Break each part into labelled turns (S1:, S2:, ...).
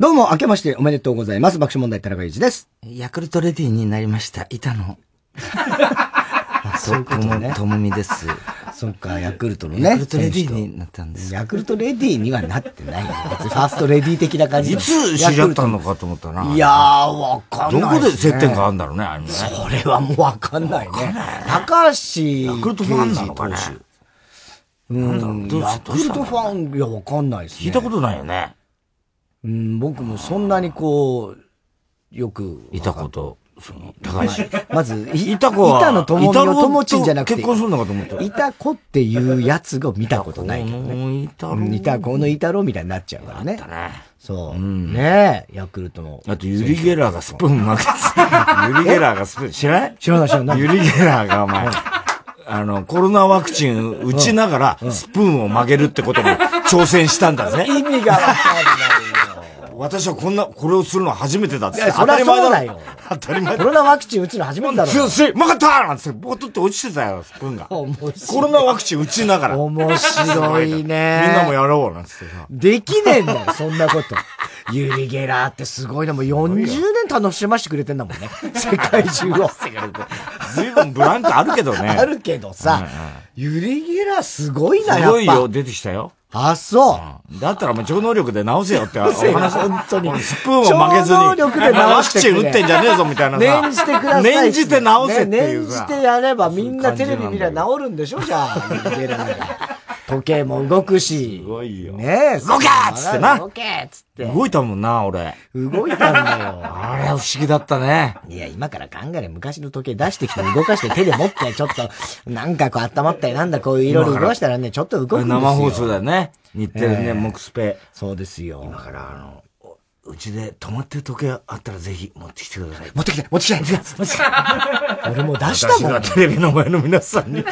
S1: どうも、明けましておめでとうございます。爆笑問題田中裕二です。
S2: ヤクルトレディになりました。板野。
S1: そういうことね。
S2: ともみです。
S1: そっか、ヤクルトのね。
S2: ヤクルトレディになったんです
S1: ヤクルトレディにはなってないよ。別にファーストレディ的な感じ。
S2: いつ知り合ったのかと思ったな。
S1: いやー、わかん
S2: ない、ね。どこで接点があるんだろうね、あれね。
S1: それはもうわかんないね。高橋。
S2: ヤクルトファンなのかね。
S1: うん。ヤクルトファン、いや、わかんないです
S2: ね。聞いたことないよね。
S1: うん、僕もそんなにこう、よく。
S2: いたこと。その、高橋。
S1: まず、いた子は、いたの友の友ちんじゃなくて、
S2: 結婚するのかと思った。
S1: いた子っていうやつが見たことないけどね。
S2: いたろ。
S1: いた子のいたろみたいになっちゃうからね。
S2: ね。
S1: そう。うん、ねえ、ヤクルトの。
S2: あと、ユリ・ゲラーがスプーン負けてユリ・ゲラーがスプーン、知らない？
S1: 知らない知らない。
S2: ユリ・ゲラーがお前、あの、コロナワクチン打ちながら、スプーンを曲げるってことに挑戦したんだぜ。
S1: 意味がわかんないよ。
S2: 私はこんな、これをするのは初めてだって。
S1: 当たり前だよ。
S2: 当たり前
S1: だ。コロナワクチン打つの初めてだろ。
S2: 強す曲がったなんて、ボトって落ちてたよ、スプーンが。コロナワクチン打ちながら。
S1: 面白いね。
S2: みんなもやろう、なんつってさ。
S1: できねえんだよ、そんなこと。ユリ・ゲラーってすごいな。もう40年楽しましてくれてんだもんね。世界中を。
S2: ずいぶんブランクあるけどね。
S1: あるけどさ、ユリ・ゲラーすごいな、や
S2: っぱ。すごいよ、出てきたよ。
S1: あ、そ
S2: う。だったらもう超能力で直せよって 話。
S1: 本当に。
S2: スプーンを曲げずに。超能力で直してワクチン打ってんじゃねえぞみたいな
S1: 念じてください。
S2: 念じて直せっていう
S1: さ。念じてやればみんなテレビ見りゃ治るんでしょ？じゃあ。時計も動くし。
S2: すごいよ。
S1: ね
S2: え。動けっつってな。
S1: 動けっつって。
S2: 動いたもんな、俺。
S1: 動いたんだよ。
S2: あれは不思議だったね。
S1: いや、今から考えれ昔の時計出してきて動かして手で持って、ちょっと、なんかこう温まったりなんだこういろいろ動かしたらね、ちょっと動くんですよ。
S2: 生放送だよね。日テレね、木スペ。
S1: そうですよ。
S2: 今からあの、うちで止まってる時計あったらぜひ持ってきてください。
S1: 持ってきて、持ってきて、持ってきて。俺も出したもん。
S2: テレビの前の皆さんに、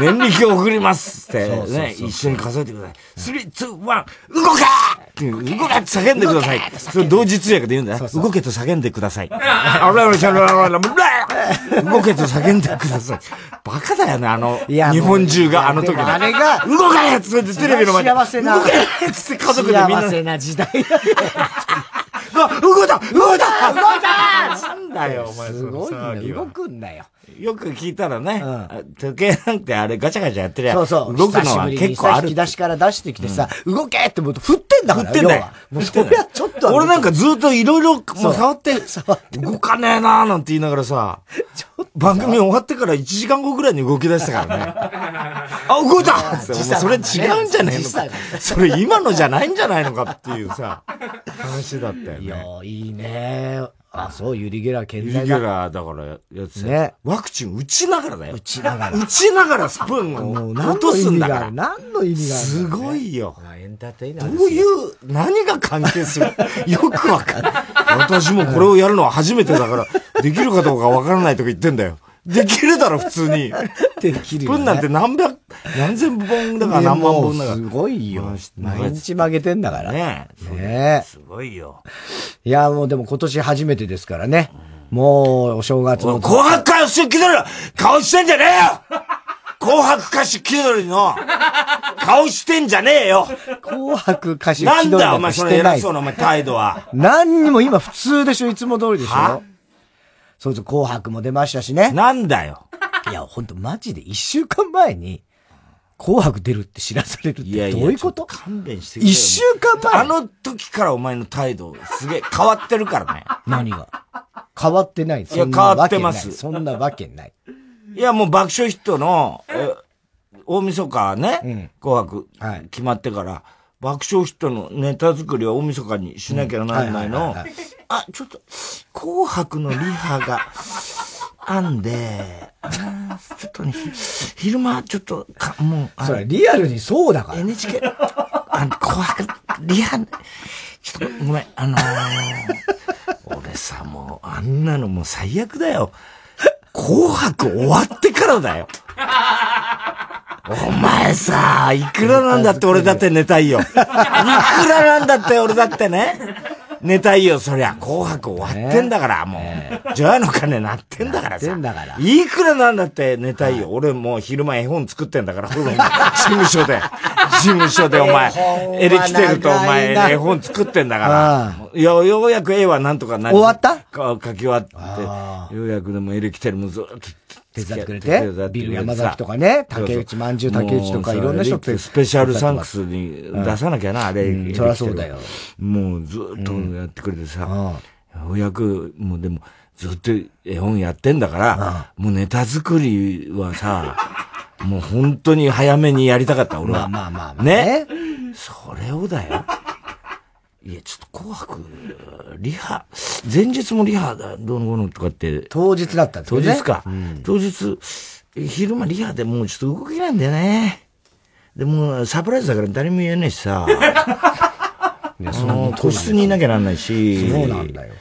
S2: 念力を送りますってね、一緒に数えてください。 three、two、one、動けって動けって叫んでください。それ同時通訳で言うんだよ。動けと叫んでください。あらららららら動けと叫んでください。バカだよね、あの、日本中があの時
S1: あれが、
S2: 動けってテレビの前
S1: で。幸せな。
S2: 動けって家族でみんな。
S1: 幸せな時代
S2: 動いた動いた
S1: 動いた
S2: なんだよ、お前。
S1: すごいね。動くんだよ。
S2: よく聞いたらね、時計なんてあれガチャガチャやってりゃ、
S1: そうそう。
S2: 動くのは結構ある。
S1: 引き出しから出してきてさ、動けって思うと振ってんだから。
S2: 振ってんだよ。
S1: もうそりゃちょっと。
S2: 俺なんかずっといろいろ、もう触って、触って。動かねえなーなんて言いながらさ、番組終わってから1時間後ぐらいに動き出したからね。あ、動いたそれ違うんじゃねえのか。それ今のじゃないんじゃないのかっていうさ、話だったよね。い
S1: や、いいね。あ、そう、ユリゲラー健
S2: 在ユリゲラーだからやつね。ワクチン打ちながらだよ。
S1: 打ちながら。
S2: 打ちながらスプーンを落とすんだから。
S1: 何の意味がある
S2: すごいよ。
S1: エンターテイナー
S2: どういう、何が関係する？よくわかんない。私もこれをやるのは初めてだから、できるかどうかわからないとか言ってんだよ。できるだろ、普通に。
S1: できる
S2: よ、ね。分なんて何百、何千本だから何万本だから。
S1: すごいよ。毎日曲げてんだから。
S2: ね
S1: ね
S2: すごいよ。
S1: いや、もうでも今年初めてですからね。もう、お正月も。
S2: 紅白歌手気取り顔してんじゃねえよ紅白歌手気取りの顔してんじゃねえよ
S1: 紅白歌手気
S2: 取りなんだお前その偉そうなお前態度は。
S1: 何にも今普通でしょいつも通りでしょそうそう、紅白も出ましたしね。
S2: なんだよ。
S1: いや、ほんとマジで一週間前に、紅白出るって知らされるってどういうこと？
S2: 勘弁してくれ
S1: 一週間前？
S2: あの時からお前の態度、すげえ変わってるからね。
S1: 何が？変わってない
S2: いや、変わってます。
S1: そんなわけない。
S2: いや、もう爆笑ヒットの、え大晦日ね、うん、紅白、決まってから、爆笑ヒットのネタ作りは大晦日にしなきゃならないの。あ、ちょっと、紅白のリハが、あんで、ちょっとね、昼間、ちょっと、か、も
S1: う、それリアルにそうだから。
S2: NHK、あの、紅白、リハ、ちょっとごめん、あのー、俺さ、もう、あんなのもう最悪だよ。紅白終わってからだよ。お前さ、いくらなんだって俺だって寝たいよ。いくらなんだって俺だってね。寝たいよ、そりゃ。紅白終わってんだから、もう。ジョアの鐘鳴ってんだからさ。いくらなんだって寝たいよ。俺もう昼間絵本作ってんだから、事務所で。事務所でお前、エレキテルとお前絵本作ってんだから。よ、ようやく絵はなんとかな
S1: 終わった？
S2: 書き終わって、ようやくでもエレキテルもずっと
S1: 手伝ってくれて、ビル山崎とかね、竹内まんじゅう竹内とかいろんな人って。
S2: スペシャルサンクスに出さなきゃな、あれ。
S1: そりゃそうだよ。
S2: もうずっとやってくれてさ、ようやく、もうでも、ずっと絵本やってんだから、もうネタ作りはさ、もう本当に早めにやりたかった、俺は。
S1: まあまあまあ、
S2: ね。それをだよ。いや、ちょっと紅白、リハ、前日もリハだ、どうのこうのとかって。
S1: 当日だったん
S2: ですね。当日か。うん、当日、昼間リハでもうちょっと動けないんだよね。でも、サプライズだから誰も言えないしさ。いや、その、個室にいなきゃなんないし。
S1: そうなんだよ。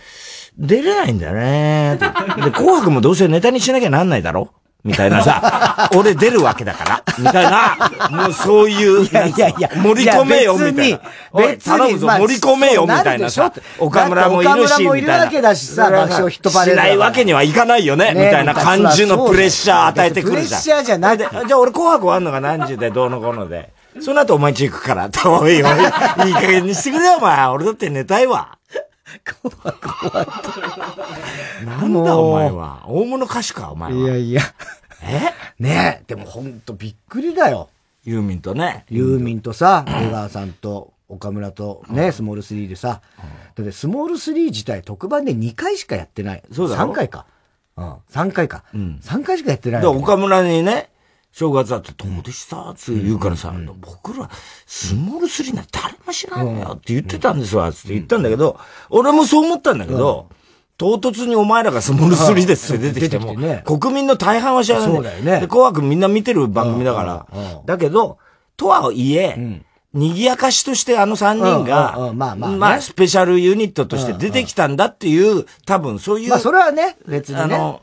S2: 出れないんだよね。で、紅白もどうせネタにしなきゃなんないだろみたいなさ、俺出るわけだから、みたいな、もうそういう、
S1: いやいやいや、
S2: 盛り込めよ、みたいな。別に、頼むぞ、盛り込めよ、みたいなさ。岡村もいるし、みたいな。岡村もいる
S1: わけだしさ、爆笑ヒットパレード。
S2: しないわけにはいかないよね、みたいな感じのプレッシャー与えてくるじゃん。
S1: プレッシャーじゃない。
S2: じゃあ俺紅白終わんのが何時でどうのこうので。その後お前ち行くから、おいおい、いい加減にしてくれよ、お前。俺だって寝たいわ。
S1: 紅白終わった。
S2: なんだお前は？大物歌手か、お前は。
S1: いやいや。
S2: え？
S1: ねえ、でもほんとびっくりだよ。
S2: ユーミンとね。
S1: ユーミンとさ、江川さんと岡村とね、スモール3でさ。だってスモール3自体特番で2回しかやってない。
S2: そうだ
S1: 3回か。うん。3回か。うん。3回しかやってない。
S2: 岡村にね、正月だってどうでしたって言うからさ、僕ら、スモール3なんて誰も知らんよって言ってたんですわ、って言ったんだけど、俺もそう思ったんだけど、唐突にお前らがスモール3ですって出てきても、ね、国民の大半は知らない。
S1: そうだよね。
S2: で、紅白みんな見てる番組だから。だけど、とはいえ、うん賑やかしとしてあの三人が、まあまあ、まあ、スペシャルユニットとして出てきたんだっていう、多分そういう。
S1: まあそれはね、別にね。あの、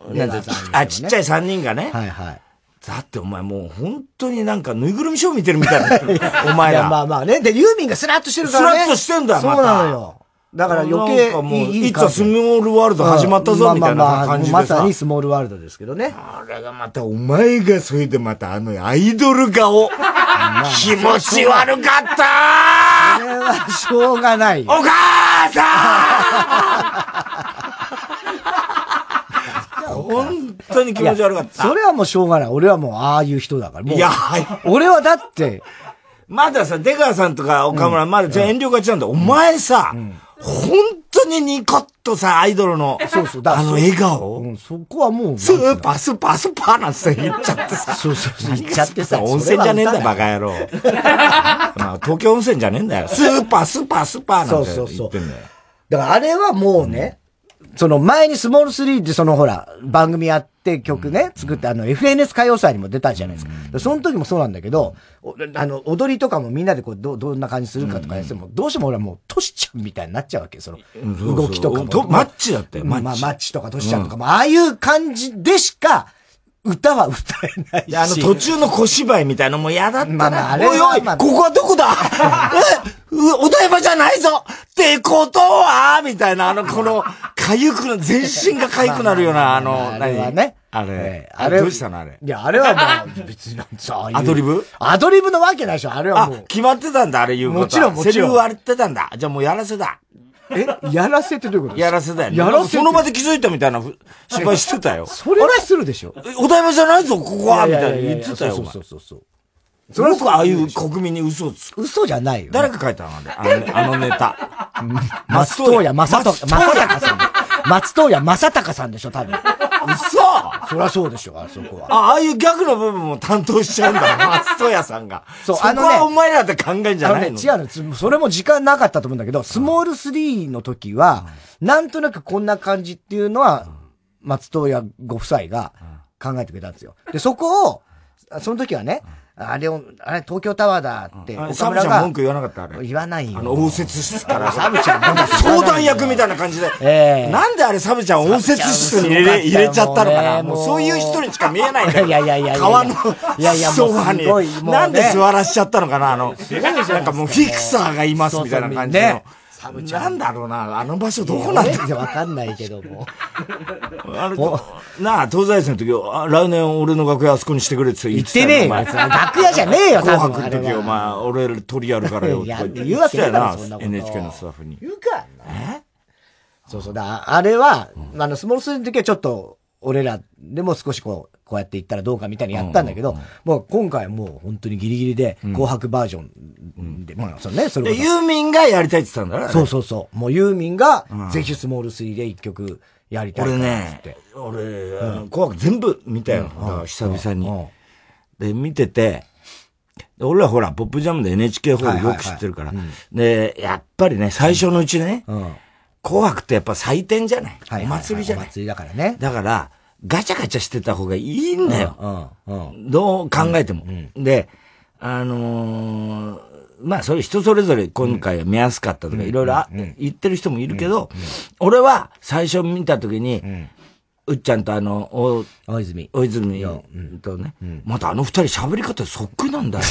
S2: あ、ちっちゃい三人がね。
S1: はいはい。
S2: だってお前もう本当になんかぬいぐるみショー見てるみたいな。お前ら。
S1: まあまあね。で、ユーミンがスラッとしてるからね。
S2: スラッとしてんだよ、
S1: そうなのよ。だから余計
S2: いいいつスモールワールド始まったぞみたいな感じで
S1: まさにスモールワールドですけどね。
S2: あれがまたお前がそれでまたあのアイドル顔。気持ち悪かった
S1: それはしょうがない
S2: お母さん本当に気持ち悪かった。
S1: それはもうしょうがない。俺はもうああいう人だから。
S2: いや、
S1: 俺はだって、
S2: まださ、出川さんとか岡村、まだじゃ遠慮がちなんだ。お前さ、本当にニコッとさ、アイドルの、そうそう、あの笑顔。
S1: うん、そこはもう。
S2: スーパースーパースーパーなんて言っちゃってさ。
S1: そうそうそう、言っちゃってさ。
S2: 温泉じゃねえんだよ、バカ野郎。まあ、東京温泉じゃねえんだよ。スーパースーパースーパーなんて言ってんだよ。そうそうそう。
S1: だからあれはもうね、その前にスモール3ってそのほら、番組やって曲ね、作ってあの FNS 歌謡祭にも出たじゃないですか。その時もそうなんだけど、あの、踊りとかもみんなでこう、ど、どんな感じするかとかやっても、どうしても俺はもう、トシちゃんみたいになっちゃうわけその、動きとかも。
S2: マッチだって
S1: マッチ。まあ、マッチとかトシちゃんとかも、ああいう感じでしか、歌は歌えないし。
S2: あの途中の小芝居みたいなのも嫌だったな。まあまあ、あれおいおい、ここはどこだ？えお台場じゃないぞってことはみたいな、あの、この、かゆくな、全身がかゆくなるような、あの、何
S1: はね。
S2: あれ、あれ、どうしたのあれ？
S1: いや、あれはまあ、別になんさ、
S2: アドリブ？
S1: アドリブのわけないでしょ、あれはもう。
S2: あ、決まってたんだ、あれ言うこと。
S1: もちろん、もちろん。セリ
S2: フ割ってたんだ。じゃあもうやらせだ。
S1: えやらせってどういうこと
S2: やらせだよ、ね。やらせその場で気づいたみたいな芝居してたよ。
S1: それはするでしょ。
S2: お台場じゃないぞ、ここはみたいな言ってたよ。
S1: そうそうそうそう。
S2: それはああいう国民に嘘をつ
S1: く。嘘じゃないよ。
S2: 誰が書いたの？あれ、あのネタ。
S1: 松任谷正隆さん。松任谷正隆さんでしょ、多分。
S2: 嘘
S1: そりゃそうでしょ、あそこは。
S2: あ、ああいうギャグの部分も担当しちゃうんだ、松任谷さんが。そう、あのね。そこはお前らで考えんじゃないの、
S1: ね、違うの。それも時間なかったと思うんだけど、スモール3の時は、なんとなくこんな感じっていうのは、松任谷ご夫妻が考えてくれたんですよ。で、そこを、その時はね、あれを、あれ東京タワーだって、岡
S2: サブちゃん文句言わなかったあれ。
S1: 言わないよ。
S2: あの、応接室から。
S1: サブちゃんなんか
S2: 相談役みたいな感じで。
S1: ええ
S2: なんであれサブちゃん応接室に入れ入れちゃったのかな？
S1: もう
S2: そういう人にしか見えないんだよ。
S1: いやいやいや
S2: 川のソファに。
S1: ね
S2: なんで座らしちゃったのかな？あの、なんかもうフィクサーがいますみたいな感じの。なんだろうな、あの場所どこなんだ
S1: わかんないけども。
S2: あれ、なあ、東西線の時、あ来年俺の楽屋あそこにしてくれって
S1: 言ってねえよ。楽屋じゃねえよ、
S2: 紅白の時、お前、俺取りやるからよ。
S1: 言うわけねえだな
S2: NHK のスタッフに。
S1: 言うかえ？そうそうだ。あれは、あの、スモールスリーの時はちょっと、俺らでも少しこう、こうやって言ったらどうかみたいにやったんだけど、もう今回はもう本当にギリギリで、紅白バージョンで、まあ、そうね、それ
S2: で、ユーミンがやりたいって言ったんだろ
S1: そうそうそう。もうユーミンが、ぜひスモール3で一曲やりたい
S2: 俺ね
S1: て。、
S2: 俺、紅白全部見たよ。久々に。で、見てて、で俺らほら、ポップジャムで NHK ホールよく知ってるから。で、やっぱりね、最初のうちね、
S1: うん。
S2: 紅白ってやっぱ祭典じゃない？
S1: はい
S2: お祭りじゃない？
S1: お祭りだからね。
S2: だから、ガチャガチャしてた方がいいんだよ。
S1: うん。うん。
S2: どう考えても。で、あのーまあ、それ人それぞれ今回は見やすかったとか、いろいろあ言ってる人もいるけど、俺は最初見た時に、うっちゃんとあの、お
S1: 大泉。
S2: 大泉とね、またあの二人喋り方そっくりなんだよ。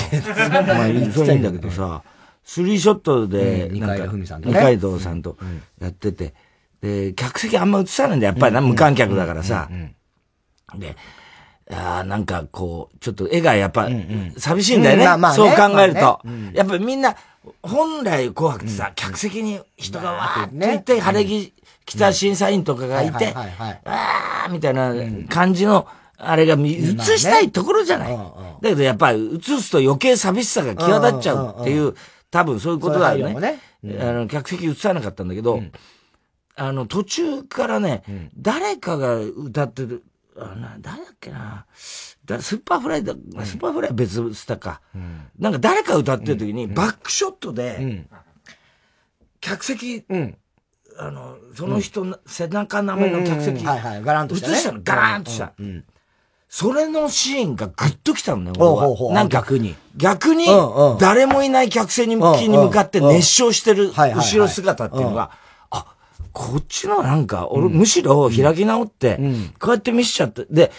S2: まあ、それいいんだけどさ、スリーショットで、
S1: うん二階堂さんと
S2: 二
S1: ね
S2: 階堂さんとやってて、で、客席あんま映さないんだよ、やっぱりな、無観客だからさ。で、あーなんかこう、ちょっと絵がやっぱ、寂しいんだよね。そう考えると。やっぱりみんな、本来紅白ってさ、客席に人がわーっと
S1: ね
S2: いて、晴れ着着た審査員とかがいて、わーみたいな感じの、あれが見映したいところじゃない。だけどやっぱり映すと余計寂しさが際立っちゃうっていう、多分そういうことだよね。
S1: 配慮も
S2: あの、客席映さなかったんだけど、あの、途中からね、誰かが歌ってる、あな誰だっけな。だスーパーフライだ、スーパーフライは別スタか。なんか誰か歌ってる時に、バックショットで、客席、
S1: うん。
S2: あの、その人の背中なめの客席、
S1: はいはい。ガランと
S2: 映
S1: したね。
S2: したの、ガラーンとした。それのシーンがグッときたのね、俺は。なんか、
S1: 逆に。
S2: 逆に
S1: うんうん、
S2: 誰もいない客席にに向かって熱唱してる後ろ姿っていうのが、あ、こっちのなんか、俺、むしろ開き直って、こうやって見せちゃって、で、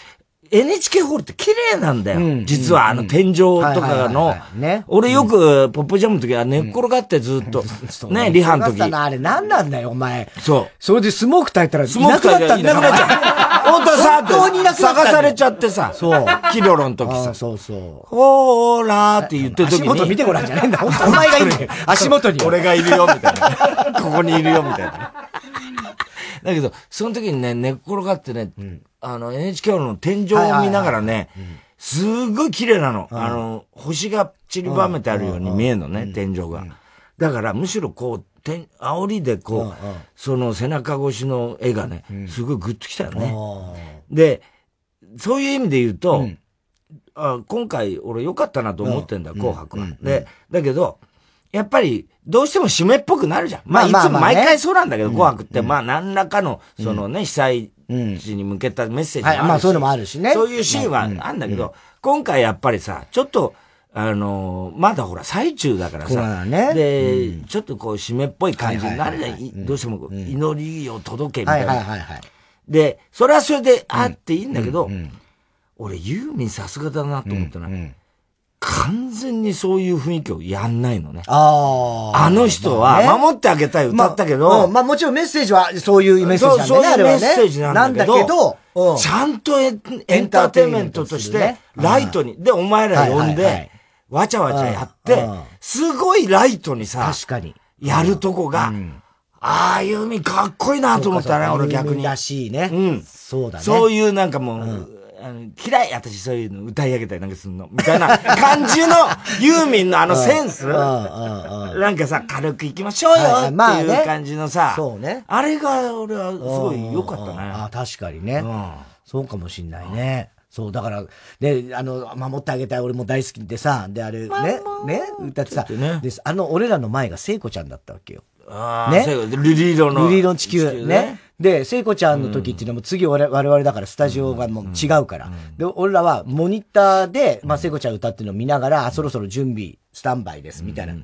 S2: NHK ホールって綺麗なんだよ。
S1: ん。
S2: 実は、あの、天井とかの。俺よく、ポップジャムの時は寝っ転がってずっと、ね、リハの時。
S1: あれ。何なんだよ、お前。
S2: そう。
S1: それでスモーク焚いたらい
S2: スモーク
S1: なくなったんだよ。
S2: いなくなっちゃう。本当さ、
S1: 本当にいな
S2: 探されちゃってさ。
S1: そう。
S2: キロロの時さ。
S1: あそうそう。
S2: ほーらーって言ってる時に。
S1: 足元見てごらんじゃねえんだ。本 当お前がいいんだよ。足元に。
S2: 俺がいるよ、みたいな。ここにいるよ、みたいな。だけど、その時にね、寝っ転がってね、あの、NHK の天井を見ながらね、すっごい綺麗なの。あの、星が散りばめてあるように見えるのね、天井が。だから、むしろこう、天、煽りでこう、その背中越しの絵がね、すごいグッときたよね。で、そういう意味で言うと、あ今回俺良かったなと思ってんだ、紅白は。で、だけど、やっぱり、どうしても締めっぽくなるじゃん。まあ、いつも
S1: まあまあまあね。
S2: 毎回そうなんだけど、紅白って、まあ、何らかの、そのね、被災地に向けたメッセージもあるし、
S1: はいまあそういうのもあるしね。
S2: そういうシーンはあるんだけど、今回やっぱりさ、ちょっと、あのまだほら、最中だからさ、
S1: だね。
S2: で、ちょっとこう、締めっぽい感じになる
S1: い
S2: どうしても祈りを届けみ
S1: はい
S2: たいな。で、それはそれであっていいんだけど、俺、ユーミンさすがだなと思ったのは、完全にそういう雰囲気をやんないのね。
S1: ああ。
S2: あの人は、守ってあげたい歌ったけ
S1: まあ
S2: ど
S1: うん、まあもちろんメッセージはそういうメッセージなんだよね、
S2: そうそういう。メッセージなんだけど
S1: なんだけど、うん。
S2: ちゃんとエンターテインメントとしてライトに、で、お前ら呼んで、わちゃわちゃやってすごいライトにさ、
S1: 確かに。
S2: やるとこが、ああ、ユーミンかっこいいなと思ったね、俺逆に。
S1: らしいね。
S2: うん
S1: そうだね。
S2: そういうなんかもう、あの嫌い、私そういうの歌い上げたりなんかすんの。みたいな感じのユーミンのあのセンス？なんかさ、軽く行きましょうよっていう感じのさ、
S1: そうね
S2: あれが俺はすごい良かったね。
S1: ああ、確かにね。
S2: うん
S1: そうかもしんないね。そう、だから、で、あの、守ってあげたい俺も大好きでさ、で、あれ、ね、ね、歌ってさ、
S2: ってね
S1: で、あの、俺らの前が聖子ちゃんだったわけよ。
S2: ああ、
S1: ね？
S2: ルリ色の。
S1: ルリ色の地球ね。で、聖子ちゃんの時っていうのも次我々だからスタジオがもう違うから。で、俺らはモニターで、まあ聖子ちゃん歌ってるのを見ながら、そろそろ準備、スタンバイです、みたいな。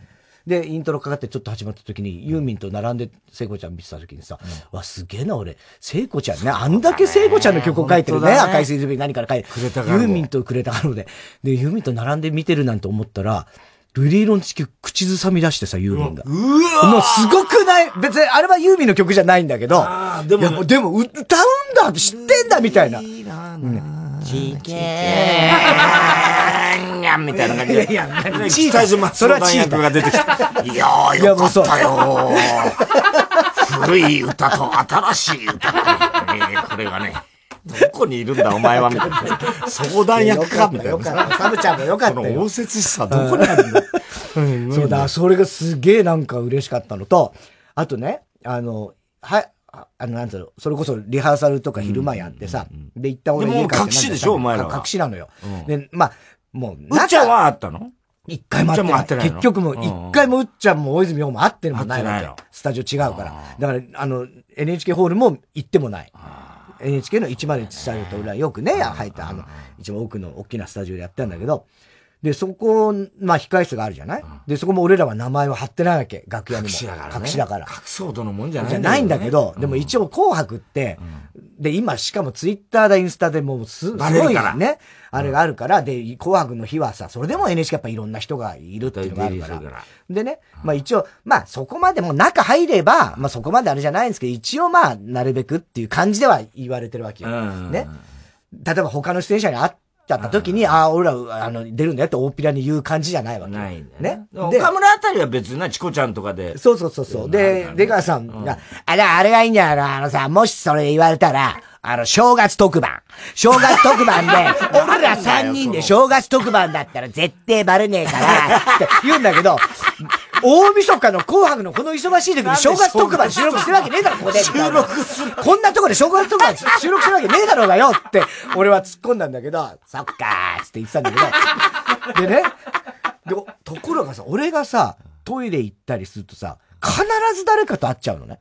S1: で、イントロかかってちょっと始まった時に、ユーミンと並んで聖子ちゃん見てた時にさ、わ、すげえな、俺。聖子ちゃんね、あんだけ聖子ちゃんの曲を書いてるね。赤い水準何から書いて。ユーミンとくれたので。で、ユーミンと並んで見てるなんて思ったら、ルリーロンチキ口ずさみ出してさ、ユーミンが。うわもうすごくない？別にあれはユーミンの曲じゃないんだけど、でも、でも歌うんだって知ってんだみたいな。
S2: ちけーんやんみたいな感じで。いやいや、チーターそれはチーターが出てきた。いやー、よかったよ古い歌と新しい歌。えこれがね。どこにいるんだお前はみたいな。相談役かみたいな。
S1: サブちゃんもよかったよ。
S2: この応接しさどこにあるんだ
S1: そうだ、それがすげえなんか嬉しかったのと、あとね、あの、はい、あの、なんつうの、それこそリハーサルとか昼間やってさ、で、行った俺
S2: 家帰って。隠しでしょお前ら
S1: 隠しなのよ。で、まあ、もう、
S2: うっちゃんはあったの？
S1: 一回も会ってない。結局もう、一回もうっちゃんも大泉洋も会ってるもないわけよ。スタジオ違うから。だから、あの、NHK ホールも行ってもない。NHK の101スタジオと裏よくね、入った、あの、一番奥の大きなスタジオでやったんだけど、で、そこ、まあ、控室があるじゃない、で、そこも俺らは名前を貼ってないわけ、楽屋にも。隠しだから、ね。隠しだから。隠
S2: そうとのもんじゃない
S1: じゃないんだけど、でも一応紅白って、で、今しかもツイッターだ、インスタでもうす、すごいね、あれがあるから、で、紅白の日はさ、それでも NHK やっぱいろんな人がいるっていうのがあるから。でね、まあ一応、まあそこまでも中入れば、まあそこまであれじゃないんですけど、一応まあ、なるべくっていう感じでは言われてるわけよ。ね。例えば他の出演者に会っだった時に、ああ、俺ら、あの、出るんだよって大っぴらに言う感じじゃないわけ。
S2: ないんだよね。岡村あたりは別にな、チコちゃんとかで。
S1: そうそうそうそう。で、出川さんが、あれ、あれがいいんじゃないのあのさ、もしそれ言われたら、あの、正月特番。正月特番で、俺ら三人で正月特番だったら絶対バレねえから、って言うんだけど、大晦日の紅白のこの忙しい時に正月特番収録してるわけねえだろ、ここで。収録する。こんなとこで正月特番収録してるわけねえだろうがよって、俺は突っ込んだんだけど、そっかーって言ってたんだけど。でね、で、ところがさ、俺がさ、トイレ行ったりするとさ、必ず誰かと会っちゃうのね。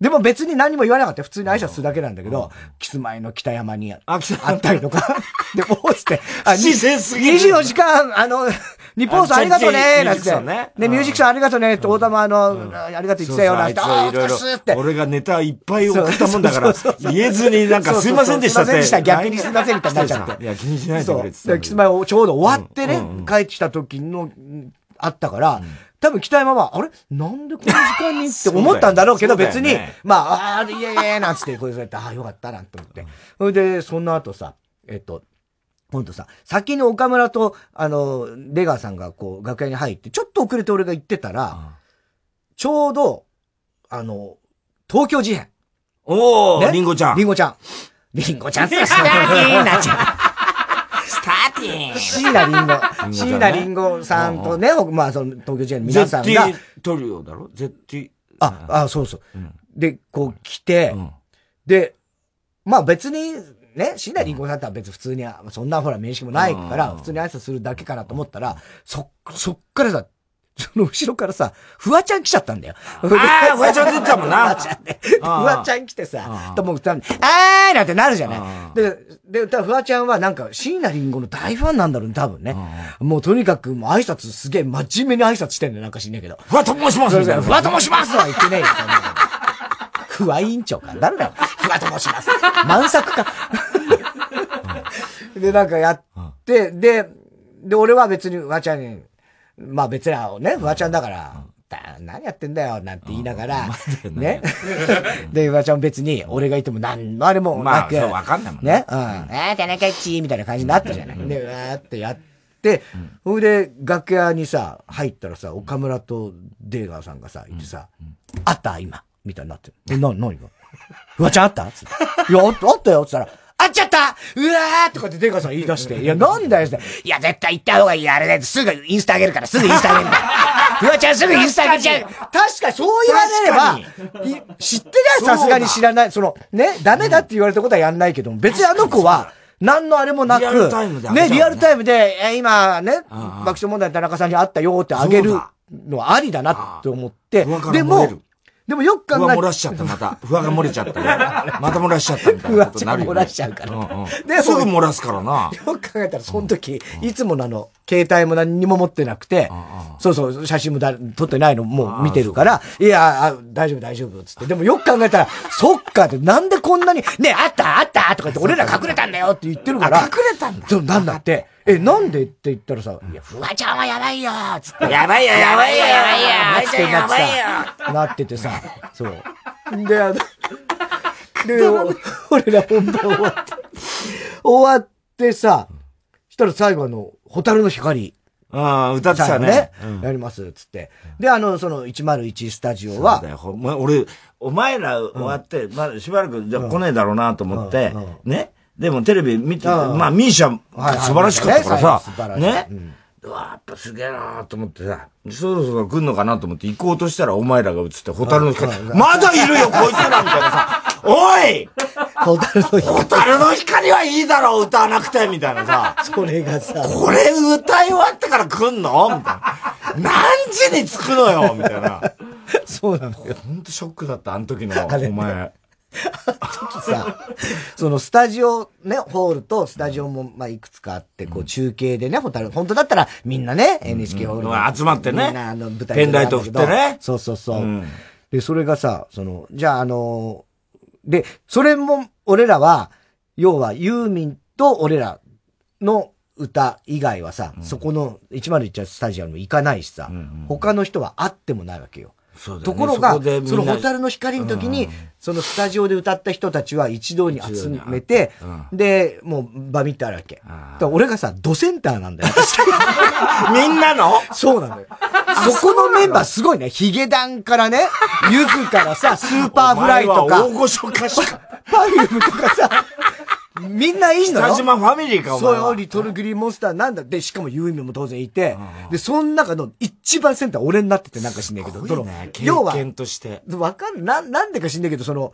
S1: でも別に何も言わなかった。普通に挨拶するだけなんだけど、キス前の北山に会ったりとか。で、もうつって、
S2: あ、自然すぎ
S1: る。24時間、あの、日本さんありがとうねなんて。ね。で、ミュージックさんありがとうねって、大玉あの、ありがとう言ってたよなんて。あ
S2: いろいろ。俺がネタいっぱい送ったもんだから、言えずになんかすいませんでしたって。すいませんでした。
S1: 逆にすいませんみたいになっちゃって。
S2: いや、気にしないでくれ
S1: てで、キス前ちょうど終わってね、帰ってきた時の、あったから、多分北山は、あれ？なんでこの時間にって思ったんだろうけど、別に、まあ、ああ、いやいやなんつって、こうやって、ああ、よかったなって思って。それで、その後さ、えっと、ほんとさ、先に岡村と、あの、出川さんがこう、楽屋に入って、ちょっと遅れて俺が行ってたら、ちょうど、あの、東京事変。
S2: おー、りんごちゃん。
S1: りんごちゃん。りんごちゃんってスターティンなっちゃ
S2: う。スターティン
S1: 椎名林檎。椎名林檎さんとね、まあ、その、東京事変の皆さんが。
S2: ZT トリオだろ ?ZT。
S1: あ、あ、そうそう。で、こう来て、で、まあ別に、ね、椎名林檎さんとは別に普通に、そんなほら面識もないから、普通に挨拶するだけかなと思ったら、そ、そっからさ、その後ろからさ、フワちゃん来ちゃったんだよ。
S2: ああ、フワちゃん出てたもんな。
S1: フワちゃんで。フワちゃん来てさ、とも歌うあーなんてなるじゃない。で、で、フワちゃんはなんか、椎名林檎の大ファンなんだろうね、多分ね。もうとにかく、もう挨拶すげえ真面目に挨拶してんだよ、なんか知んねえけど。
S2: フワと申します
S1: フワと申しますは言ってねえよ、フワ委員長か。誰だよ。フワと申します。満作か。で、なんかやって、で、で、俺は別にフワちゃんに、まあ別にね、フワちゃんだから、何やってんだよ、なんて言いながら、ね。で、フワちゃん別に、俺がいても何のあれも
S2: なく、まあ、わかんないもん
S1: ね。うん。ああ、田中一みたいな感じになったじゃない。で、わーってやって、ほいで、楽屋にさ、入ったらさ、岡村とデーガーさんがさ、いてさ、あった今。みたいになってる。え、な、何が？フワちゃんあった？つって。いや、あったよ。つったら、あっちゃったうわーとかってデカさん言い出して、いや、なんだよいや、絶対行った方がいい。あれね、すぐインスタあげるから、すぐインスタあげるから。フワちゃんすぐインスタあげちゃう。確かにそう言われれば、知ってりゃさすがに知らない。その、ね、ダメだって言われたことはやんないけど、別にあの子は、何のあれもなく、ね、リアルタイムで、え今ね、爆笑問題田中さんに会ったよってあげるのはありだなって思って、でも、でもよく考
S2: えふわ漏らしちゃった、また。ふわが漏れちゃった、また漏らしちゃったみたいなことになるよ、
S1: ね。漏らしちゃうから。うんうん、
S2: ですぐ漏らすからな。
S1: よく考えたら、その時、いつものあの、携帯も何にも持ってなくて、そうそう、写真もだ撮ってないのもう見てるから、いやあ、大丈夫大丈夫、つって。でもよく考えたら、そっかって、なんでこんなに、ねあったあったとか言って、俺ら隠れたんだよって言ってるから。
S2: 隠れたんだ
S1: そう、なんだって。え、なんでって言ったらさ、いや、フワちゃんはやばいよつって。
S2: やばいよ、やばいよ、やばいよ、
S1: ってなってさ、なっててさ、そう。で、あの、で、俺ら本番終わって、終わってさ、したら最後あの、ホタルの光。
S2: ああ、歌ってたね。
S1: やります、つって。で、あの、その101スタジオは。
S2: そうだよ。俺、お前ら終わって、まあ、しばらく、じゃ来ねえだろうなと思って、ね。でもテレビ見て、まあ、ミーシャ素晴らしかったからさ、ね。うわやっぱすげえなーと思ってさ、そろそろ来んのかなと思って行こうとしたらお前らが映って、ホタルの光、まだいるよ、こいつらみたいなさ、おい
S1: ホタルの光。
S2: ホタルの光はいいだろう、歌わなくてみたいなさ。
S1: それがさ。
S2: これ歌い終わってから来んの？みたいな。何時に着くのよ？みたいな。
S1: そうなのよ。
S2: ほんとショックだった、あの時の、お前。
S1: 時さ、そのスタジオね、ホールとスタジオも、まあ、いくつかあって、こう、中継でね、ホタル、本当だったらみんなね、NHK ホール、
S2: うん、集まってね。みんなあの舞台ペンライト振ってね。
S1: そうそうそう。うん、で、それがさ、その、じゃああの、で、それも、俺らは、要はユーミンと俺らの歌以外はさ、うん、そこの101スタジアム行かないしさ、うんうん、他の人は会ってもないわけよ。ね、ところが、そのホタルの光の時に、そのスタジオで歌った人たちは一堂に集めて、で、もうバミってあるわけ。俺がさ、ドセンターなんだよ。
S2: みんなの？
S1: そうなのよ。そこのメンバーすごいね。ヒゲダンからね、ゆずからさ、 Superfly とか、
S2: 大御所歌手か。
S1: Perfume とかさ、みんないいのよ。
S2: 北島ファミリーか、
S1: お前そう、 Little Glee Monster なんだ。で、しかもユーミンも当然いて、で、その中の一番センター俺になっててなんか知んねえけど、
S2: その、要は、経験として。
S1: わかんな、なんでか知んねえけど、その、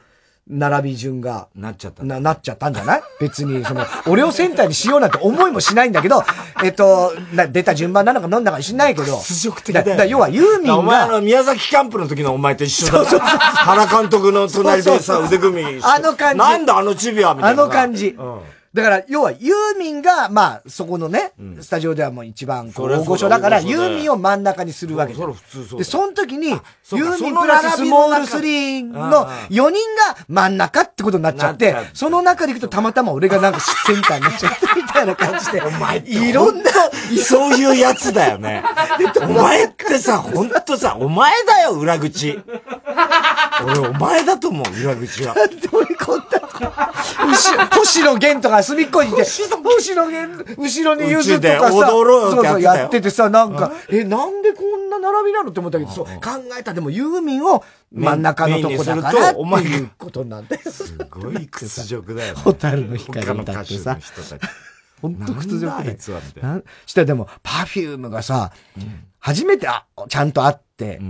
S1: 並び順が。
S2: なっちゃった。
S1: な、なっちゃったんじゃない？別に、その、俺をセンターにしようなんて思いもしないんだけど、えっと、な出た順番なのか飲んだか知んないけど。
S2: 屈辱的だ。
S1: だ要はユーミンが。お
S2: 前の宮崎キャンプの時のお前と一緒だ。そうそうそう。原監督の隣でさ、腕組み
S1: あの感じ。
S2: なんだあのチビはみた
S1: いな。あの感じ。うんだから、要は、ユーミンが、まあ、そこのね、うん、スタジオではもう一番、大御所だから、ユーミンを真ん中にするわけ
S2: そそう。
S1: で、その時に、ユーミンプラススモール3の4人が真ん中ってことになっちゃって、その中でいくとたまたま俺がなんかセンターになっちゃってみたいな感じで。
S2: お前いろんな、そういうやつだよね。お前ってさ、ほんとさ、お前だよ、裏口。俺、お前だと思う、裏口は。
S1: なんで俺こんな、星野源とか隅っこにいて、星野源、後ろにゆずとかさ、
S2: 踊ろう
S1: そうそうやっててさ、なんか、え、なんでこんな並びなのって思ったけど、そう、考えたでもユーミンを真ん中のとこだからっていうことなんだよ。
S2: すごい屈辱だよ、ね。
S1: ホタルの光だってさ。本当屈辱だよ。したらでも、 Perfume がさ、初めてあ、ちゃんと会って、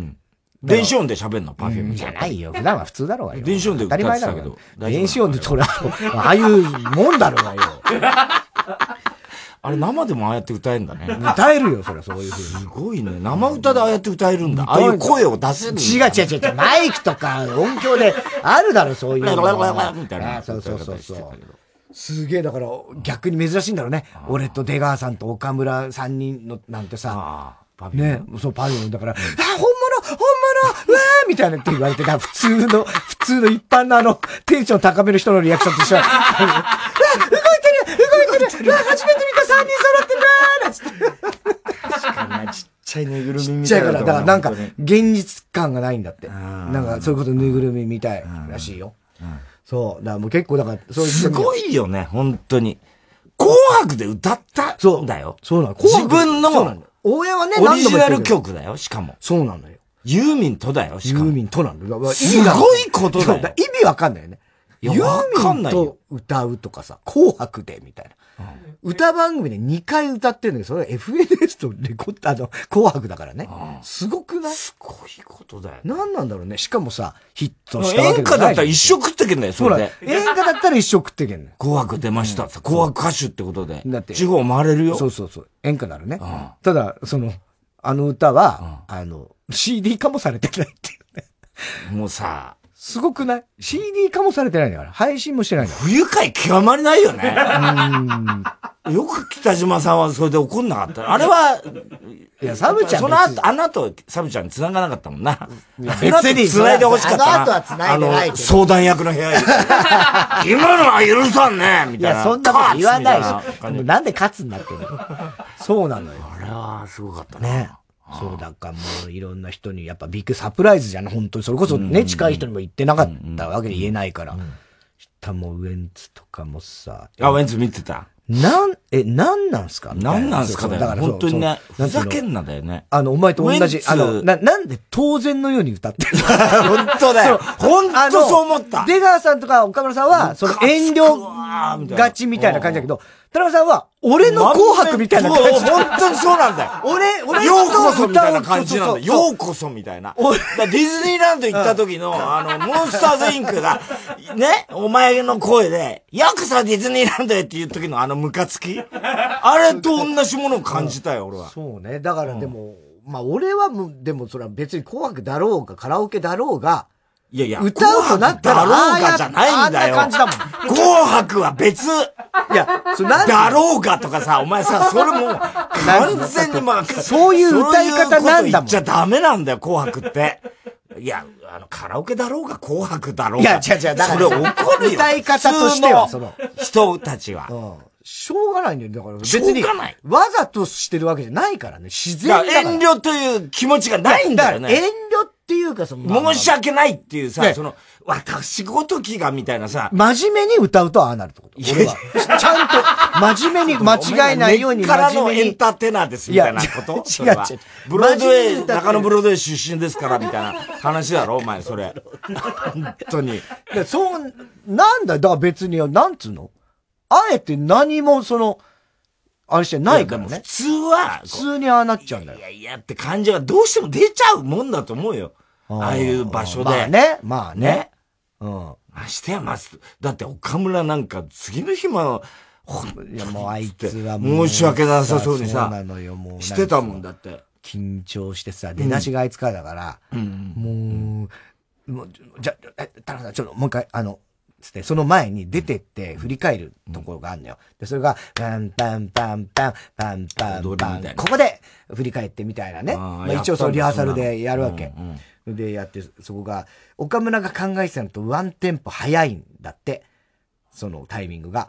S2: 電子音で喋んの？ Perfume
S1: じゃないよ。普段は普通だろうがよ。
S2: 電子音で歌ってたけど。
S1: 電子音でそれああいうもんだろうがよ。
S2: あれ生でもああやって歌えるんだね。
S1: 歌えるよ、それそういうふうに。
S2: すごいね。生歌でああやって歌えるんだ。ああいう声を出せる
S1: 違う違う違う。マイクとか音響であるだろ、そういうの。
S2: みたいな。
S1: そうそうそうそう。すげえ、だから逆に珍しいんだろうね。俺と出川さんと岡村3人のなんてさ。ね、そう、パビオンだから、あ、本物本物？うわーみたいなって言われてた、普通の、普通の一般のあの、テンション高めの人のリアクションと一緒。うわ動いてる動いてるうわ初めて見た3人揃ってる
S2: わー確かにちっちゃいぬいぐるみみたいな。
S1: ちっちゃいから、だからなんか、現実感がないんだって。なんか、そういうことぬいぐるみみたいらしいよ。そう。だからもう結構、だから、そういう。
S2: すごいよね、本当に。紅白で歌ったんだよ。
S1: そうなの。
S2: 自分の、
S1: 応援はね、
S2: オリジナル曲だよ、しかも。
S1: そうなのよ。
S2: ユーミンとだよ、しか
S1: も。ユーミンとなんだ。
S2: すごいことだよ。
S1: 意味わかんないよね。ユーミンと歌うとかさ、紅白で、みたいな。歌番組で2回歌ってるんだけど、それは FNS とレコッド、あの、紅白だからね。すごくない？
S2: すごいことだよ、
S1: 何なんだろうね。しかもさ、ヒット
S2: したわけ演歌だったら一生食ってけんだよ、それで。
S1: 演歌だったら一生食ってけんね
S2: 紅白出ました。紅白歌手ってことで。だって。地方回れるよ。
S1: そうそうそう。演歌ならね。ただ、その、あの歌は、あの、CD 化もされてないっていうね。
S2: もうさ、
S1: すごくない ?CD 化もされてないんだから。配信もしてないんだ
S2: 不愉快極まりないよね。よく北島さんはそれで怒んなかった。あれは、
S1: いや、サブちゃん
S2: その後、あの後、サブちゃん繋がなかったもんな。
S1: 別に
S2: 繋いでほしかったな。
S1: あの後は繋いでないけど
S2: 相談役の部屋に。今のは許さんねみ
S1: い
S2: たいな。
S1: や、そんなこと言わないし。なんで勝つになってるのそうなのよ。
S2: あれはすごかったな。
S1: ね。そう、だからもういろんな人に、やっぱビッグサプライズじゃん、本当に。それこそね、近い人にも言ってなかったわけで言えないから。したもうウエンツとかもさ。
S2: あ、ウェンツ見てた。
S1: なん、え、なんなんすか？
S2: なんなんすかだよ。
S1: そうそう
S2: 本当にね、ふざけんなだよね。
S1: あの、お前と同じあの、な、なんで当然のように歌ってる
S2: 本当だよ。本当そう思った。
S1: 出川さんとか岡村さんは、その遠慮がちみたいな感じだけど、田中さんは、俺の紅白みたいな感じ。
S2: 本当にそうなんだよ。
S1: 俺、俺
S2: ようこそみたいな感じなんだよ。ようこそみたいな。ディズニーランド行った時の、あの、モンスターズインクが、ね、お前の声で、よくそディズニーランドへっていう時のあのムカつき あれと同じものを感じたよ、俺は。
S1: そうね。だからでも、まあ俺はもう、でもそれは別に紅白だろうが、カラオケだろうが、
S2: いやいや、
S1: 歌うとなったら、
S2: だろうがじゃないんだよ。
S1: あんな感じだもん。
S2: 紅白は別
S1: いや、そなん
S2: だろうがとかさ、お前さ、それもう、完全にまあ、
S1: そういう歌い方なんだもん
S2: そういうこと言っちゃダメなんだよ、紅白って。いや、あの、カラオケだろうが、紅白だろうが。
S1: いや違う違うだから
S2: それ怒るよ。
S1: 歌い方としては
S2: 普通の人たちは。
S1: うん。しょうがないんだよ。だから別
S2: しょ
S1: に
S2: うがない、
S1: わざとしてるわけじゃないからね。自然
S2: だ。遠慮という気持ちがないんだよね。
S1: から遠慮っていうか、その、
S2: 申し訳ないっていうさ、
S1: ね
S2: その、私ごときがみたいなさ、
S1: 真面目に歌うとああなるってこと。俺は。ちゃんと、真面目に 間違えないように
S2: 根っからの
S1: 真面目に。
S2: エンターテイナーですみたいなこと？
S1: 違う違う
S2: ブロードウェイ、中野ブロードウェイ出身ですからみたいな話だろ、お前、それ。本当に。
S1: でそう、なんだよ。だから別に、なんつうの？あえて何もその、あれしてないからね
S2: 普。通は、
S1: 普通にああなっちゃうんだよ
S2: い。やいやって感じはどうしても出ちゃうもんだと思うよ。ああいう場所で。
S1: まあね。まあね
S2: ね。
S1: うん。
S2: ましてや、まず、だって岡村なんか次の日も、ほん
S1: いや、もうあいつはもう。
S2: 申し訳なさそうに
S1: そう
S2: さ
S1: なのよ、もう。
S2: してたもんだって。
S1: 緊張してさ、出だしがあいつからだから、もう、もう、じゃ、え、田中さん、ちょっともう一回、あの、つって、その前に出てって振り返るところがあるのよ。で、それが、パンパンパンパン、パンパンパン。ここで振り返ってみたいなね。まあ、一応そのリハーサルでやるわけ
S2: うんうん。
S1: で、やって、そこが、岡村が考えてたのとワンテンポ早いんだって。そのタイミングが。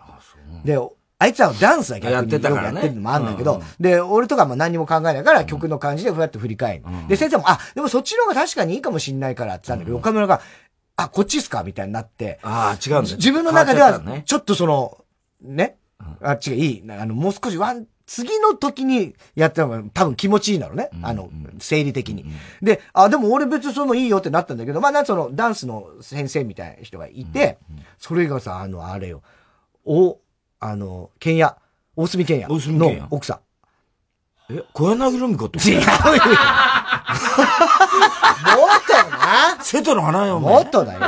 S1: で、あいつはダンスは逆に
S2: やってたからね
S1: よくやってるのもあるんだけど、
S2: うんうん
S1: で、俺とかも何も考えないから曲の感じでふわっと振り返る。で、先生も、あ、でもそっちの方が確かにいいかもしんないからって言ったんだけど、岡村が、あ、こっちっすか？みたいになって、
S2: ああ、違うんだ。よ
S1: 自分の中では
S2: ち
S1: ょっとその、ね、あっちがいい。あの、もう少しワン、次の時にやったのが多分気持ちいいんだろうね。あの、生理的に。で、あ、でも俺別にそのいいよってなったんだけど、まあなそのダンスの先生みたいな人がいて、それがさ、あの、あれよ、お、あの、剣也、大隅剣也
S2: 大隅剣也
S1: の奥さん。
S2: え、小柳ルミ子って
S1: 違うよ。もっとな。
S2: 瀬戸の花よ、お前。
S1: もっとだよ。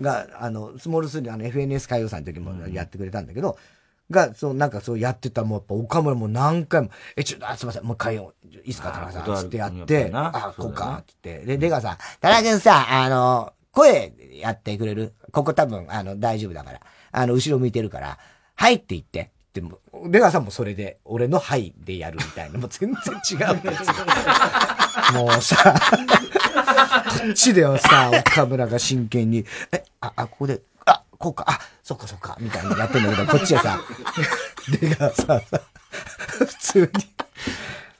S1: が、あの、スモール3、あの、FNS 歌謡祭の時もやってくれたんだけど、が、そう、なんかそうやってた、もうやっぱ岡村も何回も、え、ちょっと、あ、すいません、もう一回よ、いいっすか、田中さん、つってやっ
S2: やって
S1: あ、こうか、つって。で、レガさん、田中君さ、あの、声やってくれる？ここ多分、あの、大丈夫だから。あの、後ろ向いてるから、はいって言って。でも、出川さんもそれで、俺のはいでやるみたいな、もう全然違う。んですよ。もうさ、こっちではさ、岡村が真剣に、え、あ、あ、ここで、あ、こうか、あ、そっかそっか、みたいにやってんだけど、こっちはさ、出川さんさ、普通に、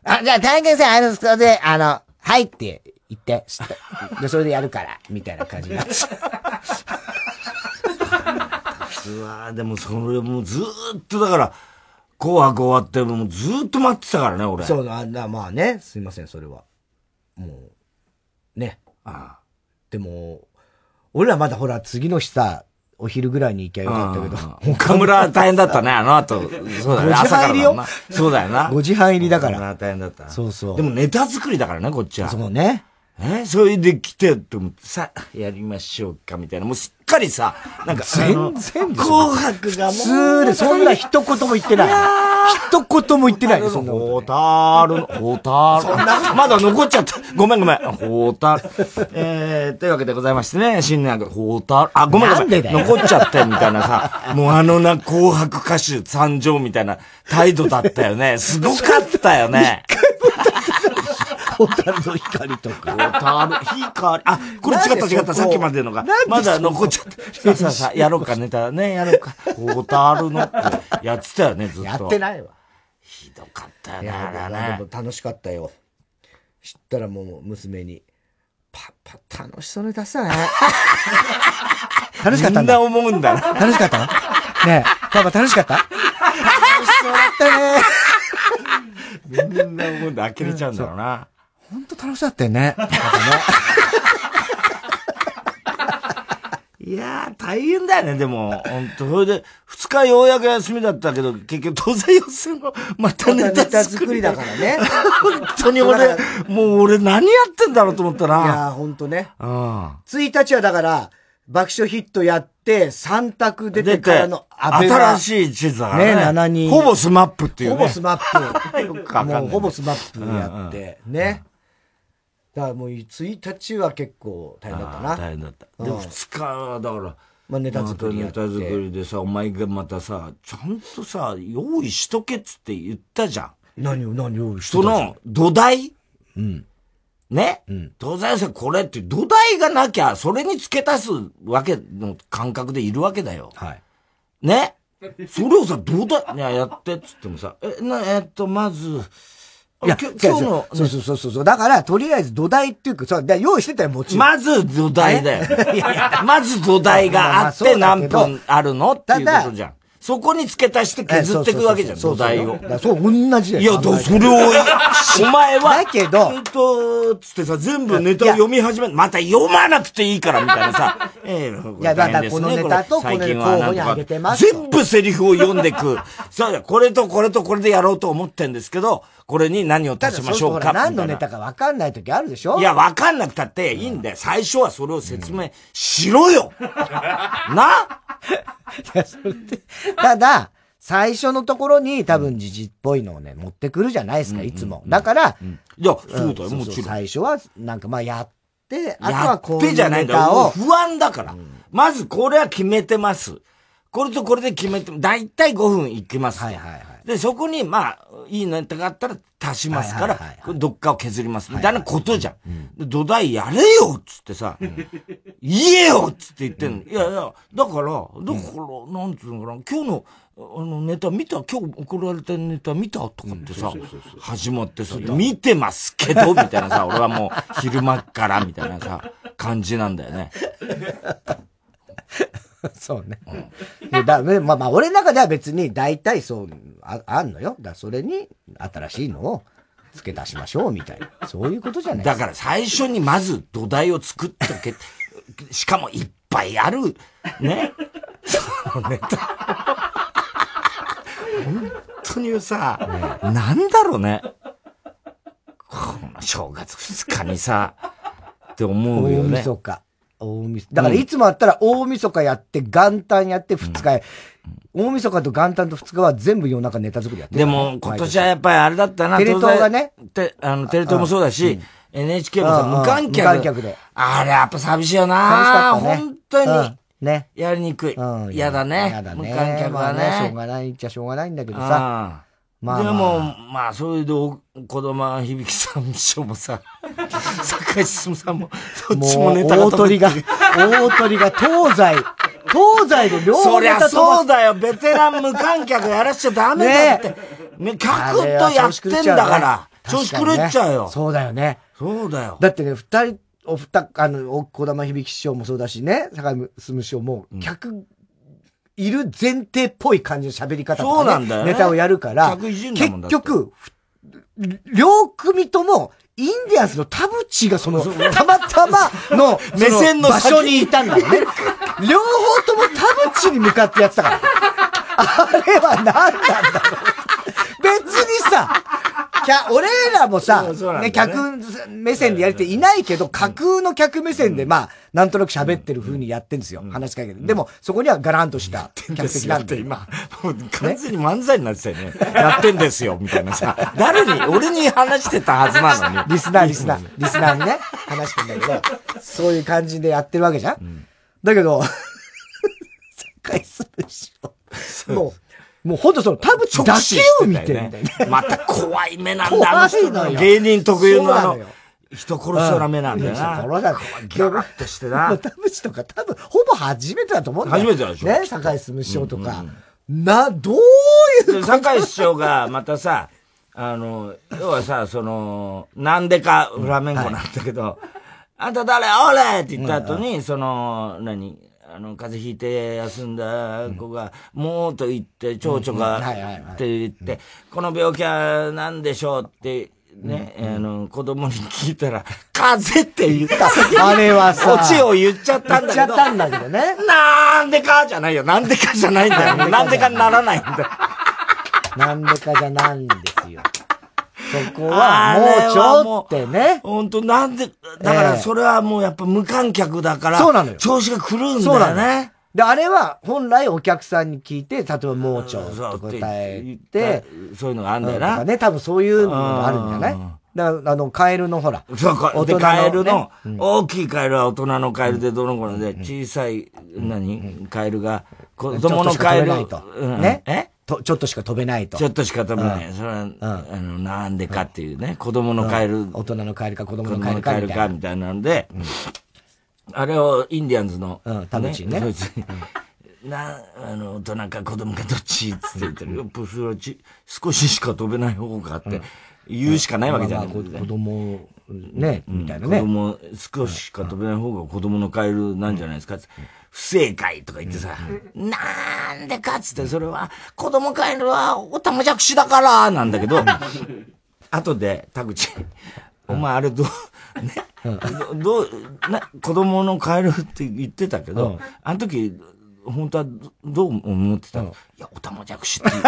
S1: あ、じゃあ、大変さん、あの、それで、あの、はいって言って、つってで、それでやるから、みたいな感じになってさ。
S2: うわーでもそれもうずーっとだから、紅白終わってもうずーっと待ってたからね、俺。
S1: そうだ、なまあね、すいません、それは。もう、ね。
S2: あ
S1: でも、俺らまだほら、次の日さ、お昼ぐらいに行きゃよかったけど、
S2: 岡村大変だったね、あの後。そうだよね、
S1: 5時
S2: 朝か
S1: りよ。
S2: そうだよな。
S1: 5時半入りだから
S2: 岡村大変だった。
S1: そうそう
S2: でもネタ作りだからね、こっちは。
S1: そうね。
S2: えそれで来てって思って、さあ、やりましょうか、みたいな。もうすっかりさ、なんか、
S1: 全然
S2: 紅白がもう。
S1: 普通で、そんな一言も言ってない。一言も言ってない
S2: そんなホタルの、ホタル。そんなまだ残っちゃった。ごめんごめん。ホタル。えー、というわけでございましてね、新年ホタル。あ、ごめんごめん。残っちゃってみたいなさ、もうあのな、紅白歌手参上みたいな態度だったよね。すごかったよね。
S1: ホタルの光とか。ホ
S2: タル、光。あ、これ違った違った、さっきまでのが。まだ残っちゃった。さあさあ、やろうか、ネタね、やろうか。ホタルのってやってたよね、ずっと。
S1: やってないわ。
S2: ひどかったよね、あれね。でも
S1: 楽しかったよ。知ったらもう娘に、パパ楽しそうに出すね。楽しかったんだ。
S2: みんな思うんだな。
S1: 楽しかったねえ、パパ楽しかった？楽しそうだったね。
S2: みんな思うんだ、呆れちゃうんだろうな。
S1: 本当楽しかったよね。
S2: いやー、大変だよね、でも。本当それで、二日ようやく休みだったけど、結局、当然予選も、またネタ作
S1: りだからね。
S2: 本当に俺、もう俺何やってんだろうと思ったな。
S1: いやー、本当ね。うん。1日はだから、爆笑ヒットやって、3択出てからの
S2: 新しい地図だ
S1: ね。ね、7人。
S2: ほぼスマップっていうね。
S1: ほぼスマップ。よくかもうほぼスマップやって、ね。だからもう1日は結構大変だったな。
S2: 大変だった。で、2日はだから、
S1: まあネタ作り
S2: ネタ作りでさ、お前がまたさ、ちゃんとさ、用意しとけっつって言ったじゃん。
S1: 何を何を
S2: しとその、土台？うん。ね、うん、当然さ、これって土台がなきゃ、それに付け足すわけの感覚でいるわけだよ。はい。ね？それをさ、土台、いや、やってっつってもさ、え、な、えっと、まず、
S1: いや、今日の、そうそうそうそう。だから、とりあえず土台っていうか、そう、用意してたよ、もちろん。
S2: まず土台だよ。まず土台があって何分あるのっていうことじゃん。そこに付け足して削っていくわけじゃん、土台を。
S1: そう、同じだ
S2: よ。いや、だそれを、お前は、
S1: だけど、
S2: えっと、つってさ、全部ネタを読み始め、また読まなくていいから、みたいなさ。
S1: ええ、いや、だからこのネタとこの候補にあげてま
S2: す。全部セリフを読んでく。そうだ、これとこれとこれでやろうと思ってんですけど、これに何を足しましょうか？
S1: 何のネタか分かんない時あるでしょ？
S2: いや、分かんなくたっていいんだよ。最初はそれを説明しろよな？
S1: ただ、最初のところに多分時事っぽいのをね、持ってくるじゃないですか、いつも。だから、
S2: いや、そうだよ、もちろん。
S1: 最初は、なんかまあやって、
S2: あとはこういうネタを。不安だから。まずこれは決めてます。これとこれで決めて、だいたい5分いきます。はいはいはい。で、そこに、まあ、いいネタがあったら足しますから、どっかを削ります。みたいなことじゃん。土台やれよっつってさ、言えよっつって言ってんの。いやいや、だから、だから、なんつうのかな、今日の、あの、ネタ見た今日送られたネタ見たとかってさ、始まってさ、見てますけど、みたいなさ、俺はもう昼間からみたいなさ、感じなんだよね。
S1: そうね。うん、だまあまあ、俺の中では別に大体そう、ああんのよ。だそれに新しいのを付け出しましょうみたいな。そういうことじゃない
S2: だから最初にまず土台を作っとけ。しかもいっぱいある。ね。そのネタ。本当にさ、ね、なんだろうね。この正月二日にさ、って思うよね。
S1: 大晦日。大晦日。だからいつもあったら大晦日やって、元旦やって二日、大晦日と元旦と二日は全部夜中ネタ作りやって
S2: でも今年はやっぱりあれだったな。
S1: テレ東がね。
S2: て、あの、テレ東もそうだし、NHK もさ、無観客。無観客で。あれやっぱ寂しいよな寂しかったね。本当に。ね。やりにくい。嫌だね。嫌だね。無観客はね。
S1: しょうがないっちゃしょうがないんだけどさ。
S2: まあ、でも、まあ、それで、子供響さん師匠もさ、坂井進さんも、どっちもネタ
S1: が大鳥が、大鳥が東西、東西で両
S2: 方そりゃそうだよ、ベテラン無観客やらしちゃダメだって。ね、客とやってんだから。調子狂っちゃうよ。
S1: そうだよね。
S2: そうだよ。
S1: だってね、二人、お二、あの、小玉響師匠もそうだしね、坂井進師匠も、客いる前提っぽい感じの喋り方とか、ね、ね、ネタをやるから、結局、両組とも、インディアンスの田淵がその、たまたまの、目線の場所にいたんだよね。両方とも田淵に向かってやってたから。あれは何なんだろう。別にさ、俺らもさ、ね、客目線でやりていないけど、架空の客目線で、まあ、なんとなく喋ってる風にやってんですよ。話しかけて。でも、そこにはガランとした客席なんで。
S2: 今、もう完全に漫才になってたよね。やってんですよ、みたいなさ。誰に、俺に話してたはずなのに。
S1: リスナー、リスナー、リスナーにね、話してんだけど、そういう感じでやってるわけじゃん。だけど、回するしょ。もう、もうほんとその、田淵だけを見てるんだよね。
S2: また怖い目なんだ、あの人芸人特有のあの、人殺しそうな目なんだよな。人殺しギャラッとしてな。
S1: 田淵とか多分、ほぼ初めてだと思うんだ
S2: よ。初めてでしょ。
S1: ね、坂井進師匠とか。な、どういう
S2: 坂井師匠がまたさ、あの、要はさ、その、なんでかフラメンコなんだけど、あんた誰？おれって言った後に、その、何？あの、風邪ひいて休んだ子が、もうと言って、蝶々が、って言って、この病気は何でしょうって、ね、あの、子供に聞いたら、風邪って言った。
S1: あれはさ、
S2: オチを言っちゃったんだけど。
S1: 言っちゃったんだけどね。
S2: なんでかじゃないよ。なんでかじゃないんだよ。なんでかにならないんだよ。
S1: なんでかじゃないんですよ。そこは、もうちょってね。
S2: 本当なんで、だからそれはもうやっぱ無観客だから、
S1: そうなのよ。
S2: 調子が来るんだよね。
S1: で、あれは本来お客さんに聞いて、例えばもうちょっと答えて、
S2: そういうのがあるんだよな。
S1: ね、多分そういうのがあるんじゃないだから、あの、カエルのほら。
S2: そう、か、で、カエルの、大きいカエルは大人のカエルでどの頃で、小さい、何カエルが、子供のカエル。
S1: ねえ？と、ちょっとしか飛べないと。
S2: ちょっとしか飛べない。うん、それは、うん、あの、なんでかっていうね、子供のカエル、
S1: 大人のカエルか子供のカエルかみたいな。
S2: みたいなんで、あれをインディアンズの、
S1: うん、田口ね。
S2: な、あの、大人か子供かどっちって言ってる。少ししか飛べない方がって、言うしかないわけじゃない、子
S1: 供、ね、みたいなね。
S2: 子供、少ししか飛べない方が子供のカエルなんじゃないですか。不正解とか言ってさ、なんでかっつって、それは、子供カエルはおたまじゃくしだから、なんだけど、後で、田口、お前あれどう、ね、どう、な、子供のカエルって言ってたけど、あの時、本当はどう思ってたの、いや、おたまじゃくしって、ね、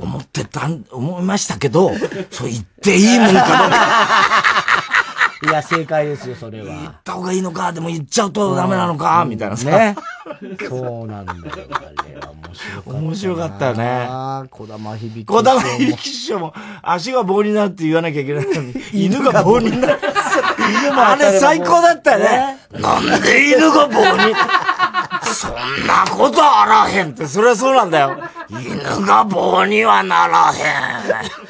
S2: 思ってた、思いましたけど、そう言っていいもんかどうか。
S1: いや、正解ですよ、それは。
S2: 言った方がいいのか、でも言っちゃうとダメなのか、みたいなさ。
S1: ね。そうなんだよ、あれは面白かった。
S2: 面白かったよね。
S1: 小玉響き。
S2: 小玉響き師匠も、足が棒になって言わなきゃいけないのに、犬が棒になって。犬もあれ最高だったよね。なんで犬が棒に、そんなことあらへんって、それはそうなんだよ。犬が棒にはならへん。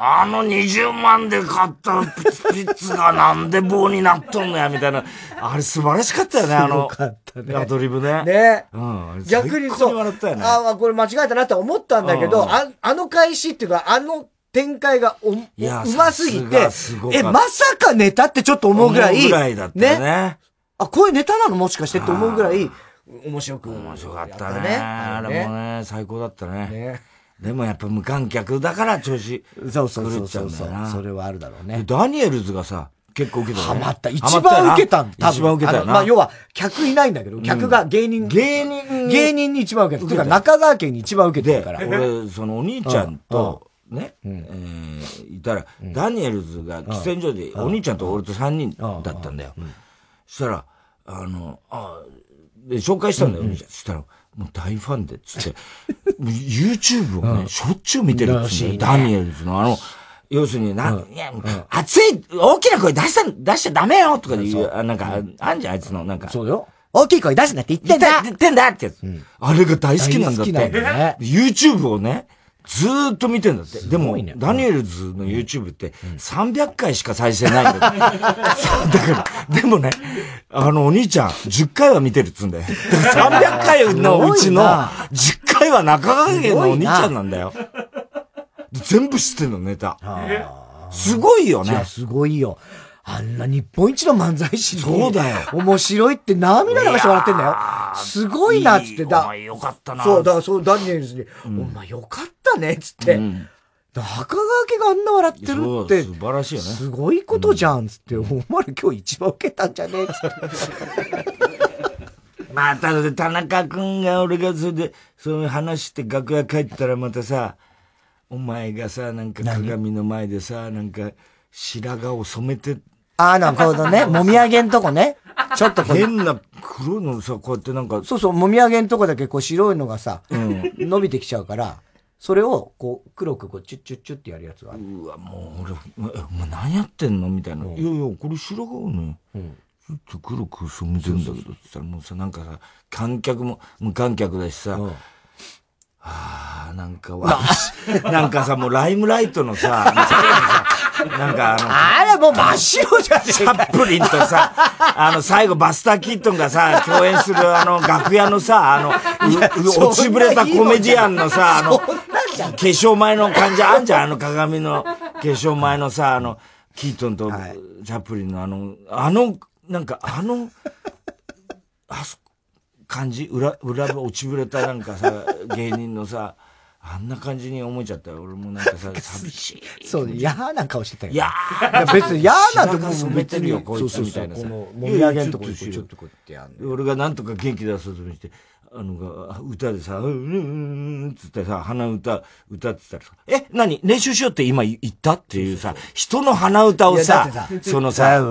S2: あの20万で買ったピッツがなんで棒になっとんのや、みたいな。あれ素晴らしかったよね、あの。ね。アドリブね。
S1: ね。
S2: うん。
S1: 逆にそう。
S2: 笑ったよね。
S1: ああ、これ間違えたなと思ったんだけど、ああの開始っていうか、あの展開がお、うますぎて、え、まさかネタってちょっと思うぐらい。
S2: ぐらいだったね。ね
S1: あ、こういうネタなのもしかしてって思うぐらい、面白く。
S2: 面白かったね。あれもね、最高だったね。ね。でもやっぱ無観客だから調子
S1: そうそうそうそうそう。それはあるだろうね。
S2: ダニエルズがさ、結構受けた
S1: ね。ハマった。一番受けたん
S2: だ。一番受けたよな。
S1: まあ要は、客いないんだけど、客が芸人、
S2: 芸人、
S1: 芸人に一番受けた。てか中川家に一番受けてるから。
S2: 俺、そのお兄ちゃんと、ね、えいたら、ダニエルズが喫煙所で、お兄ちゃんと俺と3人だったんだよ。そしたら、あの、あで、紹介したんだよ、お兄ちゃん。そしたら、もう大ファンで、つって、YouTube をね、しょっちゅう見てるっつうダニエルズの。あの、要するに、な、いや、熱い、大きな声出した、出しちゃダメよとかで言う、あなんか、あんじゃん、あいつの、なんか。
S1: そうよ。大きい声出すなって言ってんだ。
S2: 言ってんだってやつ。あれが大好きなんだって。ね、YouTube をね、ずーっと見てんだって。でも、ダニエルズの YouTube って300回しか再生ないんだよ。だから、でもね、あのお兄ちゃん10回は見てるっつうんだよ。300回のうちの10回は中川家のお兄ちゃんなんだよ。全部知ってんの、ネタ。すごいよね。
S1: すごいよ。あんな日本一の漫才師
S2: そうだよ。
S1: 面白いって涙流して笑ってんだよ。すごいなっつって
S2: だ。お前よかったな。
S1: そう、だからそう、ダニエルズに、お前よかったねっつって。中川家があんな笑ってるって。
S2: 素晴らしいよね。
S1: すごいことじゃん、つって。お前今日一番受けたんじゃねえっつって。
S2: まあ、ただ田中君が俺がそれで、そういう話して楽屋帰ったらまたさ、お前がさ、なんか鏡の前でさ、なんか白髪を染めて。
S1: ああ、なるほどね。もみあげんとこね。ちょっと
S2: 変な黒いのさ、こうやってなんか。
S1: そうそう、もみあげんとこだけこう白いのがさ、うん、伸びてきちゃうから、それをこう黒くこうチュッチュッチュッってやるやつが
S2: うわ、もう俺、お前何やってんのみたいな。いやいや、これ白髪をね。うんちょっと黒く染めてんだけどって言ったらもうさ、なんかさ、観客も無観客だしさ、ああ、なんかわ、なんかさ、もうライムライトのさ、なんかあの、
S1: あれもう真っ白じゃん
S2: チャップリンとさ、あの、最後バスター・キットンがさ、共演するあの、楽屋のさ、あの、落ちぶれたコメディアンのさ、あの、化粧前の感じあんじゃん、あの鏡の化粧前のさ、あの、キートンとチャップリンのあの、あの、なんかあの、あそ感じ裏、裏落ちぶれたなんかさ、芸人のさ、あんな感じに思えちゃったよ。俺もなんかさ、寂し
S1: い。そう、嫌な顔してたよ。
S2: いや
S1: 別に嫌なんて
S2: もう別によ、こいつみたいなさ。こ
S1: の、もみあげんとこちょっとこうやってや
S2: ん俺がなんとか元気出そうとして、あの、歌でさ、うん、うん、うん、つってさ、鼻歌、歌ってたらさ、え、何練習しようって今言ったっていうさ、人の鼻歌をさ、そのさ、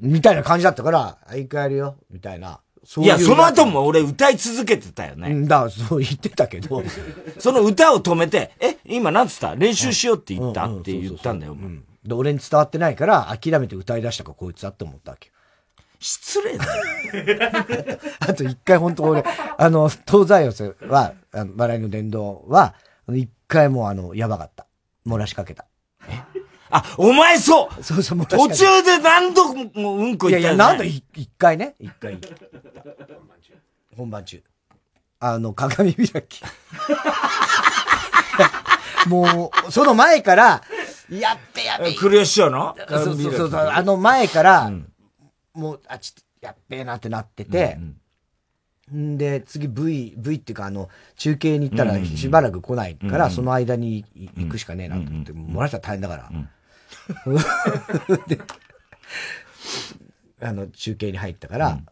S1: みたいな感じだったから、一回やるよ、みたいな。
S2: いや、その後も俺歌い続けてたよね。
S1: だそう言ってたけど。
S2: その歌を止めて、え、今なんつった？練習しようって言った？って言ったんだよ。
S1: で、俺に伝わってないから、諦めて歌い出したかこいつだって思ったわけ？
S2: 失礼だ
S1: よ。あと一回本当俺、あの、東西寄せは、あの笑いの伝道は、一回もあの、やばかった。漏らしかけた。
S2: えあ、お前そ
S1: うそうそう、
S2: 途中で何度もうんこ言ったよ、ね。いやいや、
S1: 何度？一回ね。一回。本番中。あの、鏡開き。もう、その前から、やってやって。
S2: クリアしちゃうの？
S1: そうそうそう。あの前から、うん、もう、あ、ちょっと、やっべえなってなってて、うん、んで、次 V、V っていうかあの、中継に行ったらしばらく来ないから、その間に行くしかねえなと思って、漏らしたら大変だから。で、あの、中継に入ったから、うん、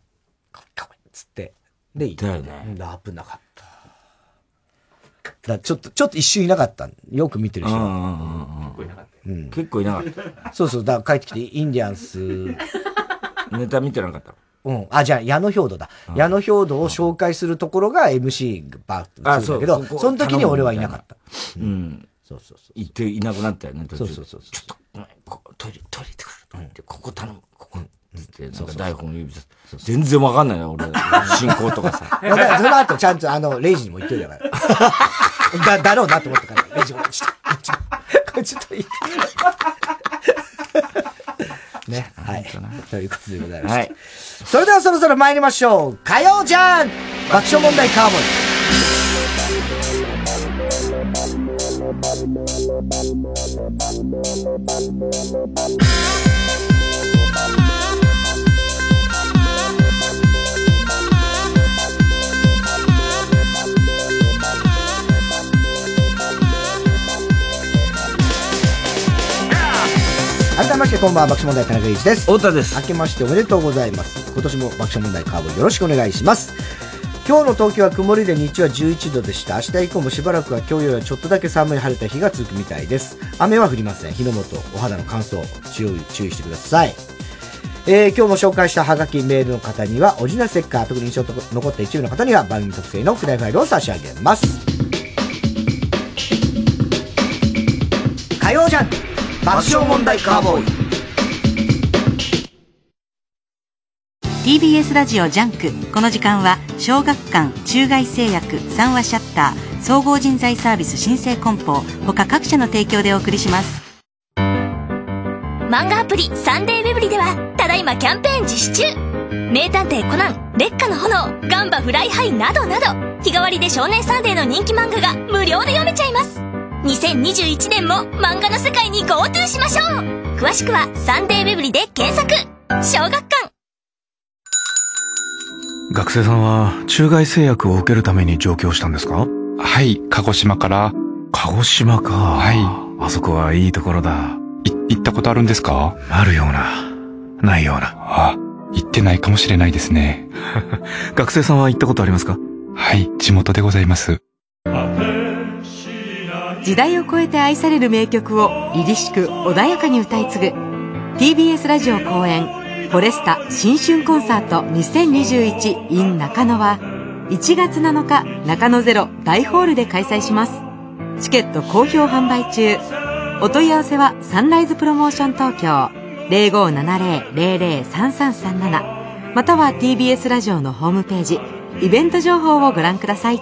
S1: かっつって、で、行ったよね。危なかった。だちょっと、ちょっと一瞬いなかった。よく見てる人。
S2: 結構いなかった。
S1: そうそう、だから帰ってきて、インディアンス。
S2: ネタ見てなかった
S1: うん。あ、じゃあ、矢野兵道だ。矢野兵道を紹介するところが MC がバーッとするんだけど、その時に俺はいなかった。
S2: うん。そうそうそう。行っていなくなったよね、
S1: そうそうそう。
S2: ちょっと、トイレ、トイレ行ってくる。うん、ここ頼む、ここ。つって、なんか台本指さす。全然わかんないよ、俺。進行とかさ。
S1: だからその後ちゃんとあの、レイジにも言っといたから。だ、だろうなと思ったから、レイジも、ちょっと、ちょっと、ちょっと言って。ね。はい。ということでございます。はい。それではそろそろ参りましょう。火曜じゃん爆笑問題カーボーイ。改めましてこんばんは爆笑問題田中裕一です。
S2: 太田です。
S1: 明けましておめでとうございます。今年も爆笑問題カーボよろしくお願いします今日の東京は曇りで日中は11度でした。明日以降もしばらくは今日よりはちょっとだけ寒い晴れた日が続くみたいです。雨は降りません。火の元お肌の乾燥注意してください。えー、今日も紹介したハガキメールの方にはオリジナルステッカー特に印象と残った一部の方には番組特製のフライファイルを差し上げます。火曜 JUN爆笑問題カーボーイ。
S3: TBS ラジオ JUNK。この時間は小学館中外製薬三和シャッター総合人材サービス新生梱包他各社の提供でお送りします。
S4: 漫画アプリサンデーウェブリではただいまキャンペーン実施中。名探偵コナン烈火の炎ガンバ Fly high などなど日替わりで少年サンデーの人気漫画が無料で読めちゃいます。2021年も漫画の世界に GoTo しましょう。詳しくはサンデーウェブリで検索。小学館。
S5: 学生さんは中外製薬を受けるために上京したんですか？
S6: はい、鹿児島から。
S5: 鹿児島か。
S6: はい。
S5: あそこはいいところだ。
S6: い、行ったことあるんですか？
S5: あるような、ないような。
S6: あ、行ってないかもしれないですね。
S5: 学生さんは行ったことありますか？
S6: はい、地元でございます。
S3: 時代を超えて愛される名曲を凛々しく穏やかに歌い継ぐ TBS ラジオ公演フォレスタ新春コンサート 2021in 中野は1月7日中野ゼロ大ホールで開催します。チケット好評販売中。お問い合わせはサンライズプロモーション東京。0570-003337または TBS ラジオのホームページ。イベント情報をご覧ください。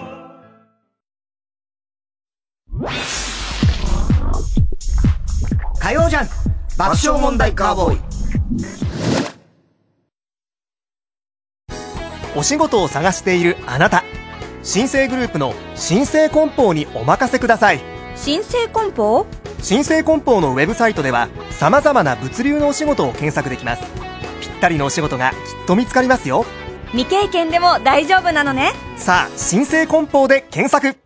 S1: 火曜ジャン爆笑問題カーボーイ。
S7: お仕事を探しているあなた。新生グループの新生梱包にお任せください。
S8: 新生梱包？
S7: 新生梱包のウェブサイトでは様々な物流のお仕事を検索できます。ぴったりのお仕事がきっと見つかりますよ。
S8: 未経験でも大丈夫なのね。
S7: さあ新生梱包で検索。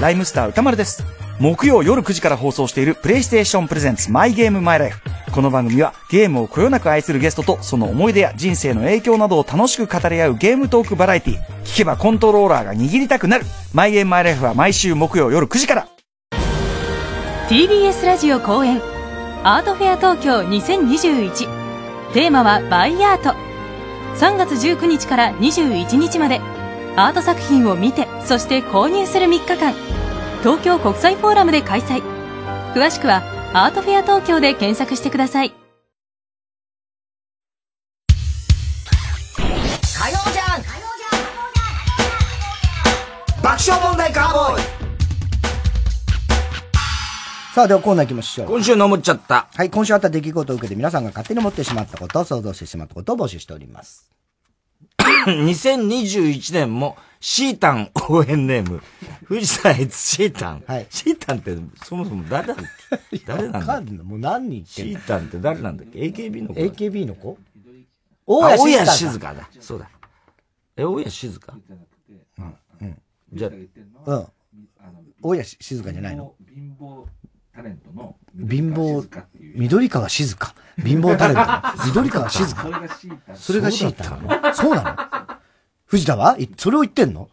S9: ライムスター歌丸です木曜夜9時から放送しているプレイステーションプレゼンツマイゲームマイライフこの番組はゲームをこよなく愛するゲストとその思い出や人生の影響などを楽しく語り合うゲームトークバラエティ聞けばコントローラーが握りたくなる。マイゲームマイライフは毎週木曜夜9時から。
S10: TBS ラジオ公演。アートフェア東京2021テーマはバイアート。3月19日から21日まで。アート作品を見てそして購入する3日間。東京国際フォーラムで開催詳しくはアートフェア東京で検索してください
S1: 火曜じゃん爆笑問題カーボーイさあ、ではコーナー行きましょう。
S2: 今週の思っちゃった。
S1: はい、今週あった出来事を受けて皆さんが勝手に思ってしまったこと、想像してしまったことを募集しております。
S2: 2021年も、シータン応援ネーム、藤田悦シータン。はい。シータンって、そもそも誰なんだっけ？誰なんだ
S1: わかんない。もう何人
S2: シータンって誰なんだっけ ?AKB の子
S1: AKB の子？
S2: 大
S1: 大谷
S2: 谷
S1: 静香
S2: 静香だ。そうだ。え、大谷静香
S1: うん。うん。
S2: じゃ
S1: うん。大谷静香じゃないの？
S11: 貧乏タレントの
S1: 貧乏、緑川静香。貧乏タレント。緑川静香。それがシータン。そうなの？藤田は？いそれを言ってんの？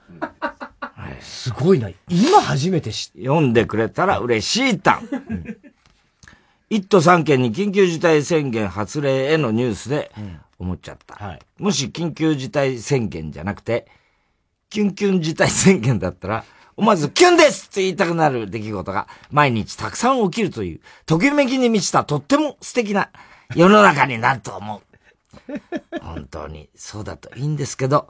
S1: すごいな。今初めて知っ
S2: 読んでくれたら嬉しいたん。一都三県に緊急事態宣言発令へのニュースで思っちゃった。もし緊急事態宣言じゃなくて、キュンキュン事態宣言だったら、思わずキュンですって言いたくなる出来事が毎日たくさん起きるという、ときめきに満ちたとっても素敵な世の中になると思う。本当にそうだといいんですけど、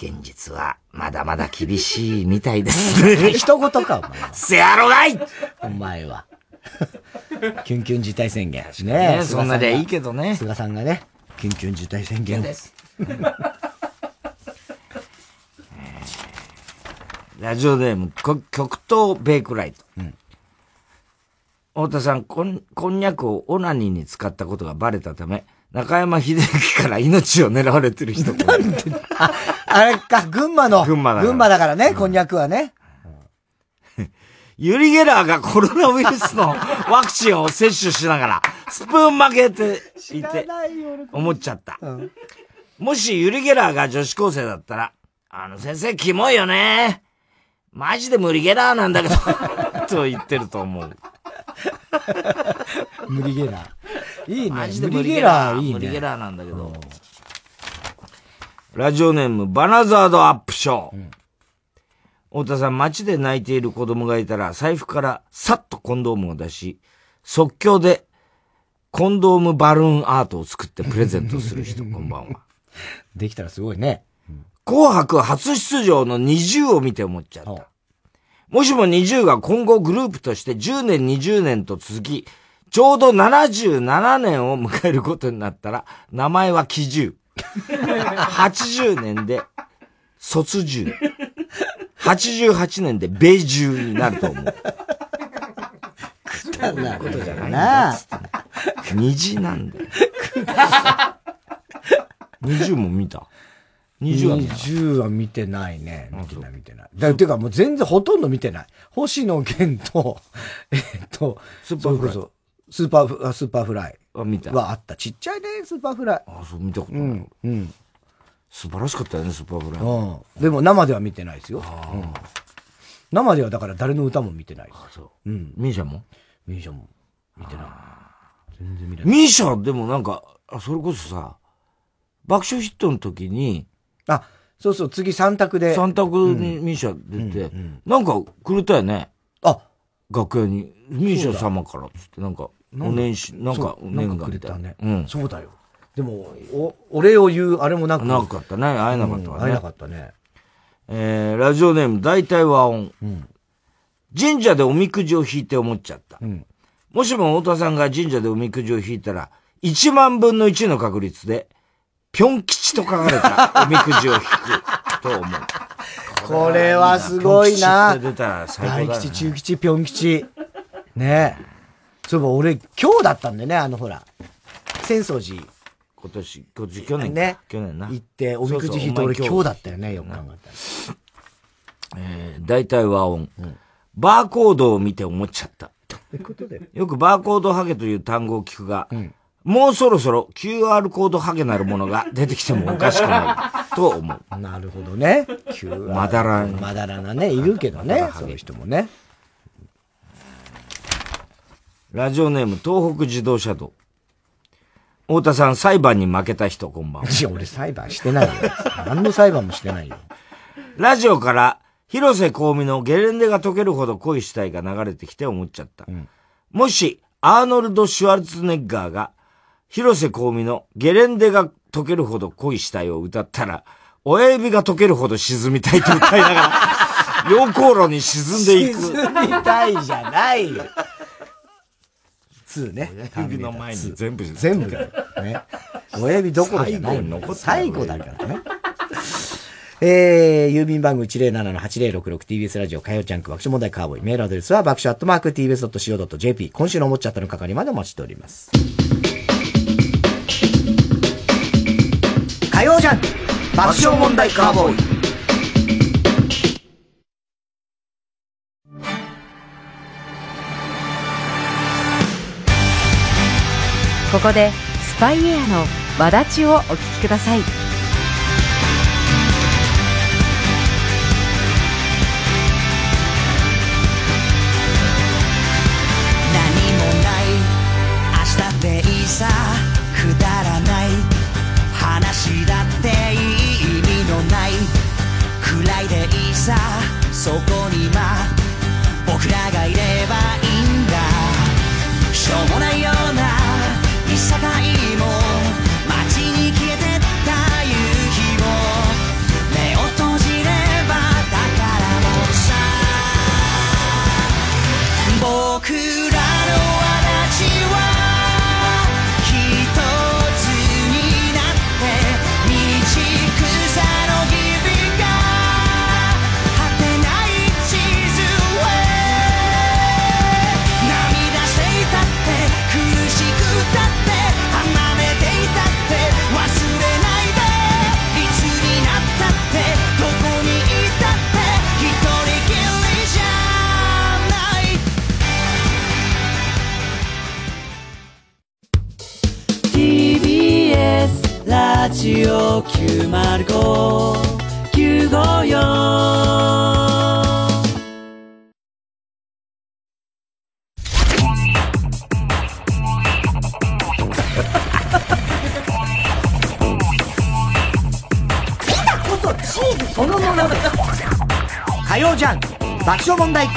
S2: 現実はまだまだ厳しいみたいですね。
S1: 一言か、お前。
S2: せやろがい
S1: お前は。キュンキュン事態宣言。ね
S2: ね
S1: え
S2: そんなでいいけどね。
S1: 菅さんがね、キュンキュン事態宣言。
S2: です。ラジオネーム、こ極東ベイクライト。太田さんこん、こんにゃくをオナニーに使ったことがバレたため、中山秀幸から命を狙われてる人。なんで？
S1: あれか、群馬の。
S2: 群馬だから
S1: 群馬だからね、こんにゃくはね。
S2: ユリ・ゲラーがコロナウイルスの ワクチンを接種しながら、スプーン曲げていて、思っちゃった。もしユリ・ゲラーが女子高生だったら、あの先生キモいよね。マジで無理ゲラーなんだけど、と言ってると思う。
S1: 無理ゲラー。いいね。
S2: マジで
S1: 無理
S2: ゲラー。
S1: いいね。
S2: 無理ゲラーなんだけど。ラジオネーム、バナザードアップショー。太田さん、街で泣いている子供がいたら、財布からさっとコンドームを出し、即興でコンドームバルーンアートを作ってプレゼントする人、こんばんは。
S1: できたらすごいね。
S2: 紅白初出場の20を見て思っちゃった。もしも20が今後グループとして10年20年と続き、ちょうど77年を迎えることになったら、名前は喜十。80年で卒寿。88年で米寿になると思う。
S1: そういう
S2: ことじゃないん
S1: な
S2: だっつってね NiziU なんだよ。20も見た。20は見た。
S1: 20は見てないね。見てない見てない。だていうかもう全然ほとんど見てない。星野源と、えっと、
S2: Superfly
S1: そスーパー Superfly。
S2: は見た。
S1: はあった。ちっちゃいね、 Superfly。
S2: あ、そう、見たこと
S1: うん。うん。
S2: 素晴らしかったよね、 Superfly。
S1: うん。でも生では見てないですよ。うん生ではだから誰の歌も見てない。
S2: あ、そう。
S1: うん。
S2: MISIA も？
S1: MISIA も見てない。全然見れない。
S2: MISIA でもなんか、あそれこそさ、爆笑ヒットの時に、
S1: あ、そうそう、次3択で。
S2: 三択に MISIA 出て、なんかくれたよね。
S1: あ
S2: 楽屋に、 MISIA 様からっつって、なんか、お年始、なんか、
S1: そうなんかくれ
S2: みた
S1: ね。
S2: うん。
S1: そうだよ。でも、お、お礼を言うあれもなく。
S2: なかったね。会えなかったわね。
S1: うん会えなかったね。
S2: えー、ラジオネーム、大体和音。神社でおみくじを引いて思っちゃった。
S1: ん
S2: もしも太田さんが神社でおみくじを引いたら、1万分の1の確率で、ぴょん吉と書かれた おみくじを引くと思う。
S1: これはすごいな。大吉、中吉、ぴょん吉。ねえ。そういえば俺、今日だったんだよね、あのほら。浅草寺
S2: 今年、今年、去年か。
S1: ね
S2: 去年な。
S1: 行って、おみくじ引いて俺今日だったよね、よく考え
S2: えー、大体和音。バーコードを見て思っちゃった。
S1: ことで。
S2: よくバーコードハゲという単語を聞くが、もうそろそろ QR コードハゲなるものが出てきても おかしくないと思う。
S1: なるほどね。
S2: まだらん
S1: まだらなね、いるけどね、そういう人もね。
S2: ラジオネーム東北自動車道。太田さん、裁判に負けた人、こんばんは。
S1: いや、俺裁判してないよ。何の裁判もしてないよ。
S2: ラジオから、広瀬香美のゲレンデが溶けるほど恋したいが流れてきて思っちゃった。もし、アーノルド・シュワルツェネッガーが、広瀬香美のゲレンデが溶けるほど恋したいを歌ったら、親指が溶けるほど沈みたいと歌いながら、溶鉱炉に沈んでいく。
S1: 沈みたいじゃないよ。2ね。
S2: 親指の前に全部
S1: 全部だよ。ね。親指どころじゃない。
S2: 最後に残ってる
S1: 最後だからね。えー、郵便番号 107-8066TBS ラジオ火曜ジャンク爆笑問題カーボーイ。メールアドレスは爆笑アットマーク TBS.CO.JP。今週の思っちゃったの係までお待ちしております。火曜ジャンク爆笑問題カーボーイ。
S3: ここでスパイエアのわだちをお聞きください。
S12: 何さそこにま僕らがいればいいんだ。しょうもない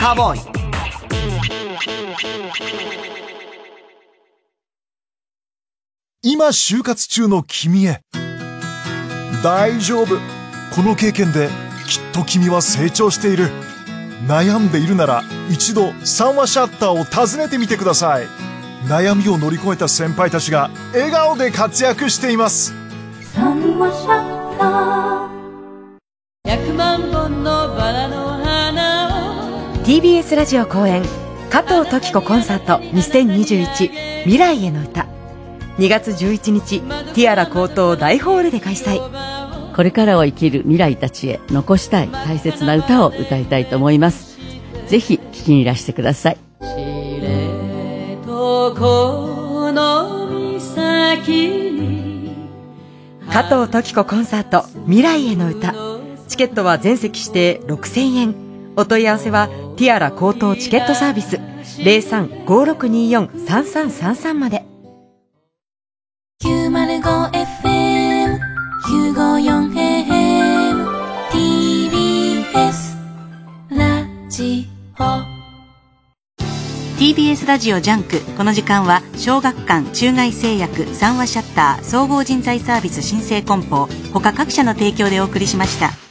S1: カーボーイ
S13: 今就活中の君へ.大丈夫この経験できっと君は成長している悩んでいるなら一度三話シャッターを訪ねてみてください悩みを乗り越えた先輩たちが笑顔で活躍しています
S10: 100万本のバラの
S3: TBS ラジオ公演加藤登紀子コンサート2021未来への歌2月11日ティアラ高等大ホールで開催
S14: これからを生きる未来たちへ残したい大切な歌を歌いたいと思います。ぜひ聴きにいらしてください。
S10: とこの
S3: 加藤登紀子コンサート未来への歌チケットは全席指定6000円お問い合わせはティアラこうとうチケットサービス0356243333まで。
S15: 905FM954AM TBS ラジオ。
S16: TBS ラジオジャンクこの時間は小学館中外製薬三和シャッター総合人材サービス新生梱包他各社の提供でお送りしました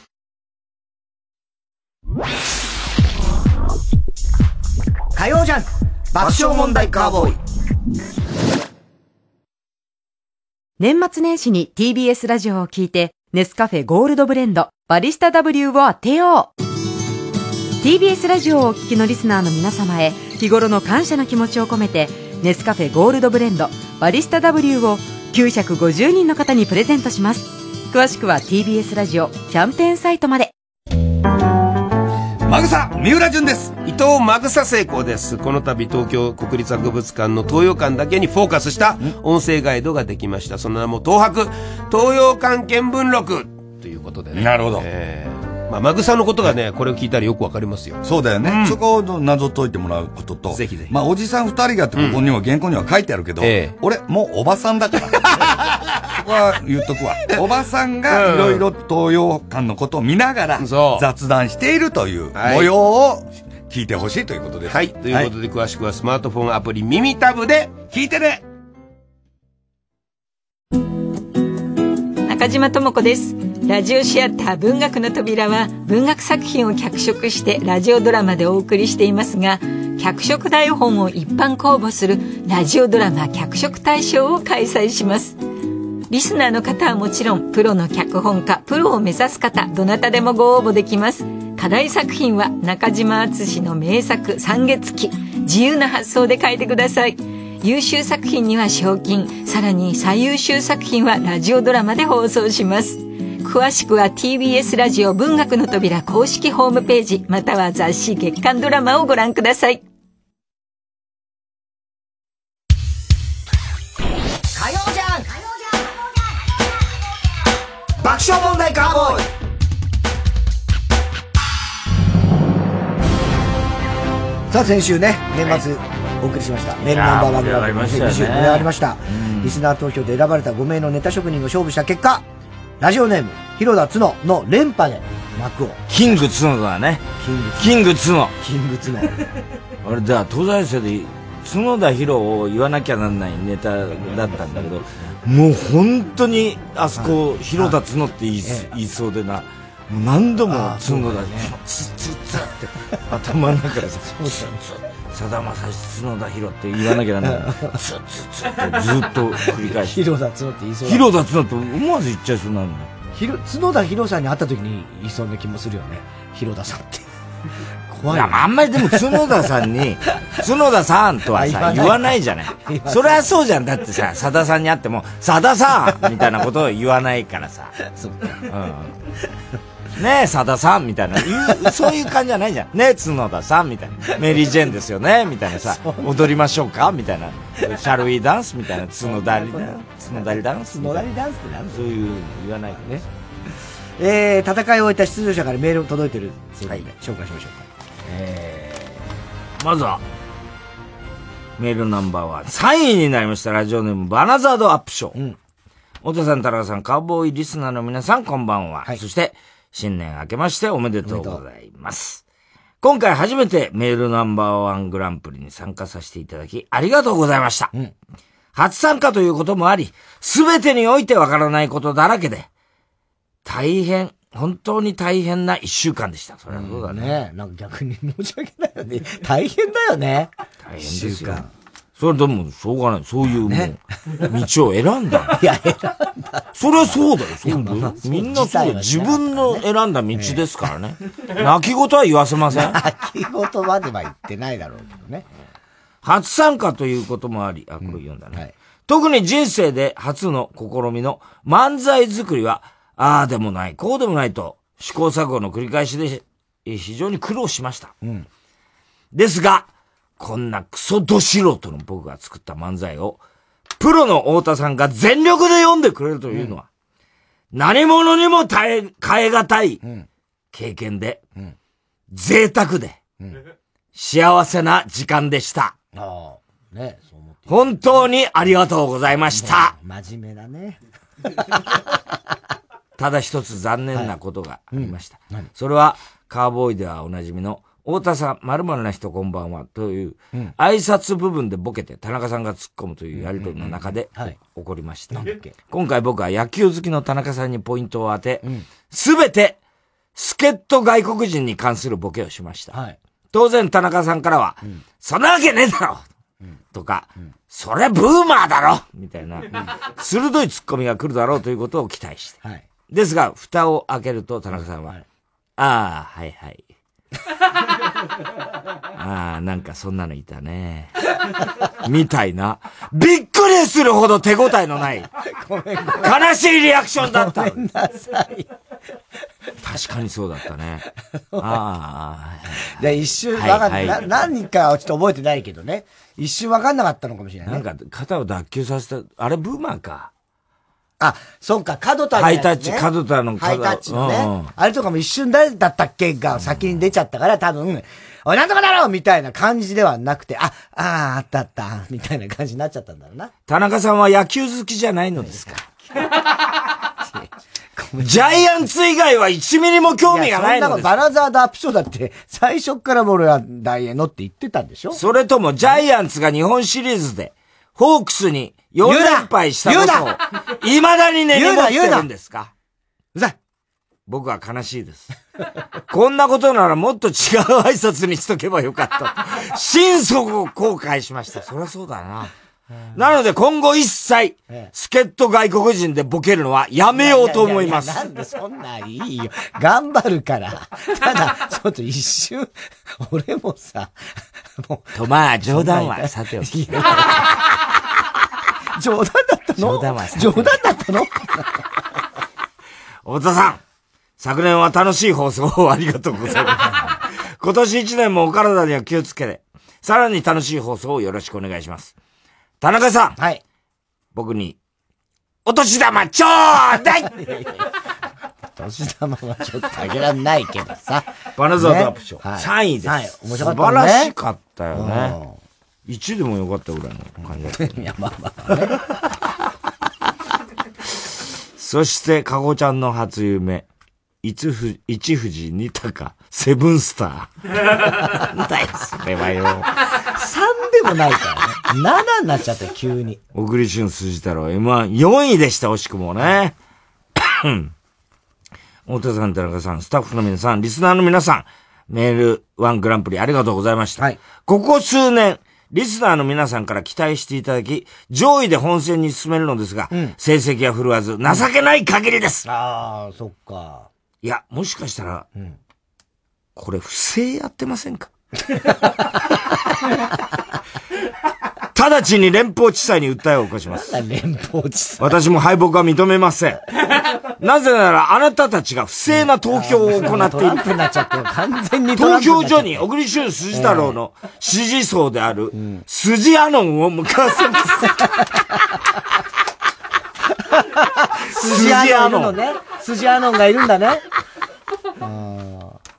S1: 火曜ジャンク爆笑問題カーボーイ。
S3: 年末年始に TBS ラジオを聞いてネスカフェゴールドブレンドバリスタ W を当てよう。TBS ラジオをお聞きのリスナーの皆様へ日頃の感謝の気持ちを込めてネスカフェゴールドブレンドバリスタ W を950人の方にプレゼントします。詳しくは TBS ラジオキャンペーンサイトまで。
S17: マグサ三浦淳です。伊藤マグサ成功です。この度東京国立博物館の東洋館だけにフォーカスした音声ガイドができました。その名も東博東洋館見聞録ということでね。
S18: なるほど。
S17: えーまあ、マグサのことがね、これを聞いたらよくわかりますよ。
S18: そうだよね。
S17: うん
S18: そこを謎解いてもらうことと。
S17: ぜひぜひ
S18: まあ、おじさん二人がってここには原稿には書いてあるけど、
S17: ええ
S18: 俺、もうおばさんだから。そこは言っとくわ。おばさんがいろいろ東洋館のことを見ながら雑談しているという
S17: はい
S18: 模様を聞いてほしいということです。
S17: はい。ということで、詳しくはスマートフォンアプリ耳タブで聞いてね
S19: 中島智子ですラジオシアター文学の扉は文学作品を脚色してラジオドラマでお送りしていますが脚色台本を一般公募するラジオドラマ脚色大賞を開催します。リスナーの方はもちろんプロの脚本家プロを目指す方どなたでもご応募できます。課題作品は中島敦の名作「三月期」自由な発想で書いてください。優秀作品には賞金さらに最優秀作品はラジオドラマで放送します。詳しくは TBS ラジオ文学の扉公式ホームページまたは雑誌月刊ドラマをご覧ください。
S1: 火曜じゃん。爆笑問題カーボーイ。さあ先週ね年末お送りしました、メールナンバーワングランプリ
S2: いやー盛り上がりましたよね。
S1: 2020盛り上がりました。リスナー投票で選ばれた5名のネタ職人が勝負した結果ラジオネーム広田角の連覇で幕を。
S2: キング角だね。
S1: キング
S2: 角。
S1: キング角。
S2: あれだ、東大生で角田博を言わなきゃなんないネタだったんだけど、もう本当にあそこ、広田角って言い,、言いそうでな、もう何度も角田、つつつって頭の中でさ、さだまさし角田博って言わなきゃなんない。つつつってずっと繰り返して。
S1: 広田角って言いそうだ
S2: 広田角って思わず言っちゃいそうになるんだ
S1: 角田博さんに会った時に言いそうな気もするよね広田さんって 怖い
S2: あんまりでも角田さんに、角田さんとはさ、言わないじゃ ない。それはそうじゃん。だってさ、さださんに会っても、さださんみたいなことを言わないからさ。うん。ねえ、さださんみたいな、そういう感じじゃないじゃん。ねえ、角田さんみたいな。メリー・ジェーンですよねみたいなさ、踊りましょうかみたいな。シャルウィーダンスみたいな、角田り、角田りダンス
S1: 角田りダンスってなんだ
S2: そういう、言わないでね。
S1: えー、戦いを終えた出場者からメール届いてるそういうことで、紹介しましょうか
S2: えー、まずは、メールナンバーは3位になりましたラジオネームバナザードアップショー。太田さん、田中さん、カウボーイリスナーの皆さん、こんばんは。そして、新年明けましておめでとうございます。今回初めてメールナンバーワングランプリに参加させていただき、ありがとうございました。初参加ということもあり、すべてにおいてわからないことだらけで、大変、本当に大変な一週間でした。それはそうだね。
S1: ねなんか逆に申し訳ないよね大変だよね
S2: 大変ですよ。それでも、しょうがない。そういう、もう、道を選んだ。
S1: いや、選ん
S2: だ。それはそうだよ、そうだよ。みんなそう
S1: 自
S2: 分の選んだ道ですからね。泣き言は言わせません。
S1: 泣き言までは言ってないだろうけどね
S2: 初参加ということもあり、あ、これ読んだね。特に人生で初の試みの漫才作りは、ああでもない、こうでもないと、試行錯誤の繰り返しで、え非常に苦労しました。
S1: うん
S2: ですが、こんなクソド素人の僕が作った漫才を、プロの太田さんが全力で読んでくれるというのは、何者にも耐え、変え難い経験で、贅沢で、幸せな時間でした。
S1: ああ、ね、そう思って。
S2: 本当にありがとうございました。
S1: 真面目だね。
S2: ただ一つ残念なことがありました。それは、カーボーイではおなじみの、太田さん、〇〇な人こんばんは、という、挨拶部分でボケて田中さんが突っ込むというやりとりの中で、起こりました。今回僕は野球好きの田中さんにポイントを当て、すべて、助っ人外国人に関するボケをしました。当然田中さんからは、そんなわけねえだろとか、それブーマーだろみたいな、鋭いツッコミが来るだろうということを期待して。ですが、蓋を開けると田中さんは、ああ、はいはい。ああ、なんかそんなのいたね。みたいな。びっくりするほど手応えのない、悲しいリアクションだった。
S1: ごめんなさい。
S2: 確かにそうだったね。ああ。
S1: で、一瞬、
S2: はい
S1: わかん
S2: はい
S1: な何かはちょっと覚えてないけどね。一瞬わかんなかったのかもしれないね。
S2: なんか、肩を脱臼させた、あれブーマーか。
S1: あ、そっか、角田ね。
S2: ハイタッチ角田の角
S1: ハイタッチのね。
S2: うんうん。
S1: あれとかも一瞬誰だったっけが先に出ちゃったから、多分、おい、なんとかだろうみたいな感じではなくて、あ、ああ、あったあった、みたいな感じになっちゃったんだろうな。
S2: 田中さんは野球好きじゃないのですか。ジャイアンツ以外は1ミリも興味がないのです
S1: やそんなのバナザードアップショーだって、最初っから俺は大英のって言ってたんでしょ？
S2: それともジャイアンツが日本シリーズで、ホークスに4連敗したことを、未だに根に持ってるんですか？
S1: うざい
S2: 僕は悲しいです。こんなことならもっと違う挨拶にしとけばよかった。心底後悔しました。そりゃそうだな。なので今後一切、助っ人外国人でボケるのはやめようと思います
S1: や。ややなんでそんないいよ。頑張るから。ただ、ちょっと一瞬、俺もさ、もう。
S2: とまあ冗談はさておき。
S1: 冗談だったの？
S2: 冗談は
S1: 冗談だったの？
S2: 太田さん、昨年は楽しい放送をありがとうございます。今年一年もお体には気をつけて、さらに楽しい放送をよろしくお願いします。田中さん。
S1: はい。
S2: 僕に、お年玉ちょーだい
S1: 年玉はちょっとあげらんないけどさ。
S2: バナザードアップショー。
S1: ねはい
S2: 3位です。
S1: はい面白かったね
S2: 晴らしかったよね。1でもよかったぐらいの感じだった。
S1: いや、まあまあね。
S2: そして、かごちゃんの初夢。一富一富士二鷹、セブンスター。な んだよ、それはよ。
S1: 3でもないからね。7になっちゃったよ、急に。
S2: 小栗旬辻太郎 M14 位でした、惜しくもね。太田さん、田中さん、スタッフの皆さん、リスナーの皆さん、メールワングランプリありがとうございました。ここ数年、リスナーの皆さんから期待していただき、上位で本戦に進めるのですが、成績は振るわず、情けない限りです。
S1: ああ、そっか。
S2: いや、もしかしたら、これ不正やってませんか？直ちに連邦地裁に訴えを起こします。
S1: 連邦地裁。
S2: 私も敗北は認めません。なぜならあなたたちが不正な投票を行っている。
S1: プになっちゃってる。完全に
S2: 投票所に小栗旬辻太郎の支持層である、筋アノンを向かわせます。
S1: 筋アノン。筋アノンがいるんだね。ああ、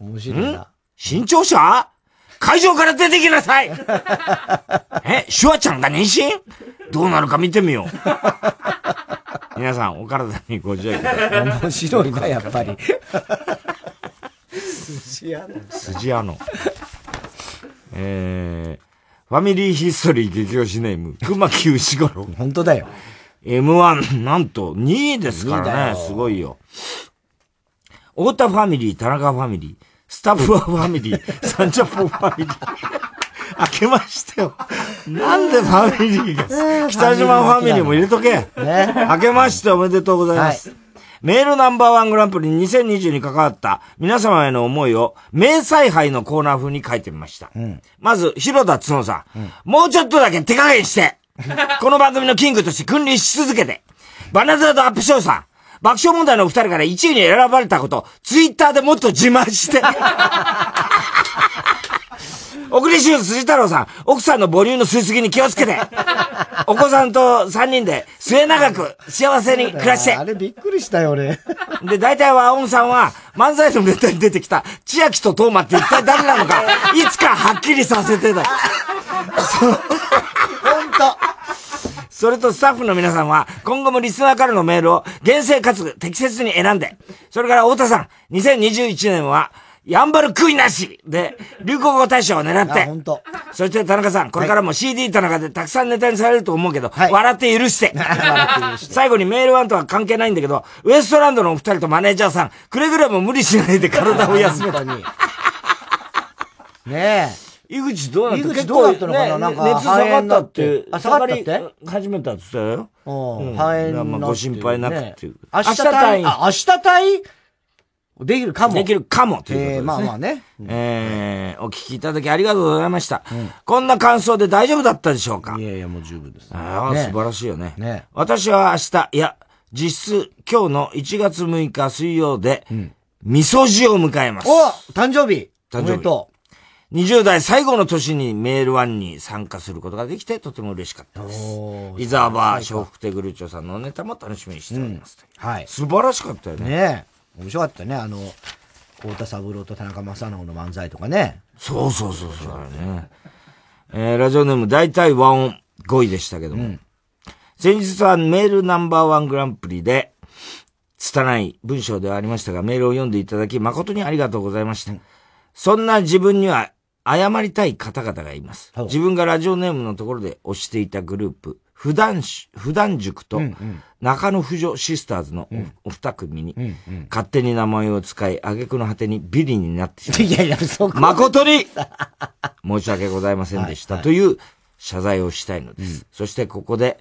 S1: 面白いな。
S2: 新潮社？会場から出てきなさい え、シュワちゃんが妊娠？どうなるか見てみよう。皆さん、お体にご自愛ください。
S1: 面白いな、やっぱり。筋アノン。
S2: 筋アノン。えー、ファミリーヒストリー激推しネーム、熊木牛五郎。
S1: 本当だよ。
S2: M1、なんと2位ですか
S1: 2位だよ
S2: らね。すごいよ。太田ファミリー、田中ファミリー、スタッフはファミリー、サンジャポファミリー。開けましたよ。なんでファミリーが、北島ファミリーも入れとけ。開けましておめでとうございます。メールナンバーワングランプリ2020に関わった。皆様への思いを名采配のコーナー風に書いてみました。まず、広田角さん,、もうちょっとだけ手加減して、この番組のキングとして君臨し続けて、バナザードアップショーさん、爆笑問題のお二人から1位に選ばれたこと、ツイッターでもっと自慢して。小栗旬辻太郎さん、奥さんの母乳の吸いすぎに気をつけて。お子さんと3人で末永く幸せに暮らして。
S1: あれびっくりしたよ、俺。
S2: で、大体は、青ンさんは、漫才のネタに出てきた、千秋とトーマって一体誰なのか、いつかはっきりさせてだ。
S1: ほんと。
S2: それとスタッフの皆さんは、今後もリスナーからのメールを厳正かつ適切に選んで、それから太田さん、2021年は、やんばる食いなしで、流行語大賞を狙って。
S1: 本当。
S2: そして田中さん、これからも CD 田中でたくさんネタにされると思うけど、笑って許して。最後にメールワンとは関係ないんだけど、ウエストランドのお二人とマネージャーさん、くれぐれも無理しないで体を休めたに。
S1: ね
S2: え。井口どうなった？
S1: 井口どうなったのかな？
S2: ね
S1: なんか
S2: 熱下がったって。
S1: あ下がったって？
S2: 始めたって言ったよ。
S1: うん肺炎
S2: まあご心配なくっていう。
S1: 明日退院。あ、明日退院できるかも。
S2: できるかもということですね。
S1: えーまあまあね。
S2: えー、お聞きいただきありがとうございました。こんな感想で大丈夫だったでしょうか？
S1: いやいや、もう十分です。
S2: ああ、
S1: ね
S2: 素晴らしいよね。
S1: ね
S2: 私は明日、いや、実質今日の1月6日水曜で、味噌汁を迎えます。
S1: お誕生日
S2: 誕生日
S1: おめでと
S2: 20代最後の年にメールワンに参加することができてとても嬉しかったです。伊沢場笑福亭グルーチョさんのネタも楽しみにしております。
S1: はい。
S2: 素晴らしかったよね。
S1: ねえ。面白かったね。あの、太田三郎と田中正直の漫才とかね。
S2: そうそうそうそう。ね。えー、ラジオネーム大体和音5位でしたけども。先日はメールナンバーワングランプリで、拙い文章ではありましたが、メールを読んでいただき誠にありがとうございました。そんな自分には謝りたい方々がいます。自分がラジオネームのところで推していたグループ、普段し、普段塾と中野婦女シスターズのお,、二組に、勝手に名前を使い、挙句の果てにビリになってしまい、
S1: いやいや、そこ。
S2: 誠に 申し訳ございませんでした、という謝罪をしたいのです。そしてここで、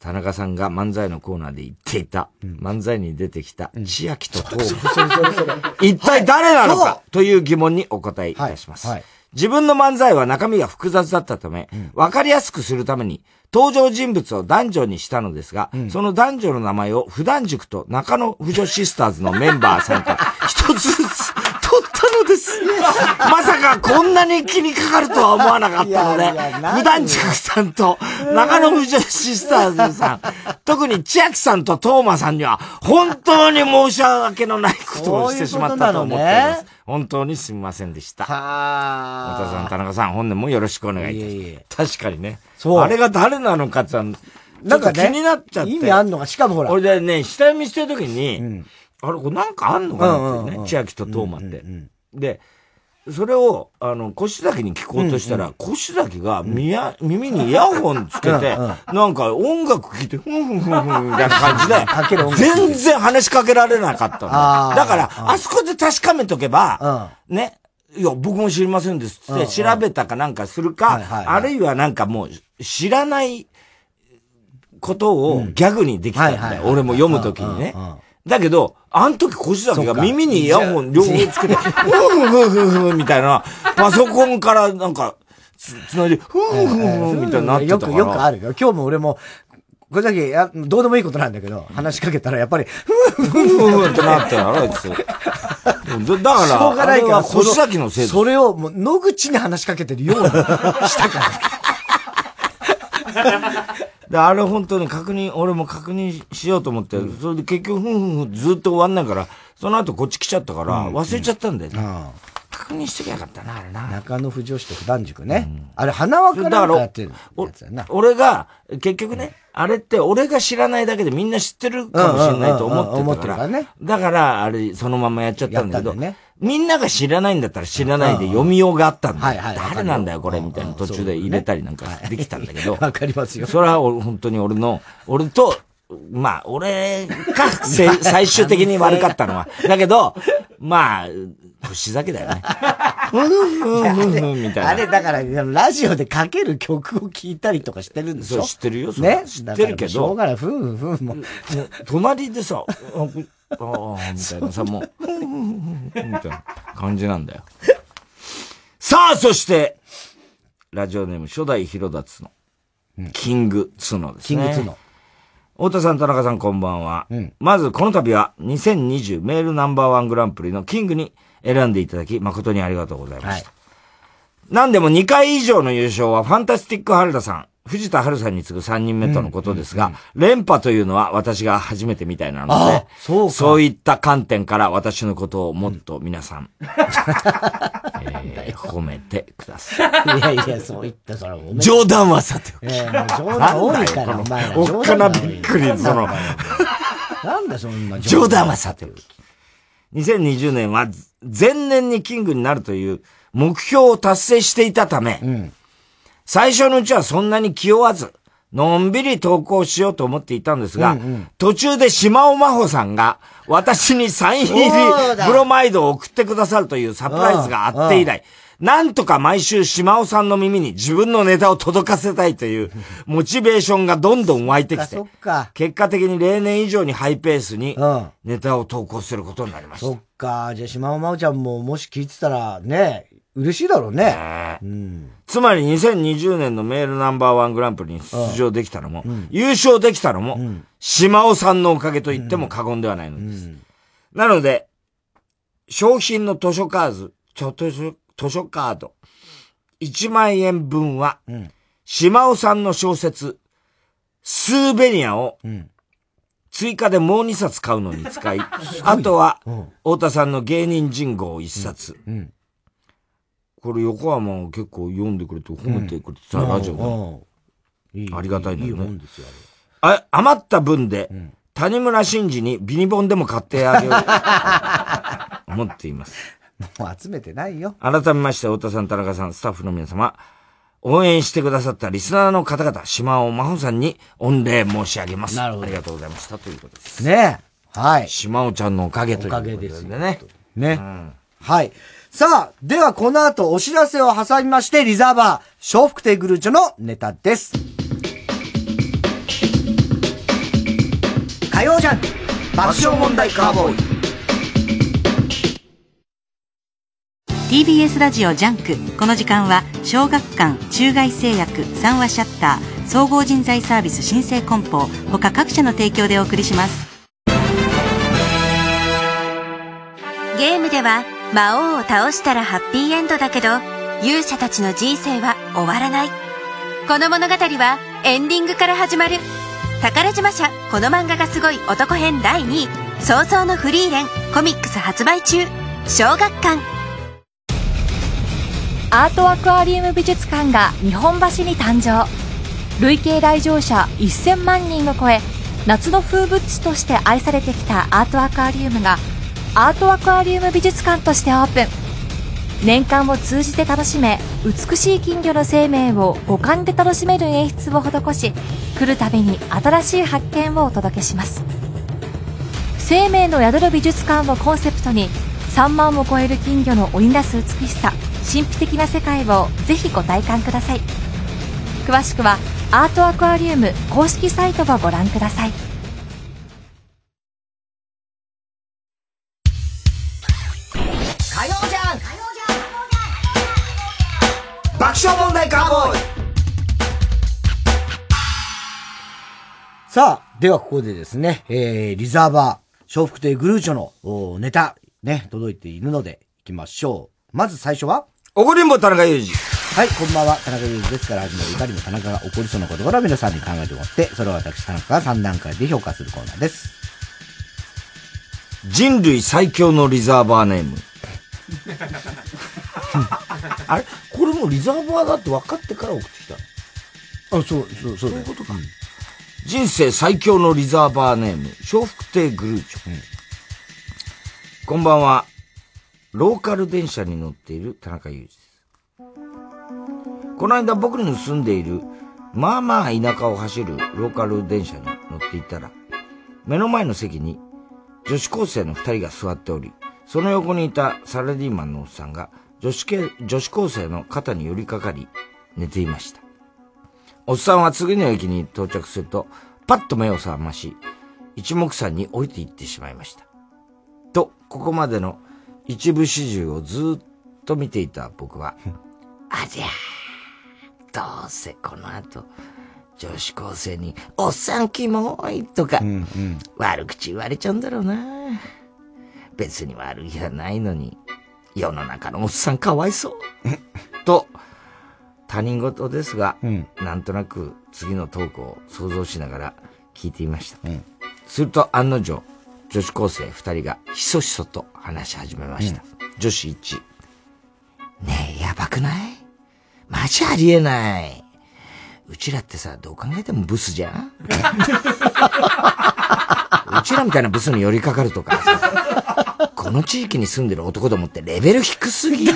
S2: 田中さんが漫才のコーナーで言っていた、漫才に出てきた千秋と東一体誰なのかという疑問にお答えいたします。自分の漫才は中身が複雑だったため、わかりやすくするために、登場人物を男女にしたのですが、その男女の名前を普段塾と中野婦女シスターズのメンバーさんから一つずつ取ったのです。まさかこんなに気にかかるとは思わなかったので
S1: いやいや、何
S2: 普段塾さんと中野婦女シスターズさん、特に千秋さんと東馬さんには、本当に申し訳のないことをしてしまったと思っております。本当にすみませんでした。
S1: は
S2: 太田さん、田中さん、本年もよろしくお願いいたします。確かにね。
S1: そう
S2: あれが誰なのかって
S1: なんか
S2: 気になっちゃって。
S1: 意味あんのか、しかもほら。
S2: 俺でね、下読みしてるときに、あれ、これなんかあんのかなって
S1: うんうんうん
S2: ね、千秋と東馬って。で、それを、あの、腰崎に聞こうとしたら、腰崎が耳耳にイヤホンつけて、なんか音楽聴いて、ふんふんふんふんみたいな感じで、全然話しかけられなかったの。だから、あそこで確かめとけば、ね、いや、僕も知りませんですって、調べたかなんかするか、あるいはなんかもう、知らないことをギャグにできたんだよ。俺も読むときにね。だけど、あの時腰崎が耳にイヤホン両方つけて、ふんふんふんふんふんみたいな、パソコンからなんか、つ、つないで、ふんふんふんみたいになってたから。
S1: よく、よくあるよ。今日も俺も、これだけ、や、どうでもいいことなんだけど、話しかけたらやっぱり、ふんふんふん
S2: ってなってたよ、あいつ。だだから、
S1: しょうがないから、
S2: 崎のせいだ
S1: それを、もう、野口に話しかけてるようにしたから。
S2: で、あれ本当に確認、俺も確認しようと思って、それで結局、ふんふんふんずっと終わんないから、その後こっち来ちゃったから、忘れちゃったんだよね。確認してきゃよかったな、あれな。
S1: 中野婦女子と普段塾ね。あれ、花輪かなんかやってるやつやな。
S2: 俺が、結局ね、あれって俺が知らないだけでみんな知ってるかもしれないと思ってたから。
S1: ね
S2: だから、あれ、そのままやっちゃったんだけど、
S1: やったんだよね
S2: みんなが知らないんだったら知らないで読みようがあったんだよ。
S1: はいはい
S2: 誰なんだよ、これ、みたいな途中で入れたりなんかできたんだけど。
S1: わかりますよ。
S2: それは俺本当に俺の、俺と、まあ、俺か、せ最終的に悪かったのは。だけど、まあ、星酒だよね。ふんふんふんふんみたいな。
S1: あれ、だから、ラジオでかける曲を聞いたりとかしてるんでしょ？
S2: そう知ってるよ
S1: ね？
S2: 知ってるけど
S1: だからしょうがない、ふんふんも。
S2: 隣でさ、ああ、みたいなさ、もう、みたいな感じなんだよ。さあ、そして、ラジオネーム初代広達の、キングツノですね。
S1: キングツノ。
S2: 太田さん、田中さん、こんばんは。まず、この度は、2020メールナンバーワングランプリのキングに選んでいただき、誠にありがとうございました。なんでも2回以上の優勝はファンタスティック原田さん、藤田春さんに次ぐ3人目とのことですが、連覇というのは私が初めてみたいなので、
S1: そう
S2: そういった観点から私のことをもっと皆さん、えー褒めてください。
S1: いやいや、そう言った、それおめ
S2: 冗談はさておき。
S1: ええもう冗談多いから、お前ら。
S2: おっかなびっくり、その、
S1: なんだそんな
S2: 冗談はさておき。2020年は前年にキングになるという目標を達成していたため、最初のうちはそんなに気負わず、のんびり投稿しようと思っていたんですが、途中で島尾真帆さんが私にサイン入りブロマイドを送ってくださるというサプライズがあって以来、なんとか毎週島尾さんの耳に自分のネタを届かせたいというモチベーションがどんどん湧いてきて。結果的に例年以上にハイペースにネタを投稿することになりました。
S1: そっか。じゃあ、島尾真央ちゃんももし聞いてたら、ね、嬉しいだろうね。うん。
S2: つまり2020年のメールナンバーワングランプリに出場できたのも、優勝できたのも、島尾さんのおかげと言っても過言ではないのです。なので、商品の図書カード、ちょ図書図書カード、1万円分は、島尾さんの小説、スーベニアを、追加でもう2冊買うのに使い、あとは、太田さんの芸人人号1冊。これ横浜結構読んでくれて褒めてくれてさ、ラジオで。ありがたいんだよね。あ余った分で、谷村新司にビニボンでも買ってあげよう。思っています。
S1: もう集めてないよ。
S2: 改めまして、太田さん、田中さん、スタッフの皆様、応援してくださったリスナーの方々、島尾真帆さんに御礼申し上げます。ありがとうございました。ということです。
S1: ねはい。
S2: 島尾ちゃんのおかげということで
S1: おかげですよ
S2: ね。
S1: ね。はい。さあ、ではこの後お知らせを挟みまして、リザーバー、笑福亭グルーチョのネタです。火曜 JUNK、爆笑問題カーボーイ。
S16: TBS ラジオジャンクこの時間は小学館中外製薬三和シャッター総合人材サービス新生梱包他各社の提供でお送りします
S4: ゲームでは魔王を倒したらハッピーエンドだけど勇者たちの人生は終わらない。この物語はエンディングから始まる。宝島社この漫画がすごい男編第2位。早々のフリーレンコミックス発売中。小学館。
S8: アートアクアリウム美術館が日本橋に誕生。累計来場者1000万人を超え夏の風物詩として愛されてきたアートアクアリウムがアートアクアリウム美術館としてオープン。年間を通じて楽しめ美しい金魚の生命を五感で楽しめる演出を施し来るたびに新しい発見をお届けします。生命の宿る美術館をコンセプトに3万を超える金魚の織りなす美しさ神秘的な世界をぜひご体感ください。詳しくはアートアクアリウム公式サイトをご覧ください。
S1: さあ、ではここでですね、えー、リザーバー、笑福亭グルーチョのおネタ、ね、届いているので、行きましょう。まず最初は
S2: 怒りんぼ田中裕二。
S1: はい、こんばんは、田中裕二ですから始まる怒りの田中が起こりそうなことから皆さんに考えてもらって、それを私田中が3段階で評価するコーナーです。
S2: 人類最強のリザーバーネーム。あれ？これもうリザーバーだって分かってから送ってきた
S1: あ、そう、そう、そう
S2: そういうことか。人生最強のリザーバーネーム、笑福亭グルーチョ。こんばんは。ローカル電車に乗っている田中裕二です。この間僕の住んでいる、まあまあ田舎を走るローカル電車に乗っていたら、目の前の席に女子高生の二人が座っており、その横にいたサラリーマンのおっさんが女子系女子高生の肩に寄りかかり寝ていました。おっさんは次の駅に到着すると、パッと目を覚まし、一目散に降りていってしまいました。と、ここまでの一部始終をずっと見ていた僕は、ありゃー、どうせこの後、女子高生に、おっさんキモいとか、悪口言われちゃうんだろうな。別に悪気はないのに、世の中のおっさんかわいそう。と、他人事ですが、なんとなく次のトークを想像しながら聞いていました。すると案の定、女子高生二人がひそひそと話し始めました。女子1。ねえ、やばくない？マジありえない。うちらってさ、どう考えてもブスじゃん？うちらみたいなブスに寄りかかるとかさ、この地域に住んでる男どもってレベル低すぎ。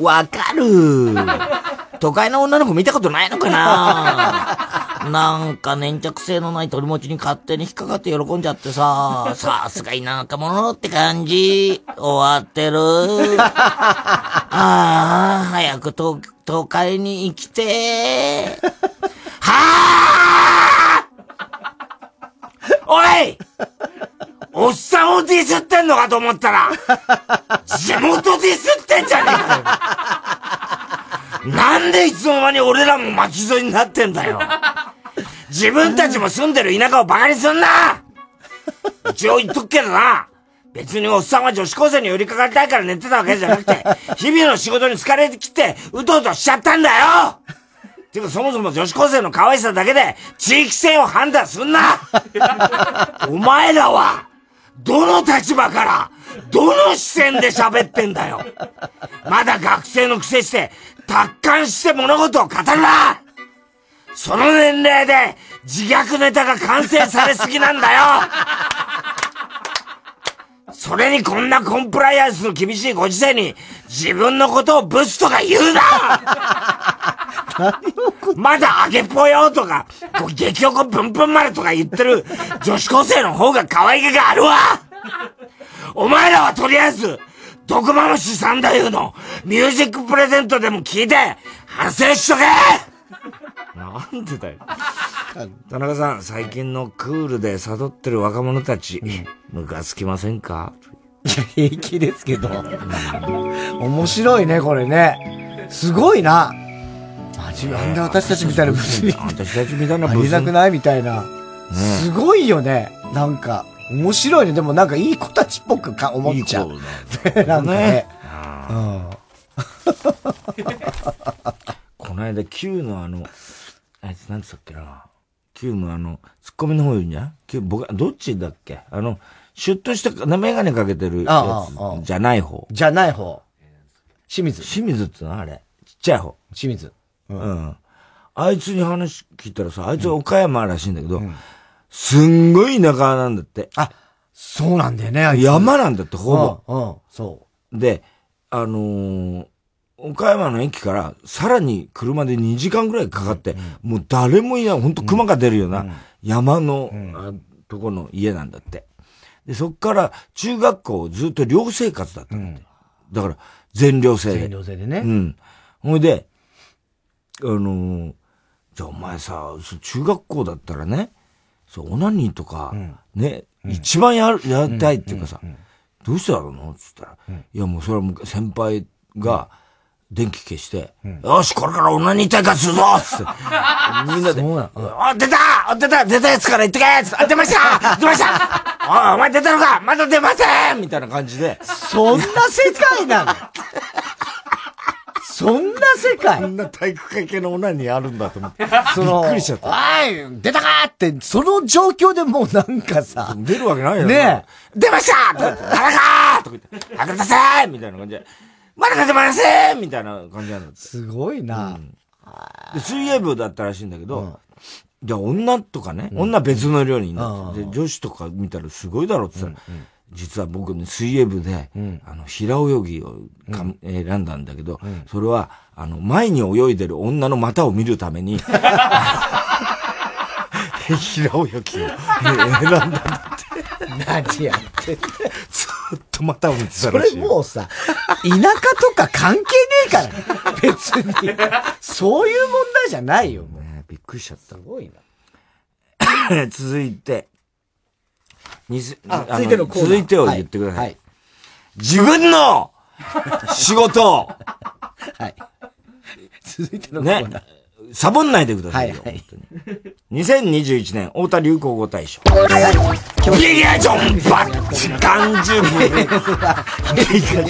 S2: わかる。都会の女の子見たことないのかななんか粘着性のない鳥持ちに勝手に引っかかって喜んじゃってさ、さすが田舎者って感じ。終わってる。ああ、早く都都会に生きてはあおいおっさんをディスってんのかと思ったら、地元ディスってんじゃねえかよ。なんでいつの間に俺らも巻き添えになってんだよ。自分たちも住んでる田舎をバカにすんな一応言っとくけどな。別におっさんは女子高生に寄りかかりたいから寝てたわけじゃなくて、日々の仕事に疲れてきて、うとうとしちゃったんだよてかそもそも女子高生の可愛さだけで地域性を判断すんなお前らは、どの立場から、どの視線で喋ってんだよ。まだ学生のくせして、達観して物事を語るな。その年齢で自虐ネタが完成されすぎなんだよ。それにこんなコンプライアンスの厳しいご時世に自分のことをブスとか言うな。まだ揚げぽよとか、こう激おこぷんぷん丸とか言ってる女子高生の方が可愛げがあるわお前らはとりあえず、毒マムシ三太夫のミュージックプレゼントでも聞いて、反省しとけなんでだよ。田中さん、最近のクールで悟ってる若者たち、ムカつきませんか？
S1: 平気ですけど。面白いね、これね。すごいな。マジ、なんで私たちみたいなブスに。
S2: 私たちみたいな
S1: あ
S2: ブス
S1: りたくないみたいな。すごいよね。なんか、面白いね。でもなんかいい子たちっぽくか思っちゃう。ね なんかね。うん。
S2: この間 Q のあの、あいつなんつったっけな。Q のあの、ツッコミの方言うんじゃん ?Q、僕、どっちだっけ？あの、シュッとした、メガネかけてるやつじゃない方。
S1: じゃない方。清水。
S2: 清水ってのはあれ。ちっちゃい方。
S1: 清水。
S2: うん。あいつに話聞いたらさ、あいつは岡山らしいんだけど、すんごい田舎なんだって。
S1: あ、そうなんだよね、
S2: 山なんだって、ほぼ。
S1: うん、うん、そ
S2: で、あのー岡山の駅からさらに車で2時間ぐらいかかって、もう誰もいない、本当熊が出るような山の、あとこの家なんだって。で、そっから中学校ずっと寮生活だったんだって。だから、全寮制で。
S1: 全寮制でね
S2: うん。ほいで、あのーじゃあお前さ、中学校だったらね、そう、オナニーとか、ね、一番やる、やりたいっていうかさ、どうしてだろうの？つったら、いやもうそれはもう先輩が、電気消して、よし、これからオナニー大会するぞつって、みんなで、あ、出たあ出た出たやつから言ってけつってあ、出ました出ました。おい、お前出たのかまだ出ませんみたいな感じで。
S1: そんな世界なの？そんな世界？
S2: こんな体育会系のオナニーあるんだと思って。
S1: その、
S2: びっくりしちゃった。
S1: おい出たかって、その状況でもうなんかさ、
S2: 出るわけないよ
S1: ね
S2: 出ましたとか言って、誰かとか言って、早く出せみたいな感じで、まだ出てませんみたいな感じなんだって。
S1: すごいな、
S2: で、水泳部だったらしいんだけど、じゃあ女とかね、女別の寮にいんだってで、女子とか見たらすごいだろって言ったら、実は僕ね、水泳部で、あの、平泳ぎをかん選んだんだけど、それは、あの、前に泳いでる女の股を見るために、平泳ぎを選んだんだって。
S1: 何やってんだよ
S2: ずっと股を見てた
S1: それ
S2: らしいよ。
S1: もうさ、田舎とか関係ねえから。別に。そういう問題じゃないよ。
S2: ねびっくりしちゃった。
S1: すごい
S2: な。続いて、
S1: あ続いてのコーナー
S2: 続いてを言ってください。
S1: はい
S2: 自分の仕事を、
S1: はい。続いてのコーナー。
S2: ね、サボんないでくださいよ。
S1: はいはい
S2: 本当に2021年、太田流行語大賞。ビリアジョンバッチ感じ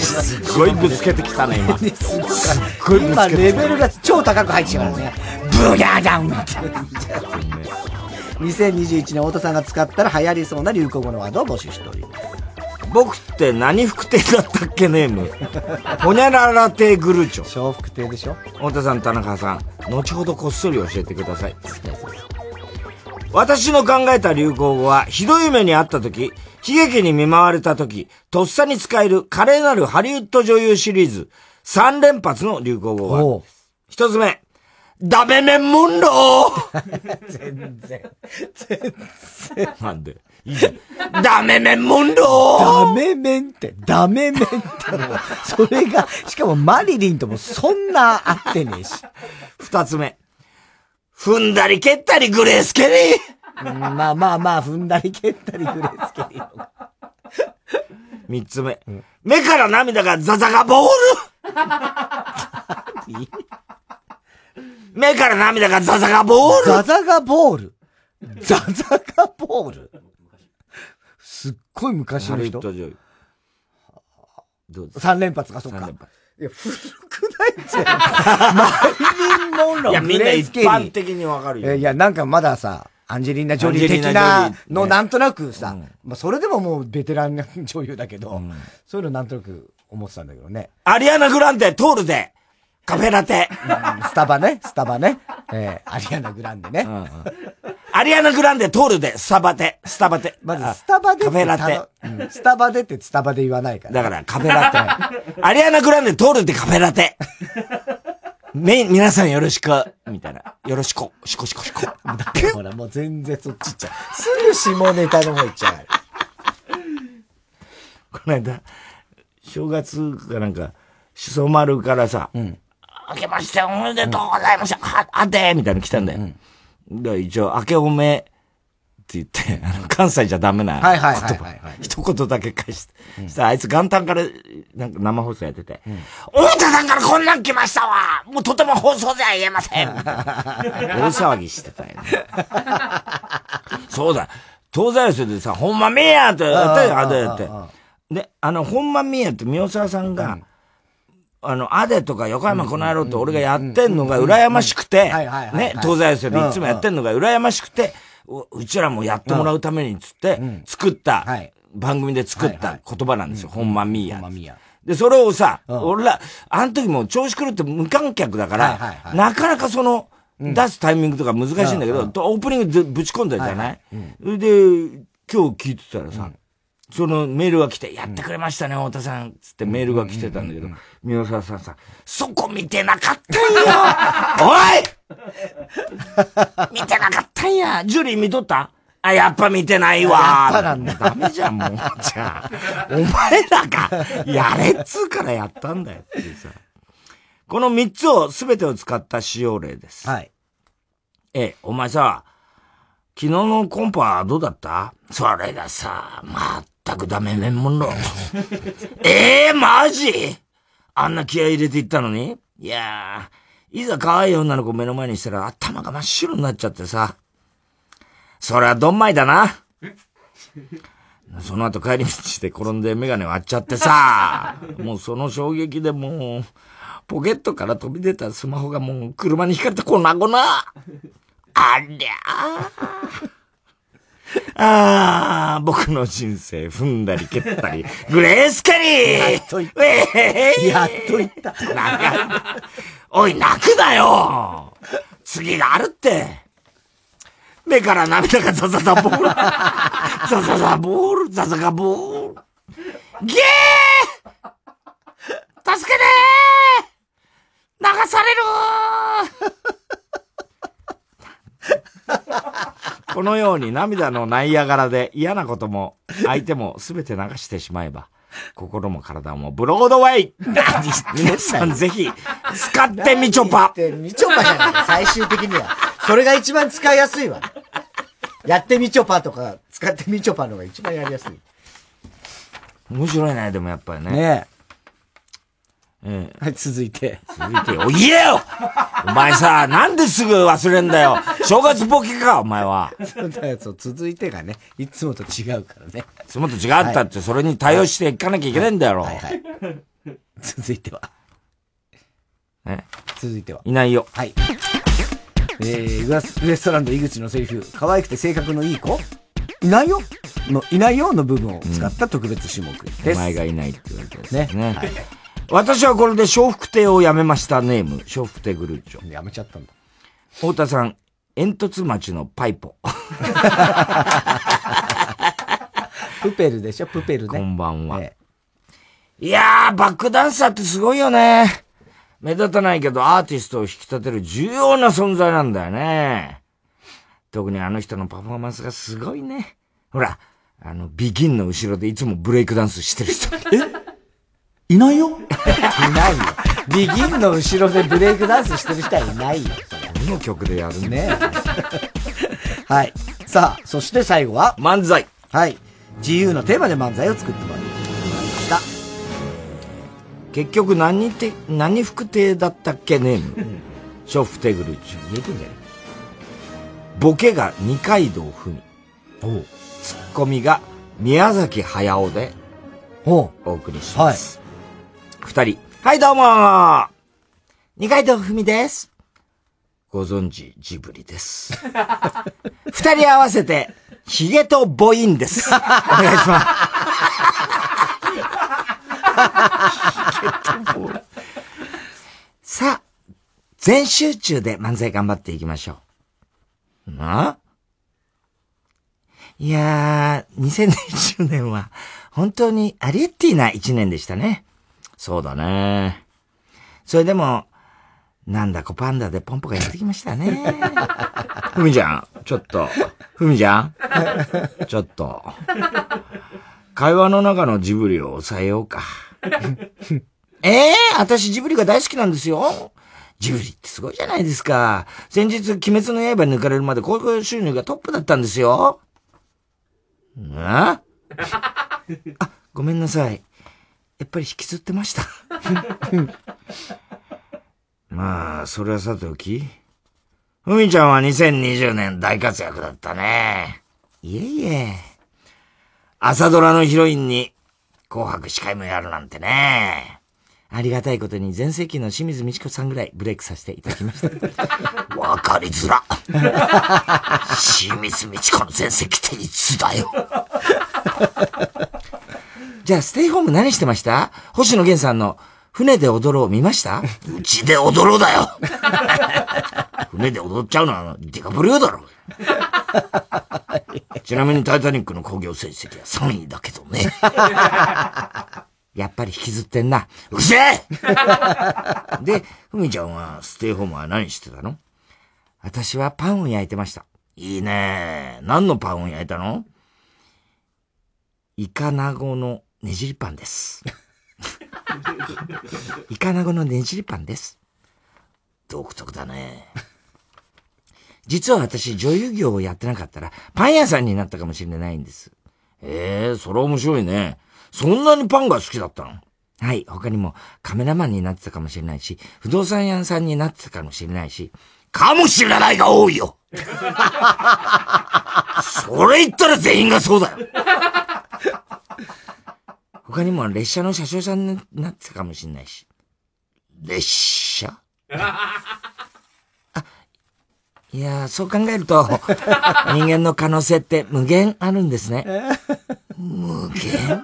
S2: すごいぶつけてきたね、今。すっごいぶつ
S1: 今、
S2: けて
S1: レベルが超高く入ってきたからね。ブギャーダウン 2021年、太田さんが使ったら流行りそうな流行語のワードを募集しております。
S2: 僕って何服亭だったっけネーム？ほにゃらら亭グルーチョ。
S1: 笑福亭でしょ？
S2: 太田さん、田中さん、後ほどこっそり教えてください。私の考えた流行語は、ひどい目にあった時、悲劇に見舞われた時、とっさに使える華麗なるハリウッド女優シリーズ、3連発の流行語は、一つ目、ダメメンモンロー
S1: 全然。全然。
S2: なんで？いいじゃん。ダメメンモンロー
S1: ダメメンって、ダメメンってそれが、しかもマリリンともそんな合ってねえし。
S2: 二つ目。踏んだり蹴ったりグレースケリ
S1: ー。まあまあまあ、踏んだり蹴ったりグレースケリー。
S2: 三つ目。目から涙がザザガボール目から涙がザザガボール。
S1: ザザガボール。ザザガボール。すっごい昔の人。三連発か、そっか。いや、古くないっすよ。マリリン・モンロー。
S2: いやみんな一般的にわかるよ。
S1: いや、なんかまださ、アンジェリーナ・ジョリー的なの、
S2: ね
S1: なんとなくさ、まあ、それでももうベテラン女優だけど、そういうのなんとなく思ってたんだけどね。
S2: アリアナ・グランデ、トールで、カフェラテ。
S1: スタバね、スタバね。えー、アリアナ・グランデね。
S2: アリアナ・グランデ、トールで、スタバテ、スタバテ。
S1: まず、スタバで
S2: カフェラテ。
S1: うんスタバでってスタバで言わないから。
S2: だから、カフェラテ。アリアナ・グランデ、トールでカフェラテ。め、皆さんよろしく、みたいな。よろしく、しこしこしこ。
S1: ほら、もう全然そっち行っちゃう。すぐ下ネタの方行っちゃう。
S2: この間、正月かなんか、しそ丸からさ、明けましておめでとうございました。は、あてみたいなの来たんだよ。で一応、明けおめって言って、あの、関西じゃダメな言葉。
S1: はいはいはいはいはい
S2: 一言だけ返して。したらあいつ元旦から、なんか生放送やってて、太田さんからこんなん来ましたわもうとても放送では言えません 大騒ぎしてたよね。そうだ。東西寄せでさ、ほんまみやってやったよ、あでって。で、あの、ほんまみやって宮沢さんが、あの、アデとか横山この野郎って俺がやってんのが羨ましくて、ね、東西寄せでいつもやってんのが羨ましくて、ううちらもやってもらうためにつって、作った、番組で作った言葉なんですよ、ほんまみや。で、それをさ、俺ら、あの時も調子狂って無観客だから、なかなかその、出すタイミングとか難しいんだけど、オープニングでぶち込んだじゃない？それで、今日聞いてたらさ、そのメールが来て、やってくれましたね、太田さん。つってメールが来てたんだけど、宮沢さんさ、そこ見てなかったんよ おい見てなかったんやジュリー見とった？あ、やっぱ見てないわ。
S1: やっぱなんだ
S2: ダメじゃん、もう。じゃあ、お前らが、やれっつうからやったんだよってさ。この三つを、すべてを使った使用例です。
S1: はい。
S2: ええ、お前さ、昨日のコンパはどうだった？それがさ、まったくダメメンもんろ。ええマジ？あんな気合い入れていったのに？いやー、いざ可愛い女の子目の前にしたら頭が真っ白になっちゃってさ。それはどんまいだな。その後帰り道で転んでメガネ割っちゃってさ、もうその衝撃でもう、ポケットから飛び出たスマホがもう車にひかれて粉々。ありゃー。ああ、僕の人生踏んだり蹴ったり、グレースカリー
S1: やっと言った。
S2: えー
S1: やっと言った。
S2: おい、泣くなよ次があるって。目から涙がザザザボール。ザザザボール、ザザガボール。ゲー助けてー流されるー このように涙のナイアガラで嫌なことも相手も全て流してしまえば、心も体もブロードウェイ皆さんぜひ使ってみちょぱ
S1: みちょぱじゃない最終的には。それが一番使いやすいわ。やってみちょぱとか、使ってみちょぱのが一番やりやすい。
S2: 面白いね、でもやっぱりね。
S1: ね
S2: え
S1: はい、続いて。
S2: 続いて、お、言えよお前さ、なんですぐ忘れんだよ正月ボケか、お前は。
S1: そうだよ、そう、続いてがね、いつもと違うからね。
S2: いつもと違ったって、それに対応していかなきゃいけないんだよ。はいはい。
S1: 続いては。
S2: え？
S1: 続いては。
S2: いないよ。
S1: はい。えー、ウエスウエストランド井口のセリフ、可愛くて性格のいい子？いないよの、いないよの部分を使った特別種目です。
S2: お前がいないって言われたやつですね。はい私はこれで笑福亭をやめましたネーム、笑福亭グルーチョ。
S1: やめちゃったんだ。
S2: 太田さん、煙突町のパイポ。
S1: プペルでしょ、プペルね。
S2: こんばんは。いやー、バックダンサーってすごいよね。目立たないけどアーティストを引き立てる重要な存在なんだよね。特にあの人のパフォーマンスがすごいね。ほら、あの、ビギンの後ろでいつもブレイクダンスしてる人。え いないよ
S1: いないよ。ビギンの後ろでブレイクダンスしてる人はいないよ。
S2: この曲でやる
S1: ね。はい。さあ、そして最後は？
S2: 漫才。
S1: はい。自由のテーマで漫才を作ってもらいました。
S2: 結局何て、何福亭だったっけネーム。笑福亭グルーチ
S1: 言えてんじゃない
S2: ボケが二階堂ふみ。ツッコミが宮崎駿でお送りします。二、人。はい、どうもー二階堂ふみです。ご存知、ジブリです。二人合わせて、ヒゲとボインです。お願いします。さあ、全集中で漫才頑張っていきましょう。な？あいやー、2020年は本当にアリエッティな一年でしたね。そうだね。それでも、なんだこパンダでポンポがやってきましたね。ふみちゃん、ちょっと。ふみちゃんちょっと。会話の中のジブリを抑えようか。ええー、私ジブリが大好きなんですよ。ジブリってすごいじゃないですか。先日、鬼滅の刃抜かれるまで興行収入がトップだったんですよ。ああ、ごめんなさい。やっぱり引きずってました。まあ、それはさておき。ふみちゃんは2020年大活躍だったね。いえいえ。朝ドラのヒロインに紅白司会もやるなんてね。ありがたいことに全盛期の清水美智子さんぐらいブレイクさせていただきました。わかりづら。清水美智子の全盛期っていつだよ。じゃあ、ステイホーム何してました？星野源さんの船で踊ろう見ました？うちで踊ろうだよ。船で踊っちゃうのはディカプリオだろ。ちなみにタイタニックの興行成績は3位だけどね。やっぱり引きずってんな。うるせえで、ふみちゃんはステイホームは何してたの？私はパンを焼いてました。いいね何のパンを焼いたの？イカナゴのねじりパンです。イカナゴのねじりパンです。独特だね。実は私、女優業をやってなかったら、パン屋さんになったかもしれないんです。ええー、それは面白いね。そんなにパンが好きだったの？はい、他にもカメラマンになってたかもしれないし、不動産屋さんになってたかもしれないし、かもしれないが多いよ それ言ったら全員がそうだよ他にも列車の車掌さんになってたかもしれないし。列車？いやー、そう考えると、人間の可能性って無限あるんですね。無限？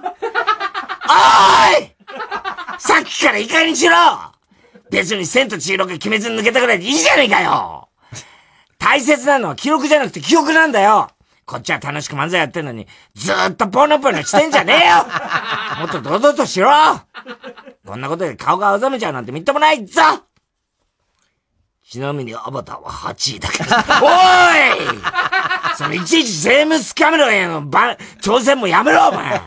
S2: おーい！さっきからいい加減にしろ！別に千と千尋が鬼滅に抜けたぐらいでいいじゃねえかよ！大切なのは記録じゃなくて記憶なんだよこっちは楽しく漫才やってんのに、ずーっとポノポノしてんじゃねえよ もっと堂々としろこんなことで顔が青ざめちゃうなんてみっともないぞちなみにアバターは8位だけど。おいそのいちいちジェームスカメラへのば挑戦もやめろ、お前は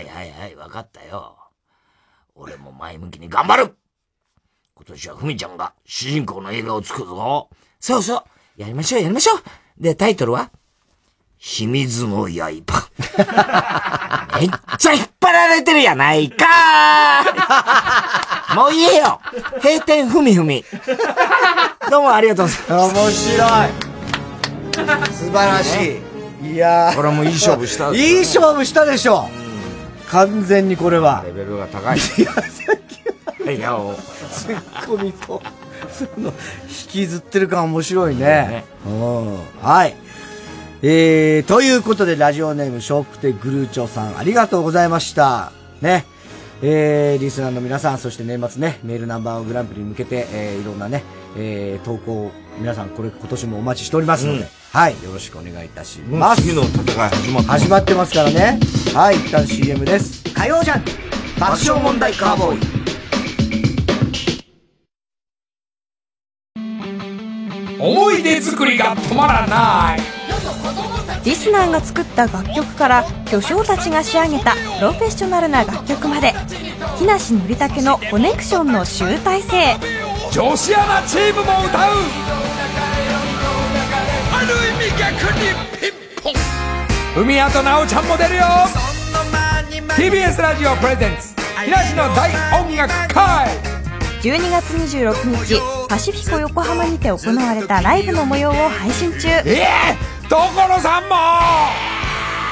S2: いはいはい、わかったよ。俺も前向きに頑張る今年はふみちゃんが主人公の映画を作るぞ。そうそう。やりましょう、やりましょう。で、タイトルは？秘密の刃。めっちゃ引っ張られてるやないかもう言えよ閉店ふみふみ。どうもありがとうございます。
S1: 面白い。素晴らしい。いやー。
S2: これもいい勝負した
S1: いい勝負したでしょ。完全にこれは。
S2: レベルが高い。
S1: いや、さっき
S2: いや、お
S1: ツッコミと、その、引きずってる感面白いね。うん。はい。えー、ということで、ラジオネーム、ショップテグルーチョさん、ありがとうございました。ね。えー、リスナーの皆さん、そして年末ね、メールナンバーワングランプリに向けて、えー、いろんなね、えー、投稿、皆さん、これ、今年もお待ちしておりますので、
S2: うん
S1: はい、よろしくお願いいたします。
S2: 次の戦い始まった。
S1: 始まってますからね。はい、一旦 CM です。火曜じゃん爆笑問題カーボーイ。
S20: 思い出作りが止まらない
S8: リスナーが作った楽曲から巨匠たちが仕上げたプロフェッショナルな楽曲まで木梨憲武のコネクションの集大成。
S20: 女子アナチームも歌う。ある意味逆にピンポン。海谷と奈緒ちゃんも出るよ。TBS ラジオプレゼンツ。木梨の大音楽会。
S8: 12月26日パシフィコ横浜にて行われたライブの模様を配信中。
S20: ええ所さんも！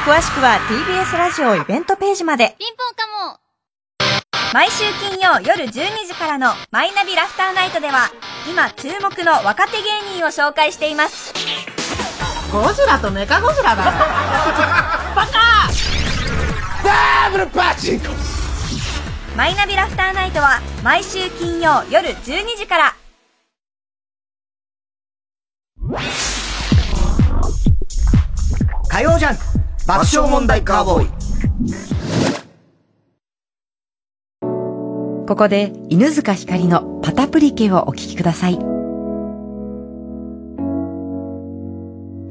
S8: 詳しくは TBS ラジオイベントページまで。
S15: ピンポンかも
S8: 毎週金曜夜12時からの「マイナビラフターナイト」では今注目の若手芸人を紹介しています。
S15: ゴジラとメカゴジラだ。バカ！
S20: ダブルパチンコ！
S8: マイナビラフターナイトは毎週金曜夜12時から
S1: 火曜じゃん爆笑問題カーボーイ。
S3: ここで犬塚ひかりのパタプリケをお聞きください。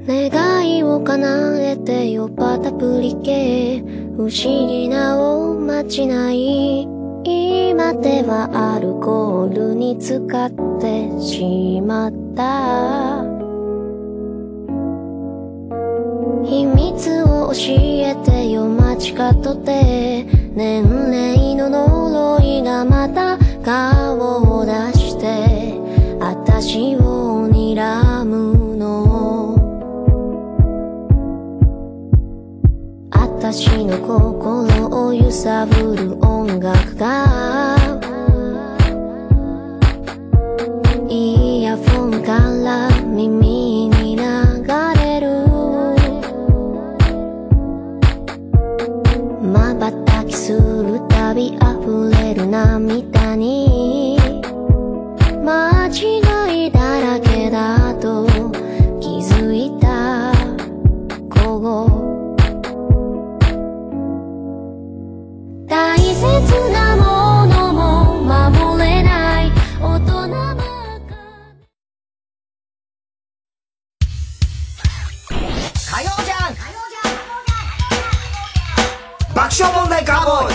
S15: 願いを叶えてよパタプリケ不思議なおまじない今ではアルコールに使ってしまった秘密を教えてよ街角で。年齢の呪いがまた顔を出して私を睨むの。私の心を揺さぶる音楽がイヤフォンから耳涙に間違いだらけだと気づいた。午後大切なものも守れない。大人ば
S1: 火曜じゃん。爆笑問題カーボーイ。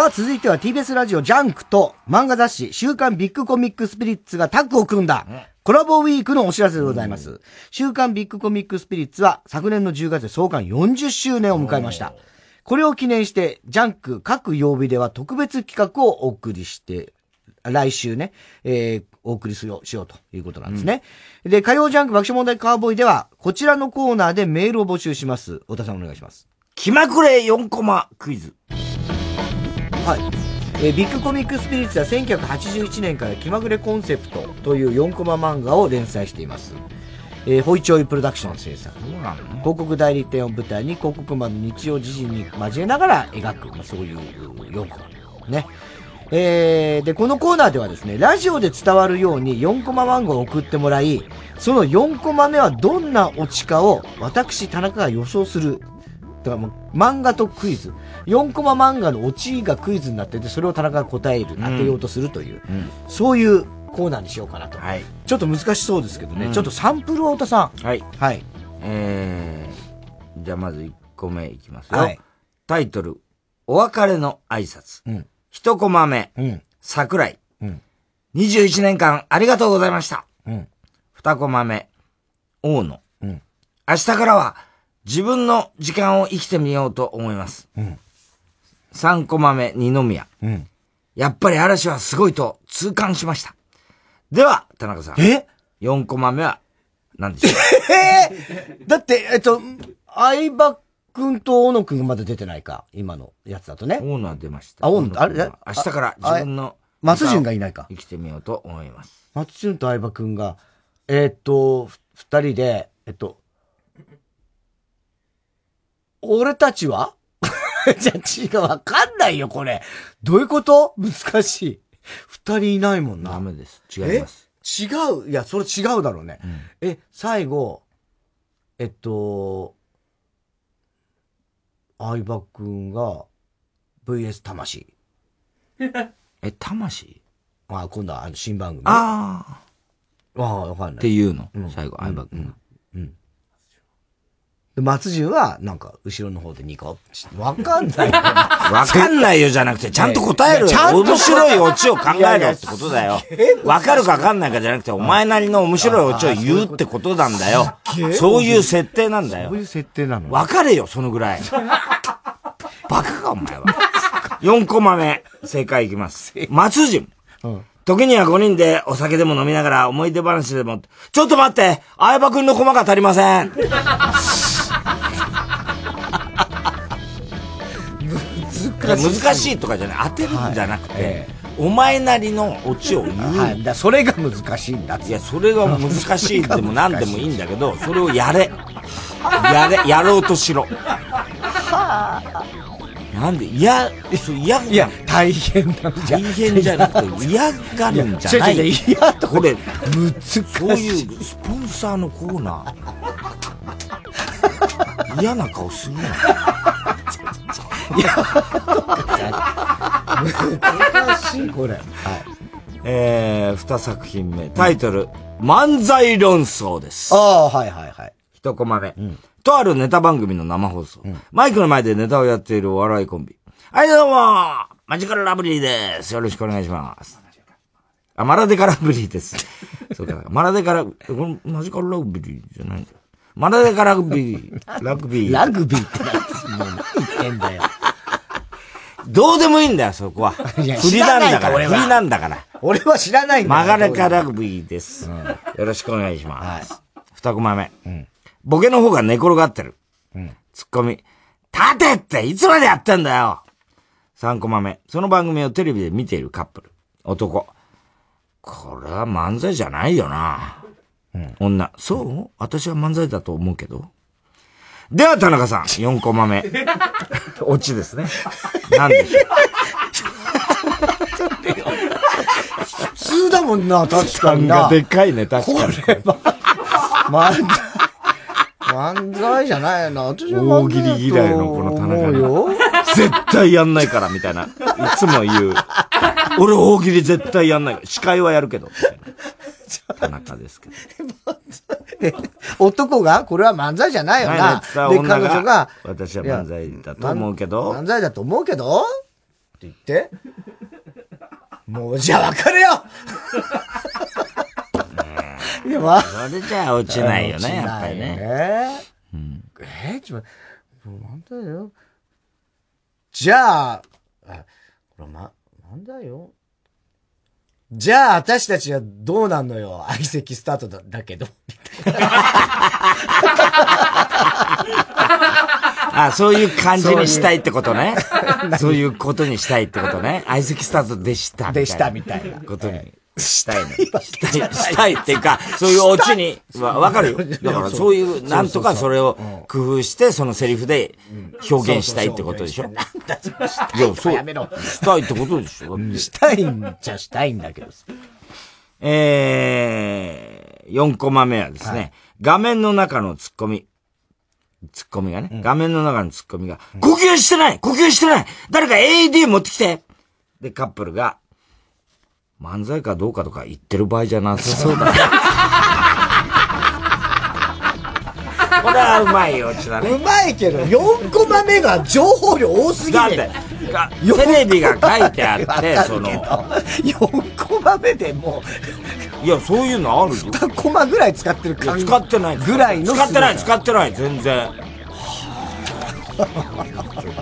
S1: さあ、続いては TBS ラジオジャンクと漫画雑誌週刊ビッグコミックスピリッツがタッグを組んだコラボウィークのお知らせでございます。週刊ビッグコミックスピリッツは昨年の10月で創刊40周年を迎えました。これを記念して、ジャンク各曜日では特別企画をお送りして、来週ね、えー、お送りしようしようということなんですね。で、火曜ジャンク爆笑問題カーボーイでは、こちらのコーナーでメールを募集します。太田さんお願いします。
S2: 気まぐれ4コマクイズ。
S1: はい。えービッグコミックスピリッツは1981年から気まぐれコンセプトという4コマ漫画を連載しています。えーホイチョイプロダクション制作。広告代理店を舞台に広告マンの日常時事に交えながら描く、まあ、そういう4コマ。ね。えーで、このコーナーではですね、ラジオで伝わるように4コマ漫画を送ってもらい、その4コマ目はどんなオチかを私、田中が予想する。だからもう、漫画とクイズ。4コマ漫画のオチがクイズになってて、それを田中が答える、当てようとするという、そういうコーナーにしようかなと。ちょっと難しそうですけどね。
S2: うん
S1: ちょっとサンプルを太田さん。
S2: はい。
S1: はい。
S2: えー、じゃあまず1個目いきますよ。
S1: はい
S2: タイトル、お別れの挨拶。
S1: うん。
S2: 一コマ目、
S1: うん。
S2: 桜井。
S1: うん。
S2: 21年間ありがとうございました。
S1: うん。
S2: 二コマ目、大野。
S1: うん。
S2: 明日からは、自分の時間を生きてみようと思います。3コマ目、二宮。やっぱり嵐はすごいと痛感しました。では、田中さん。
S1: え
S2: ?4 コマ目は何でしょう？
S1: え？ー、だって、えっと、相葉くんと小野くんがまだ出てないか。今のやつだとね。
S2: オーナー出ました。
S1: あ、オーナー、あれ
S2: 明日から自分の。
S1: 松潤がいないか。
S2: 生きてみようと思います。
S1: 松潤と相葉くんが、えー、っと、二人で、えっと、俺たちは？じゃ違う、わかんないよ、これ。どういうこと？難しい。二人いないもんな。
S2: ダメです。違います。
S1: 違う？いや、それ違うだろうね。うん、え、最後、えっと、相葉くんが VS 魂。
S2: え、魂？
S1: あ、今度はあの新番組。
S2: あ
S1: あ。ああ、わかんない。
S2: っていうの、うん、最後、相葉くんが。
S1: うん。で、松潤は、なんか、後ろの方でニコわかんない。
S2: わかんないよじゃなくて、ちゃんと答える。ちゃんと面白いオチを考えろってことだよ。わかるかわかんないかじゃなくて、お前なりの面白いオチを言うってことなんだよ。そういう設定なんだよ。
S1: そういう設定なの
S2: わかれよ、そのぐらい。バカか、お前は。4コマ目、正解いきます。松潤。
S1: うん
S2: 時には5人でお酒でも飲みながら思い出話でも、ちょっと待って相葉くんのコマが足りません難しい。とかじゃない。当てるんじゃなくて、はいええ、お前なりのオチを言う。
S1: はい、だそれが難しいんだ
S2: いや、それが難しいでも何でもいいんだけど、それをやれ。やれ、やろうとしろ。なんで、いや、嫌
S1: いや、大変なん
S2: じゃ大変じゃなくて、嫌がるんじゃない。
S1: いや、いや、
S2: これ、
S1: 難しい。
S2: そういうスポンサーのコーナー。嫌な顔するな。
S1: いや、難しい、これ。はい。
S2: えー、二作品目。タイトル、漫才論争です。
S1: ああ、はいはいはい。
S2: 一コマ目。うんとあるネタ番組の生放送。うん、マイクの前でネタをやっているお笑いコンビ。はい、どうもマジカルラブリーです。よろしくお願いします。あ、マラデカラブリーです。そうか、マラデカラ、これマジカルラブリーじゃないんだよ。マラデカラグビー、ラグビー。
S1: ラグビーって何言ってんだよ。
S2: どうでもいいんだよ、そこは。振りなんだから。振りなんだから。
S1: 俺は知らないんだ
S2: マガレカラグビーです。よろしくお願いします。二コマ目。
S1: うん
S2: ボケの方が寝転がってる。
S1: うん。
S2: ツッコミ。立てっていつまでやってんだよ !3 コマ目。その番組をテレビで見ているカップル。男。これは漫才じゃないよな。
S1: うん、
S2: 女。そう？私は漫才だと思うけど。では、田中さん。4コマ目。オチですね。なんでしょ
S1: う。普通だもんな、確かにな。
S2: がでかいね、確かに。
S1: これ漫才。漫才じゃないな。私は
S2: 大喜利嫌いのこの田中に。絶対やんないから、みたいな。いつも言う。俺大喜利絶対やんないから。司会はやるけど。田中ですけど。
S1: 男がこれは漫才じゃないよな。で、彼女が。
S2: 私は漫才だと思うけど。
S1: 漫才だと思うけど？って言って。もう、じゃあ別れよいや、まあ。
S2: それじゃあ落ちないよね、やっぱりね。
S1: えうん、えー、ちょっと、なんだよ。じゃあ、あ、これま、なんだよ。じゃあ、私たちはどうなんのよ。相席スタートだだけど。
S2: あ、そういう感じにしたいってことね。そういうことにしたいってことね。相席スタートでした。
S1: でした、みたいな。
S2: ことに。したいの。したい、したいっていうか、そういうオチに、わ、わかるよ。だからそういう、なんとかそれを工夫して、そのセリフで表現したいってことでしょ？
S1: なんだ、そのした
S2: い。いや、そう。したいってことでしょ？
S1: したいんじゃしたいんだけど。
S2: えー、4コマ目はですね、画面の中のツッコミ。ツッコミがね、画面の中のツッコミが、呼吸してない呼吸してない誰か AED 持ってきてで、カップルが、漫才かどうかとか言ってる場合じゃなさそうだね。これはうまいよ、ちだね。
S1: うまいけど、4コマ目が情報量多すぎ
S2: だって、テレビが書いてあって、その。
S1: 4コマ目でも
S2: う。いや、そういうのあるよ。
S1: 2コマぐらい使ってる
S2: 感使ってない。
S1: ぐらいの。
S2: 使ってない、使ってない、全然。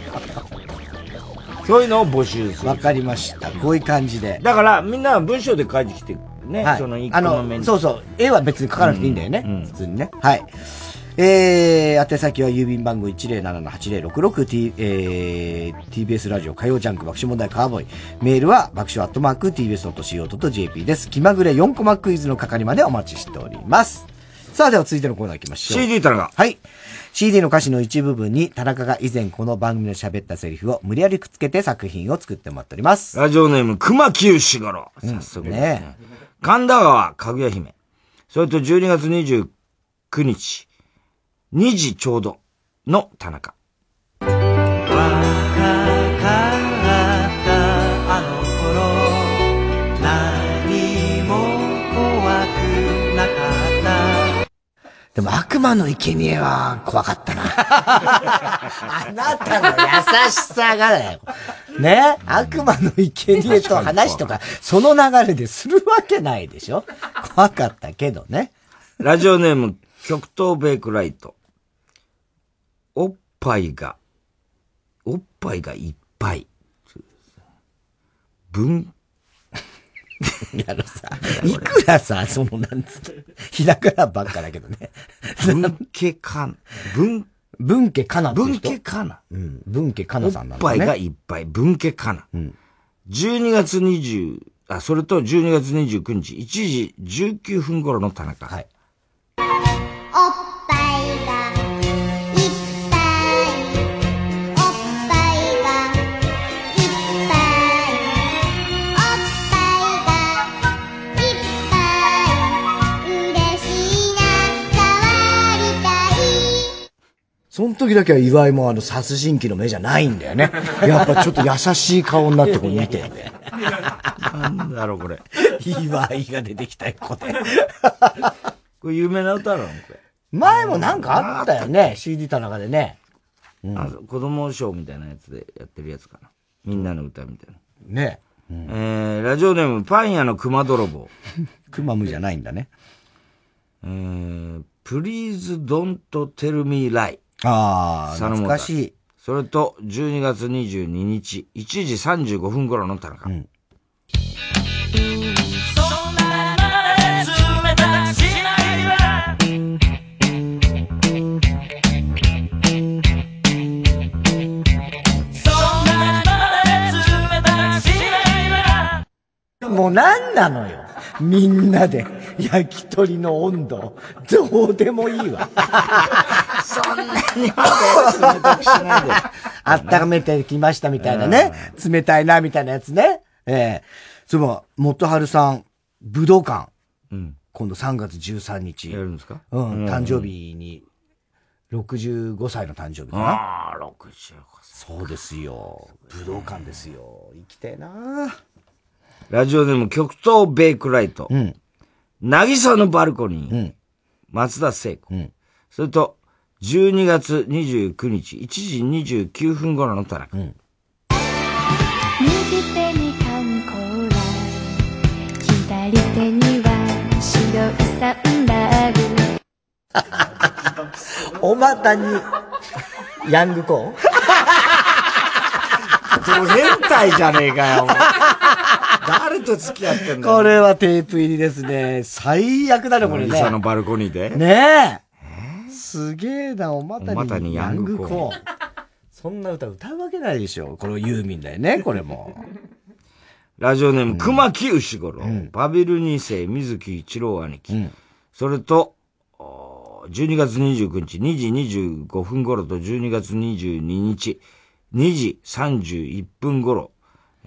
S2: そういうのを募集する。
S1: わかりました。こういう感じで。
S2: だから、みんなは文章で書いてきてね。
S1: はい、
S2: その一個
S1: あ
S2: の面
S1: の、そうそう。絵は別に描かなくていいんだよね。普通にね。はい。えー、宛先は郵便番号 107-8066T、えー、TBS ラジオ火曜ジャンク爆笑問題カーボーイ。メールは爆笑アットマーク TBS.CO.JP です。気まぐれ4コマクイズの係までお待ちしております。さあ、では続いてのコーナー行きましょう。
S2: CD 田中。
S1: はい。CD の歌詞の一部分に田中が以前この番組で喋ったセリフを無理やりくっつけて作品を作ってもらっております。
S2: ラジオネーム、熊木しごろ。早速ですね。神田川、かぐや姫。それと12月29日、2時ちょうどの田中。
S1: でも悪魔の生贄は怖かったな。あなたの優しさがだよ。ね？悪魔の生贄と話とか、その流れでするわけないでしょ怖かったけどね。
S2: ラジオネーム、極東ベイクライト。おっぱいが、おっぱいがいっぱい。文、
S1: やるさ、いくらさ、その、なんつって、ひらがなばっかだけどね。
S2: 文家か、文、
S1: 文家かな
S2: 文家かな。
S1: うん。文家かなさんなんだね。
S2: おっぱいがいっぱい、文家かな。
S1: うん。
S2: 12月20、あ、それと12月29日、1時19分頃の田中。はい。
S1: その時だけは岩井もあの殺人鬼の目じゃないんだよね。やっぱちょっと優しい顔になってこう見てんだよ。
S2: なんだろう、これ。
S1: 岩井が出てきたよ、これ。
S2: これ有名な歌なのこれ。
S1: 前もなんかあったよね、CD 田中でね。
S2: あ子供賞みたいなやつでやってるやつかな。みんなの歌みたいな。
S1: ね
S2: えー、ラジオネーム、パン屋の熊泥棒。
S1: 熊むじゃないんだね。
S2: えー、Please don't tell me lie.
S1: ああ、懐かしい。
S2: それと、12月22日、1時35分頃の田中。
S12: 冷たしないわそん
S1: もう何なのよ。みんなで焼き鳥の温度、どうでもいいわ。
S2: そんなにまで冷たくしないで。
S1: 温めてきましたみたいなね。冷たいなみたいなやつね。ええそういえば、元春さん、武道館。
S2: うん。
S1: 今度3月13日。や
S2: るんですか？
S1: うん。
S2: うん
S1: 誕生日に、65歳の誕生日かな。
S2: ああ、65
S1: そうですよ。武道館ですよ。生きてえな
S2: ラジオネーム、極東ベイクライト。
S1: うん。
S2: 渚のバルコニー。松田聖子。それと、12月29日、1時29分頃の田中。
S15: 右手に缶コーラ左手には白いサンダル
S1: おまたに、ヤングコーン？
S2: ド変態じゃねえかよ。誰と付き合ってんだよ
S1: これはテープ入りですね。最悪だね、これね。
S2: 渚のバルコニーで？
S1: ねえ。すげえな、おまた
S2: おまたに
S1: にヤン
S2: グコーン。
S1: そんな歌歌うわけないでしょ。このユーミンだよね、これも。
S2: ラジオネーム、熊木牛五郎。バビル二世、水木一郎兄貴。それと、おー12月29日、2時25分頃と12月22日、2時31分頃、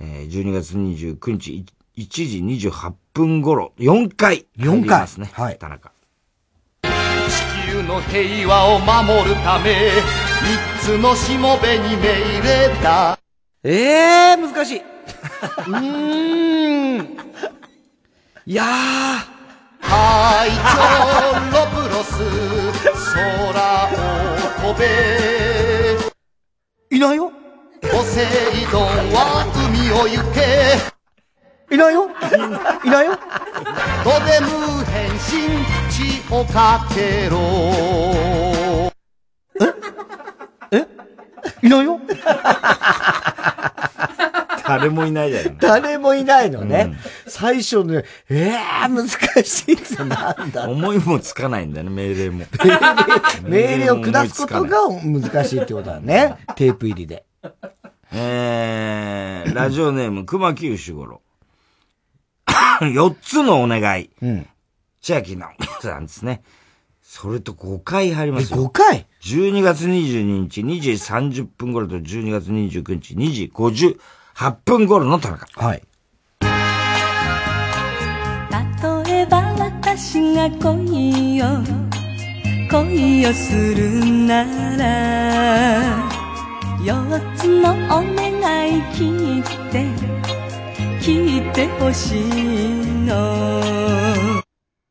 S2: えー12月29日、1時28分頃、4回。
S1: 4回
S2: 入りますね。はい。田中。
S12: 地球の平和を守るため三つのしもべに命令だ
S1: ええー、難しい。うーん。いや
S12: 隊長ロプロス空を飛べ
S1: いないよ
S12: ポセイドンは海を行け
S1: いないよいないよ
S12: ドデム変身血をかけろ
S1: いないよ
S2: 誰もいないだよね。
S1: 誰もいないのね。最初ね、ええー、難しいってなんだ
S2: 思いもつかないんだよね、命令も。
S1: 命令を下すことが難しいってことだね。テープ入りで。
S2: えー、ラジオネーム、熊木牛五郎。4つのお願い。
S1: うん。
S2: 千秋直美さんですね。それと5回入ります
S1: よ。5回
S2: ?12 月22日2時30分頃と12月29日2時58分頃の田中。
S1: はい。
S12: 例えば私が恋を恋をするなら四つのお願い聞いて聞いてほしいの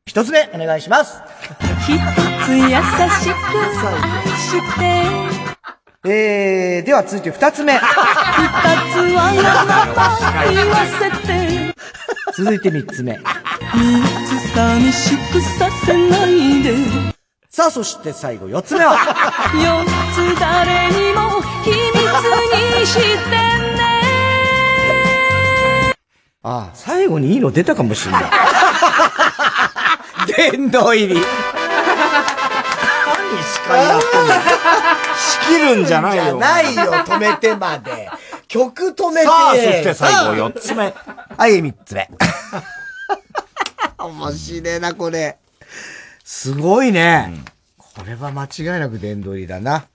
S1: 一つ目、お願いします。
S12: 一つ優しく愛して
S1: えー、では続いて二つ目。
S12: 二つはや言わせて
S1: 続いて三つ目。
S12: 三つ寂しくさせないで
S1: さあ、そして最後四つ目は？
S12: 四つ誰にも秘密にしてね
S1: ああ、最後にいいの出たかもしれない。殿堂入り。何
S2: 司会やってんの？仕切るんじゃないよ
S1: じゃないよ、止めてまで。曲止めて。
S2: さあそして最後四つ目。
S1: はい、三つ目。面白いな、これ。すごいね。これは間違いなく殿堂入りだな。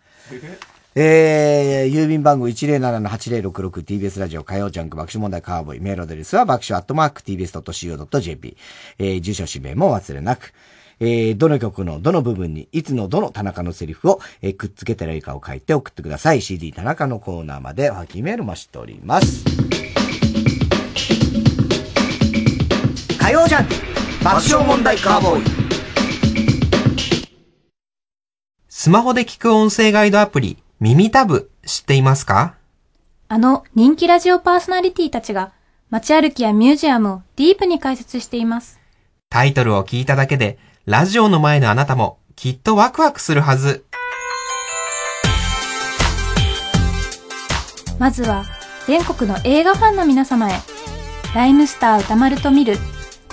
S1: えー、郵便番号 107-8066TBS ラジオ火曜ジャンク爆笑問題カーボーイメールアドレスは爆笑アットマーク TBS.CO.JP えー、住所氏名も忘れなく。えー、どの曲のどの部分にいつのどの田中のセリフを、えーくっつけたらいいかを書いて送ってください。CD 田中のコーナーまでおはきメールもしております。火曜ジャンク爆笑問題カーボーイ
S21: スマホで聞く音声ガイドアプリ、耳タブ、知っていますか？
S22: あの人気ラジオパーソナリティたちが街歩きやミュージアムをディープに解説しています。
S21: タイトルを聞いただけで、ラジオの前のあなたも、きっとワクワクするはず。
S22: まずは全国の映画ファンの皆様へ。ライムスター歌丸と見る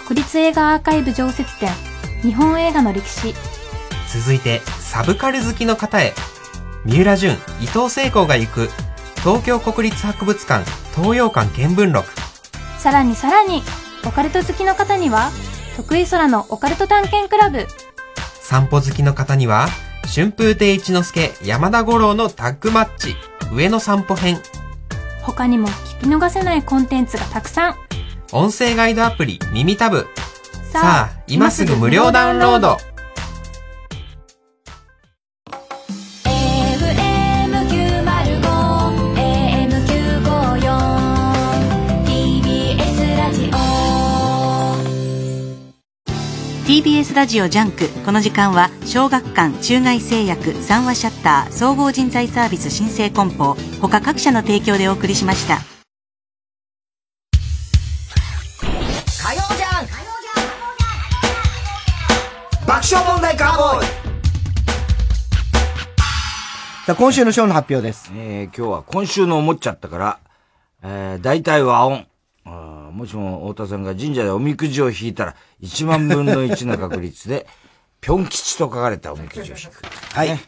S22: 国立映画アーカイブ常設展日本映画の歴史。
S21: 続いて、サブカル好きの方へ。三浦淳、伊藤聖子が行く、東京国立博物館東洋館見聞録。
S22: さらにさらにオカルト好きの方には得意空のオカルト探検クラブ。
S21: 散歩好きの方には、春風亭一之輔山田五郎のタッグマッチ、上野散歩編。
S22: 他にも聞き逃せないコンテンツがたくさん。
S21: 音声ガイドアプリ耳タブ。
S22: さあ
S21: さあ、今すぐ無料ダウンロード。
S4: TBS ラジオ
S16: ジャンクこの時間は小学館中外製薬三和シャッター総合人材サービス新生梱包他各社の提供でお送りしました
S1: 火曜じゃん爆笑問題カーボーイさあ、今週のショーの発表です。
S2: えー、今日は今週の思っちゃったから、えー、大体和音。あーもしも太田さんが神社でおみくじを引いたら、1万分の1の確率で、ぴょん吉と書かれたおみくじを引く。
S1: はい。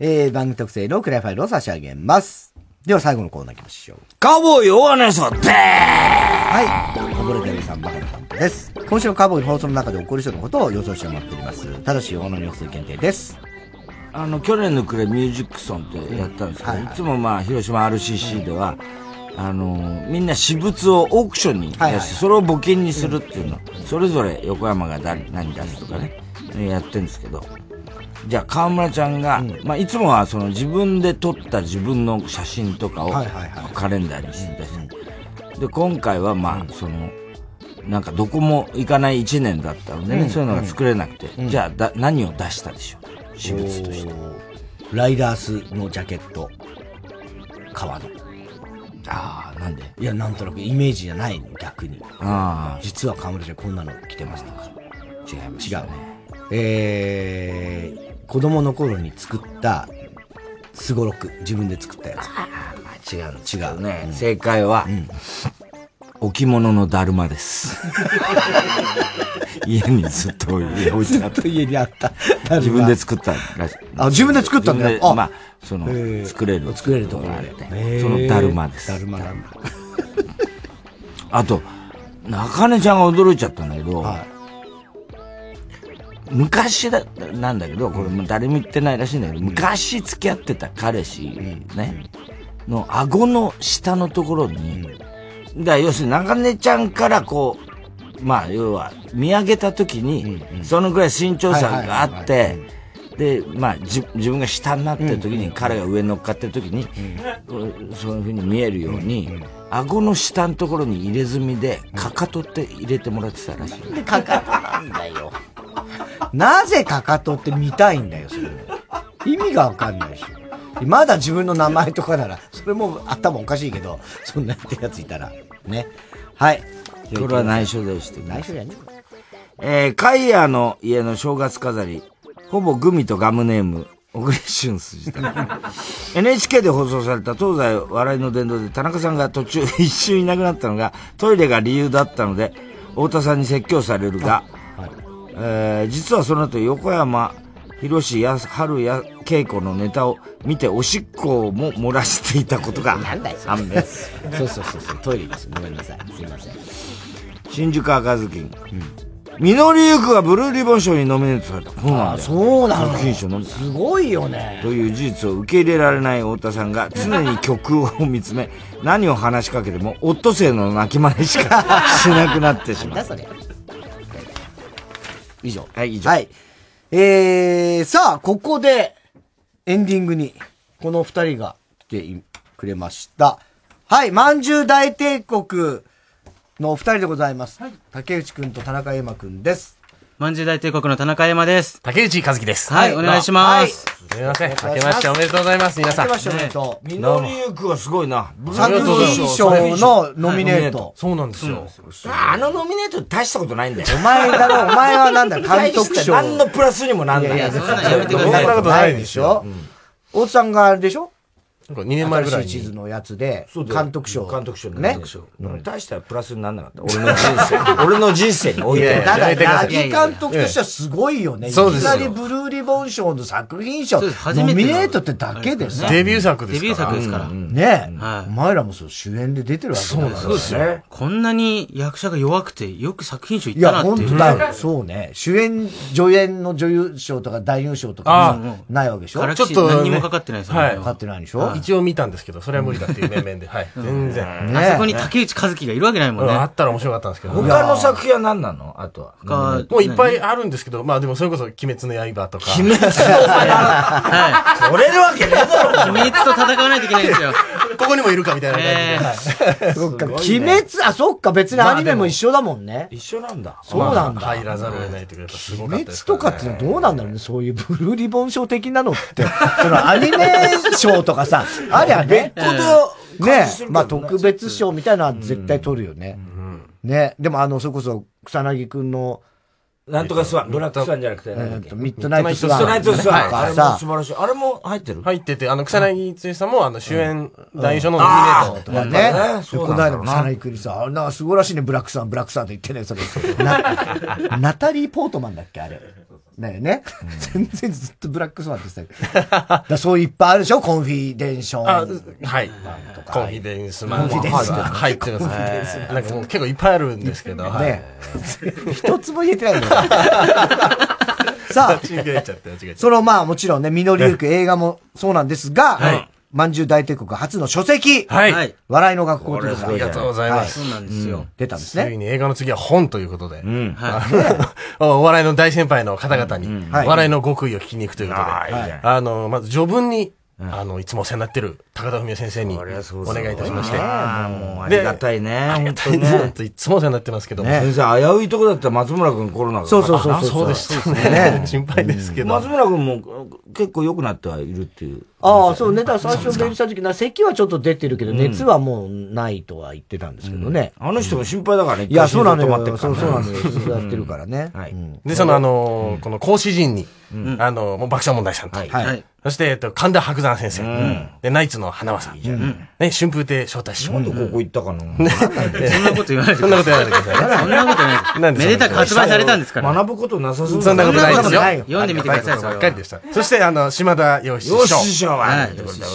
S1: えー、番組特製のクライファイルを差し上げます。では最後のコーナー行きましょう。
S2: カウボーイ大穴そうで
S1: はい。こぼれてるさん、バカなさんです。今週のカーボーイの放送の中で起こりそうなことを予想してもらっております。ただし、大野の予想検定です。
S2: あの、去年の暮れミュージックソンってやったんですけど、いつもまあ、広島 RCC では、あの、みんな私物をオークションに出して、それを募金にするっていうの、それぞれ横山が誰何出すとかね、やってるんですけど、じゃあ川村ちゃんが、まあいつもはその自分で撮った自分の写真とかを
S1: はいはいはい。
S2: カレンダーにしてたし、で、今回はまあ、その、なんかどこも行かない1年だったのでね、
S1: うん。
S2: そういうのが作れなくて、
S1: うん。
S2: じゃあだ何を出したでしょう？私物として。
S1: ライダースのジャケット。革の。
S2: ああ、なんで？
S1: いや、なんとなくイメージじゃないの、逆に。
S2: ああ。
S1: 実は河村ちゃんこんなの着てますとか。
S2: 違います、
S1: 違うね。えー、子供の頃に作ったすごろく、自分で作ったや
S2: つ。違う違うね。正解は、置物のだるまです。家にずっと置いてあった。
S1: 家にあった。
S2: 自分で作ったらしい。
S1: あ自分で作ったんだよ
S2: まあ、その作れる。
S1: 作れるところ
S2: があっ
S1: へ
S2: て。
S1: ー
S2: そのだるまです。
S1: だるまなんだ。
S2: あと、中根ちゃんが驚いちゃったんだけど、昔だ、なんだけど、これもう誰も言ってないらしいんだけど、昔付き合ってた彼氏、ね、の顎の下のところに、だ要するに中根ちゃんからこう、まあ要は見上げた時に、そのぐらい身長差があって、で、まあじ自分が下になってる時に、彼が上に乗っかってる時に、そういうふうに見えるように、顎の下のところに入れ墨で、かかとって入れてもらってたらしい。
S1: で、かかとなんだよ。なぜかかとって見たいんだよ、それ。意味がわかんないでしょ。まだ自分の名前とかなら、それも頭おかしいけど、そんなってやついたら。ね。はい。
S2: これは内緒でして。
S1: 内緒やね。
S2: えー、カイヤの家の正月飾り、ほぼグミとガムネーム、小栗旬筋だ。NHK で放送された東西笑いの殿堂で田中さんが途中 一瞬いなくなったのがトイレが理由だったので、太田さんに説教されるが、えー実はその後横山広志や春や稽古のネタを見ておしっこも漏らしていたことが判明。
S1: そうそうそうそう、トイレです。ごめんなさい。すいません。
S2: 新宿赤ずきん。実りゆくがブルーリボン賞にノミネートされた。そうなんだ
S1: そうなの
S2: 作品賞の
S1: すごいよね。
S2: という事実を受け入れられない太田さんが常に曲を見つめ、何を話しかけても、オットセイの泣き真似しか しなくなってしまう。
S1: それ。以上。
S2: はい、以上。
S1: はい。えー、さあ、ここで、エンディングに、この二人が来てくれました。はい、まんじゅう大帝国のお二人でございます。竹内くんと田中山くんです。
S23: まんじゅう大帝国の田中山です。
S24: 竹内和樹です。
S23: はい、お願いします。
S24: すみません。明けましておめでとうございます、皆さん。
S1: 明けましておめでとう。
S2: 実りゆくはすごいな。
S1: 作品賞のノミネート。
S24: そうなんですよ。
S2: あのノミネート大したことないんだよ。
S1: お前だろ、お前はなんだ、監督賞。
S2: 何のプラスにもなんない。
S1: いや
S2: そんな
S1: ことないでしょ大津さんがあれでしょ？
S24: 2年前ぐらいに
S1: 地図のやつで、監督賞。
S2: 監督賞
S1: ね
S2: 監督賞。大したプラスになんなかった。俺の人生。俺の人生においては。
S1: だから、八木監督としてはすごいよね。いき
S24: そうですよ
S1: なりブルーリボン賞の作品賞、ノミネートってだけです
S24: デビュー作です
S23: デビュー作ですから。
S1: ねえ。
S23: はい
S1: お前らもそう主演で出てるわけだから
S23: そうですよ。こんなに役者が弱くて、よく作品賞いっ
S1: いや、
S23: たなっていう。
S1: 本当だよ。そうね。主演、助演の女優賞とか男優賞とかないわけでしょ？
S23: からちょっと何にもかかってないですよね。
S24: はい
S1: かかってないでしょ？
S24: 一応見たんですけど、それは無理だっていう面々で。はい。全然。
S23: あそこに竹内和樹がいるわけないもんね。
S24: うんあったら面白かったんですけど。
S2: 他の作品は何なの？あとは。
S23: 他
S24: もういっぱいあるんですけど、まあでもそれこそ、鬼滅の刃とか。
S2: 鬼滅の
S23: はい。
S2: 取れるわけねえだろ
S23: 鬼滅と戦わないといけないんですよ。
S24: ここにもいるかみたいな感じで。
S1: そっか、鬼滅、あ、そっか、別にアニメも一緒だもんね。
S2: 一緒なんだ。
S1: そうなんだ。
S24: 入らざるを得ないというか、やっぱすごかった
S1: 鬼滅とかってのはどうなんだろうね、そういうブルーリボン賞的なのって。そのアニメ賞とかさ、ありゃね。
S2: 別個で
S1: ね。まあ特別賞みたいなのは絶対取るよね。ね。でもあの、それこそ草彅くんの、
S2: なんとかスワン、ブラックスワンじゃなくて、
S1: ミッドナイトスワン。
S2: ミッドナイトスワン。あれも
S1: さ
S2: 素、晴らしい。あれも入ってる？
S24: 入ってて、あの、草彅剛さんも、あの、主演、男優賞のノミネート。とか
S1: ね。
S2: そう
S1: この
S2: なんだろうな
S1: 間も草彅くんにさ、あなんかすごいらしいね、ブラックさん、ブラックさんって言ってね、それ。な ナタリー・ポートマンだっけ、あれ。ねえね。全然ずっとブラックスワンって言ってたけど。だそういっぱいあるでしょ？コンフィデンション。
S24: あ、はい。コンフィデンスマン。
S1: コンフィデンスマン
S24: 入ってますね。なんか結構いっぱいあるんですけど、はい。
S1: ね一つも言えてないんだよ。さあ。そのまあもちろんね、実りゆく映画もそうなんですが、
S24: はい
S1: まんじゅう大帝国初の書籍、
S24: はい。
S1: 笑いの学校ということで
S24: ありがとうございます。
S23: そうなんですよ。
S1: 出たんです
S24: つ
S1: ね。
S24: いに映画の次は本ということで、
S2: うん。
S24: お笑いの大先輩の方々に、
S1: はい。
S24: 笑いの極意を聞きに行くということで、
S2: あ
S24: の、まず序文に、あの、いつもお世話になってる高田文夫先生にお願いいたしまして、
S2: ああもうありがたいね。
S24: いつもお世話になってますけど
S2: 先生、危ういとこだったら松村君コロナが。
S1: そうそうそう
S24: あそうです。そうですね。心配ですけど。
S2: 松村君も結構良くなってはいるっていう。
S1: ああ、そうね。だ最初メールした時な、咳はちょっと出てるけど、熱はもうないとは言ってたんですけどね。
S2: あの人も心配だからね。
S1: いや、そうなのよ。そう、
S2: ね
S1: そうなのよ。やってるからね。
S24: で、そのあのーこの講師陣に、あの、もう爆笑問題さんと、
S1: はい。
S24: そして、えっと、神田伯山先生。
S2: ん。
S24: で、ナイツの花輪さん。ね、春風亭昇太師匠。
S2: なんでここ行ったかな
S24: ね
S23: そんなこと言わないで
S24: そんなこと言わないでくださいね。
S23: そんなこと言わない。
S24: んで
S23: めでたく発売されたんですから。
S2: 学ぶことなさそう
S24: そんなことないですよ。
S23: 読んでみてください
S24: ありがたことばっかりでした。そして、あの、島田洋七師匠。
S2: 洋七師匠は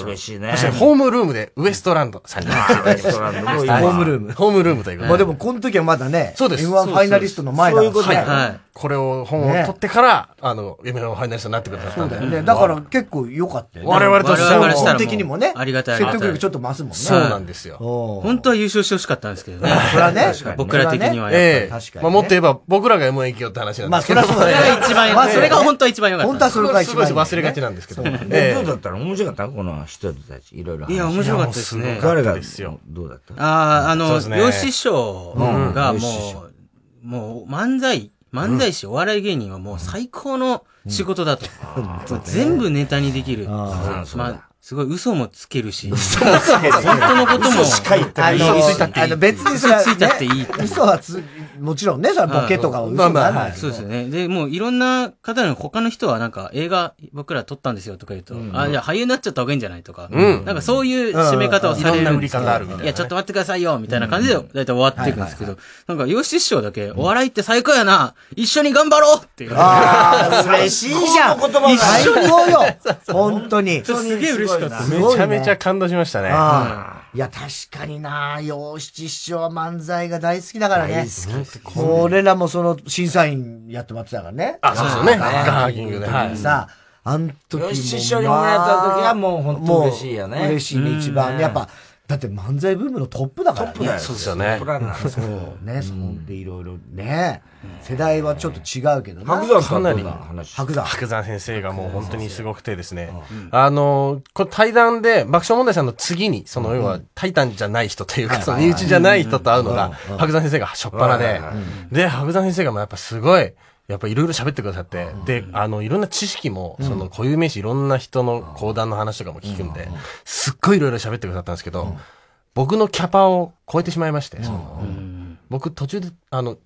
S2: 嬉しいね。
S24: そして、ホームルームでウエストランドさんに。
S1: ウエストランドホームルーム
S24: ホームルームということ
S1: まあでも、この時はまだね、
S24: そうです。
S1: M1 ファイナリストの前だ
S24: そういうこと
S1: はい。
S24: はい。これを、本を取ってから、あの、M1 ファイナリストになってくださったん
S1: だから結構良かったよね。
S24: 我々としては。
S1: 基本的にもね、
S23: ありがたい。
S1: 説得力ちょっと増すもんね。
S24: そう。なんですよ。
S23: 本当は優勝してほしかったんですけどね。
S1: それはね。
S23: 僕ら的にはやっぱり。
S24: ええ。まあもっと言えば、僕らが M1 行きよって話なんですけど。
S23: まあそれはそうだね。それが一番まあそれが本当は一番良かった。
S24: 本当はそれが一番すごい忘れがちなんですけど。
S2: どうだ。ったの面白かった？この人たち、いろいろ。
S23: いや面白かったですね。
S2: 誰が
S24: ですよ。
S2: どうだった？
S23: ああ、あの、
S2: そうですね。
S23: 洋師匠が
S2: うん。
S23: もう、もう漫才、漫才師、お笑い芸人はもう最高の仕事だと。全部ネタにできる。まあ、すごい嘘もつけるし、
S1: 嘘もつける
S23: 本当のことも、
S1: 嘘しか言ってない
S23: 嘘ついたっていい。
S1: あの別にそれは
S23: 嘘ついたっていい。
S1: 嘘はつ、もちろんね、それはボケとかは嘘にならない。
S23: そうですよね。で、もういろんな方の他の人はなんか映画僕ら撮ったんですよとか言うと、あ、じゃあ俳優になっちゃった方がいいんじゃないとか、
S24: うん
S23: なんかそういう締め方をされるんですけど
S24: いろんな売り方あるみたいなね
S23: いや、ちょっと待ってくださいよみたいな感じで大体終わっていくんですけど、なんか、ヨシ師匠だけ、お笑いって最高やな一緒に頑張ろうっていう。
S1: ああ、嬉しいじゃん。
S2: 言葉が
S1: 最高よ。本当に。
S23: すげえ嬉しかった。
S24: めちゃめちゃ感動しましたね。
S1: いや、確かにな、洋七師匠は漫才が大好きだからね。俺らもその審査員やってもらってたからね。
S24: あそうですよね。ガーギングで。はい。
S1: さあ、あん時も。
S2: 洋七師匠に褒められた時はもう本当嬉しいよね。
S1: 嬉しいね、一番。
S2: うん。
S1: やっぱ、だって漫才ブームのトップだからね。
S2: トップだよ。そうですよね。トップランナー
S1: そうね、そんでいろいろね。世代はちょっと違うけどな。
S24: 白山かなり
S1: 白山。
S24: 白山先生がもう本当にすごくてですね。あの、これ対談で爆笑問題さんの次に、その要はタイタンじゃない人というか、その身内じゃない人と会うのが、白山先生が初っ端で、で、白山先生がもうやっぱすごい、やっぱいろいろ喋ってくださって、で、あの、いろんな知識も、その固有名詞いろんな人の講談の話とかも聞くんで、すっごいいろいろ喋ってくださったんですけど、僕のキャパを超えてしまいまして、僕途中で、あの、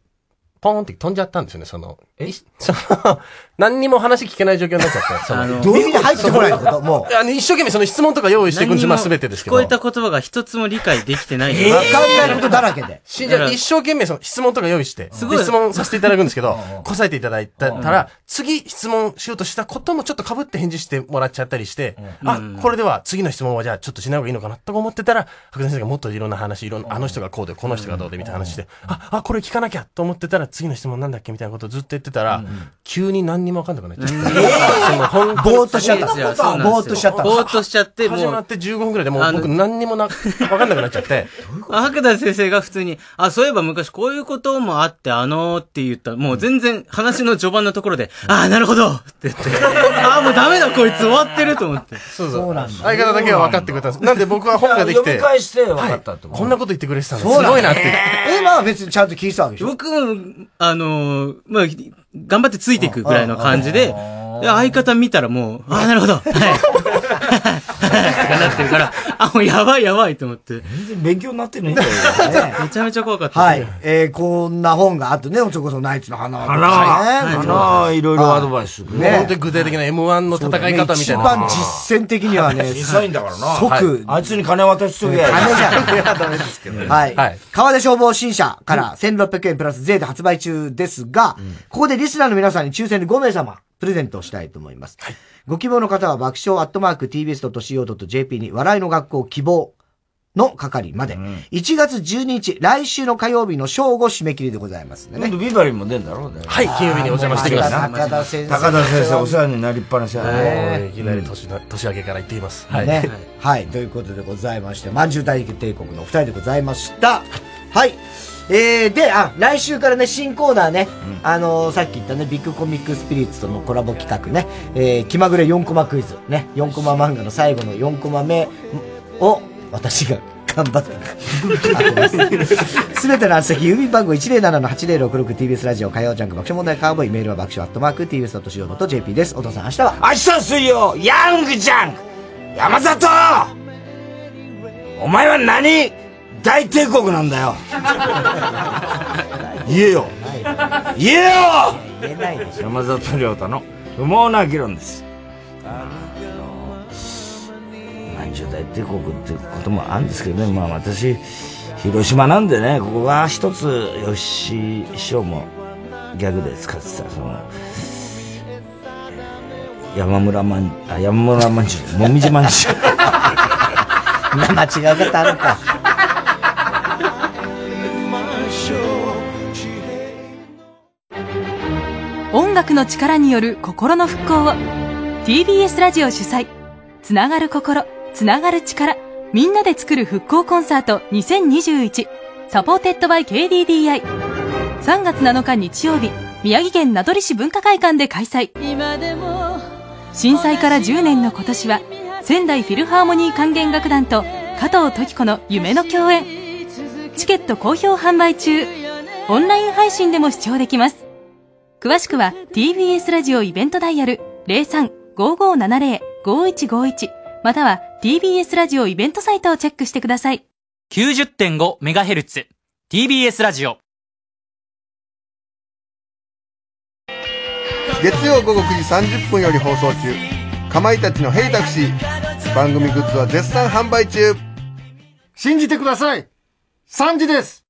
S24: ポーンって飛んじゃったんですよね、その、い その、何にも話聞けない状況になっちゃって、その、
S1: どういう意味で入ってこないのこと？も
S24: あの、一生懸命その質問とか用意していくんですよ、まあ全てですけど。
S23: 聞こえた言葉が一つも理解できてない。
S1: わかんないことだらけで。
S24: しじゃあ一生懸命その質問とか用意して、
S23: すごい。
S24: で質問させていただくんですけど、答えていただいたら、次質問しようとしたこともちょっと被って返事してもらっちゃったりして、あ、これでは次の質問はじゃあちょっとしない方がいいのかなとか思ってたら、白先生がもっといろんな話、いろんな、あの人がこうで、この人がどうでみたいな話で、あ、あ、これ聞かなきゃと思ってたら次の質問なんだっけみたいなことをずっと言ってたら、急に何にもわかんなくなっちゃって。その本当に
S1: ぼーっとしちゃったぼーっとしちゃった
S23: ぼーっとしちゃって、もう。
S24: 始まって15分くらいでもう僕何にもな、わかんなくなっちゃって。
S23: 白田先生が普通に、あ、そういえば昔こういうこともあって、あのーって言ったら、もう全然話の序盤のところで、ああ、なるほどって言って、ああ、もうダメだ、こいつ終わってると思って。
S24: そうそう。相方だけは分かってくれたんです。なんで僕は本ができて。
S2: 読み返して分かったって
S24: こんなこと言ってくれてたのす
S1: そうだね
S24: ごいなって。
S1: え、まあ別にちゃんと聞いてたわけでしょ
S23: 僕も、あのーまあ、頑張ってついていくぐらいの感じで、で相方見たらもう、ああ、なるほど、はい。なってるから、あ、もうやばいやばいと思って。
S2: 全然勉強になってないんだよ。
S23: めちゃめちゃ怖かった。
S1: はい。えー、こんな本があとね、それこそナイツの花
S2: 花花いろいろアドバイス。
S24: ね、本当に具体的な M1 の戦い方みたいな。
S1: 一番実践的にはね、
S2: 審査員だからな。
S1: 即、
S2: あいつに金渡しとけや。
S1: 金じゃん。
S2: いや、ダメですけど。
S1: はい。川出消防新社から1600円プラス税で発売中ですが、ここでリスナーの皆さんに抽選で5名様、プレゼントをしたいと思います。ご希望の方は爆笑アットマーク tbs.co.jp に笑いの学校希望の係まで、1月12日、来週の火曜日の正午締め切りでございますね。
S2: 今度ビバリーも出んだろうね。
S24: はい、金曜日にお邪魔してきます。
S1: 高田先生。
S2: 高田先生お世話になりっぱなしだ
S24: も
S2: ね。
S24: ういきなり年の年明けから行っています。
S1: はい。ね。はい。ということでございまして、まんじゅう大帝国のお二人でございました。はい。えー、で、あ、来週からね、新コーナーね、あのーさっき言ったね、ビッグコミックスピリッツとのコラボ企画ね、えー、気まぐれ4コマクイズ、ね、4コマ漫画の最後の4コマ目を、私が頑張ってす。すべての宛先、郵便番号 107-8066TBS ラジオ火曜ジャンク爆笑問題カーボーイ、メールは爆笑アットマーク TBS.CO.JP です。お父さん、明日は。
S2: 明日水曜、ヤングジャンク。山里！お前は何大帝国なんだよ 言えよ言えよ。山里亮太の不毛な議論です。40代帝国ってこともあるんですけどね、まあ私、広島なんでね、ここが一つ、吉師匠もギャグで使ってた、その、山村まん、あ、山村まんじゅう、もみじまんじゅう。
S1: 間違う方あるか。
S10: 音楽の力による心の復興を。TBS ラジオ主催。つながる心。つながる力。みんなで作る復興コンサート。2021 supported by KDDI3 月7日日曜日宮城県名取市文化会館で開催。震災から10年の今年は仙台フィルハーモニー管弦楽団と加藤時子の夢の共演。チケット好評販売中。オンライン配信でも視聴できます。詳しくは TBS ラジオイベントダイヤル03-5570-5151または TBS ラジオイベントサイトをチェックしてください。
S25: 90.5MHz TBS ラジオ
S26: 月曜午後9時30分より放送中かまいたちの「ヘイタクシー」番組グッズは絶賛販売中
S27: 信じてください !3 時です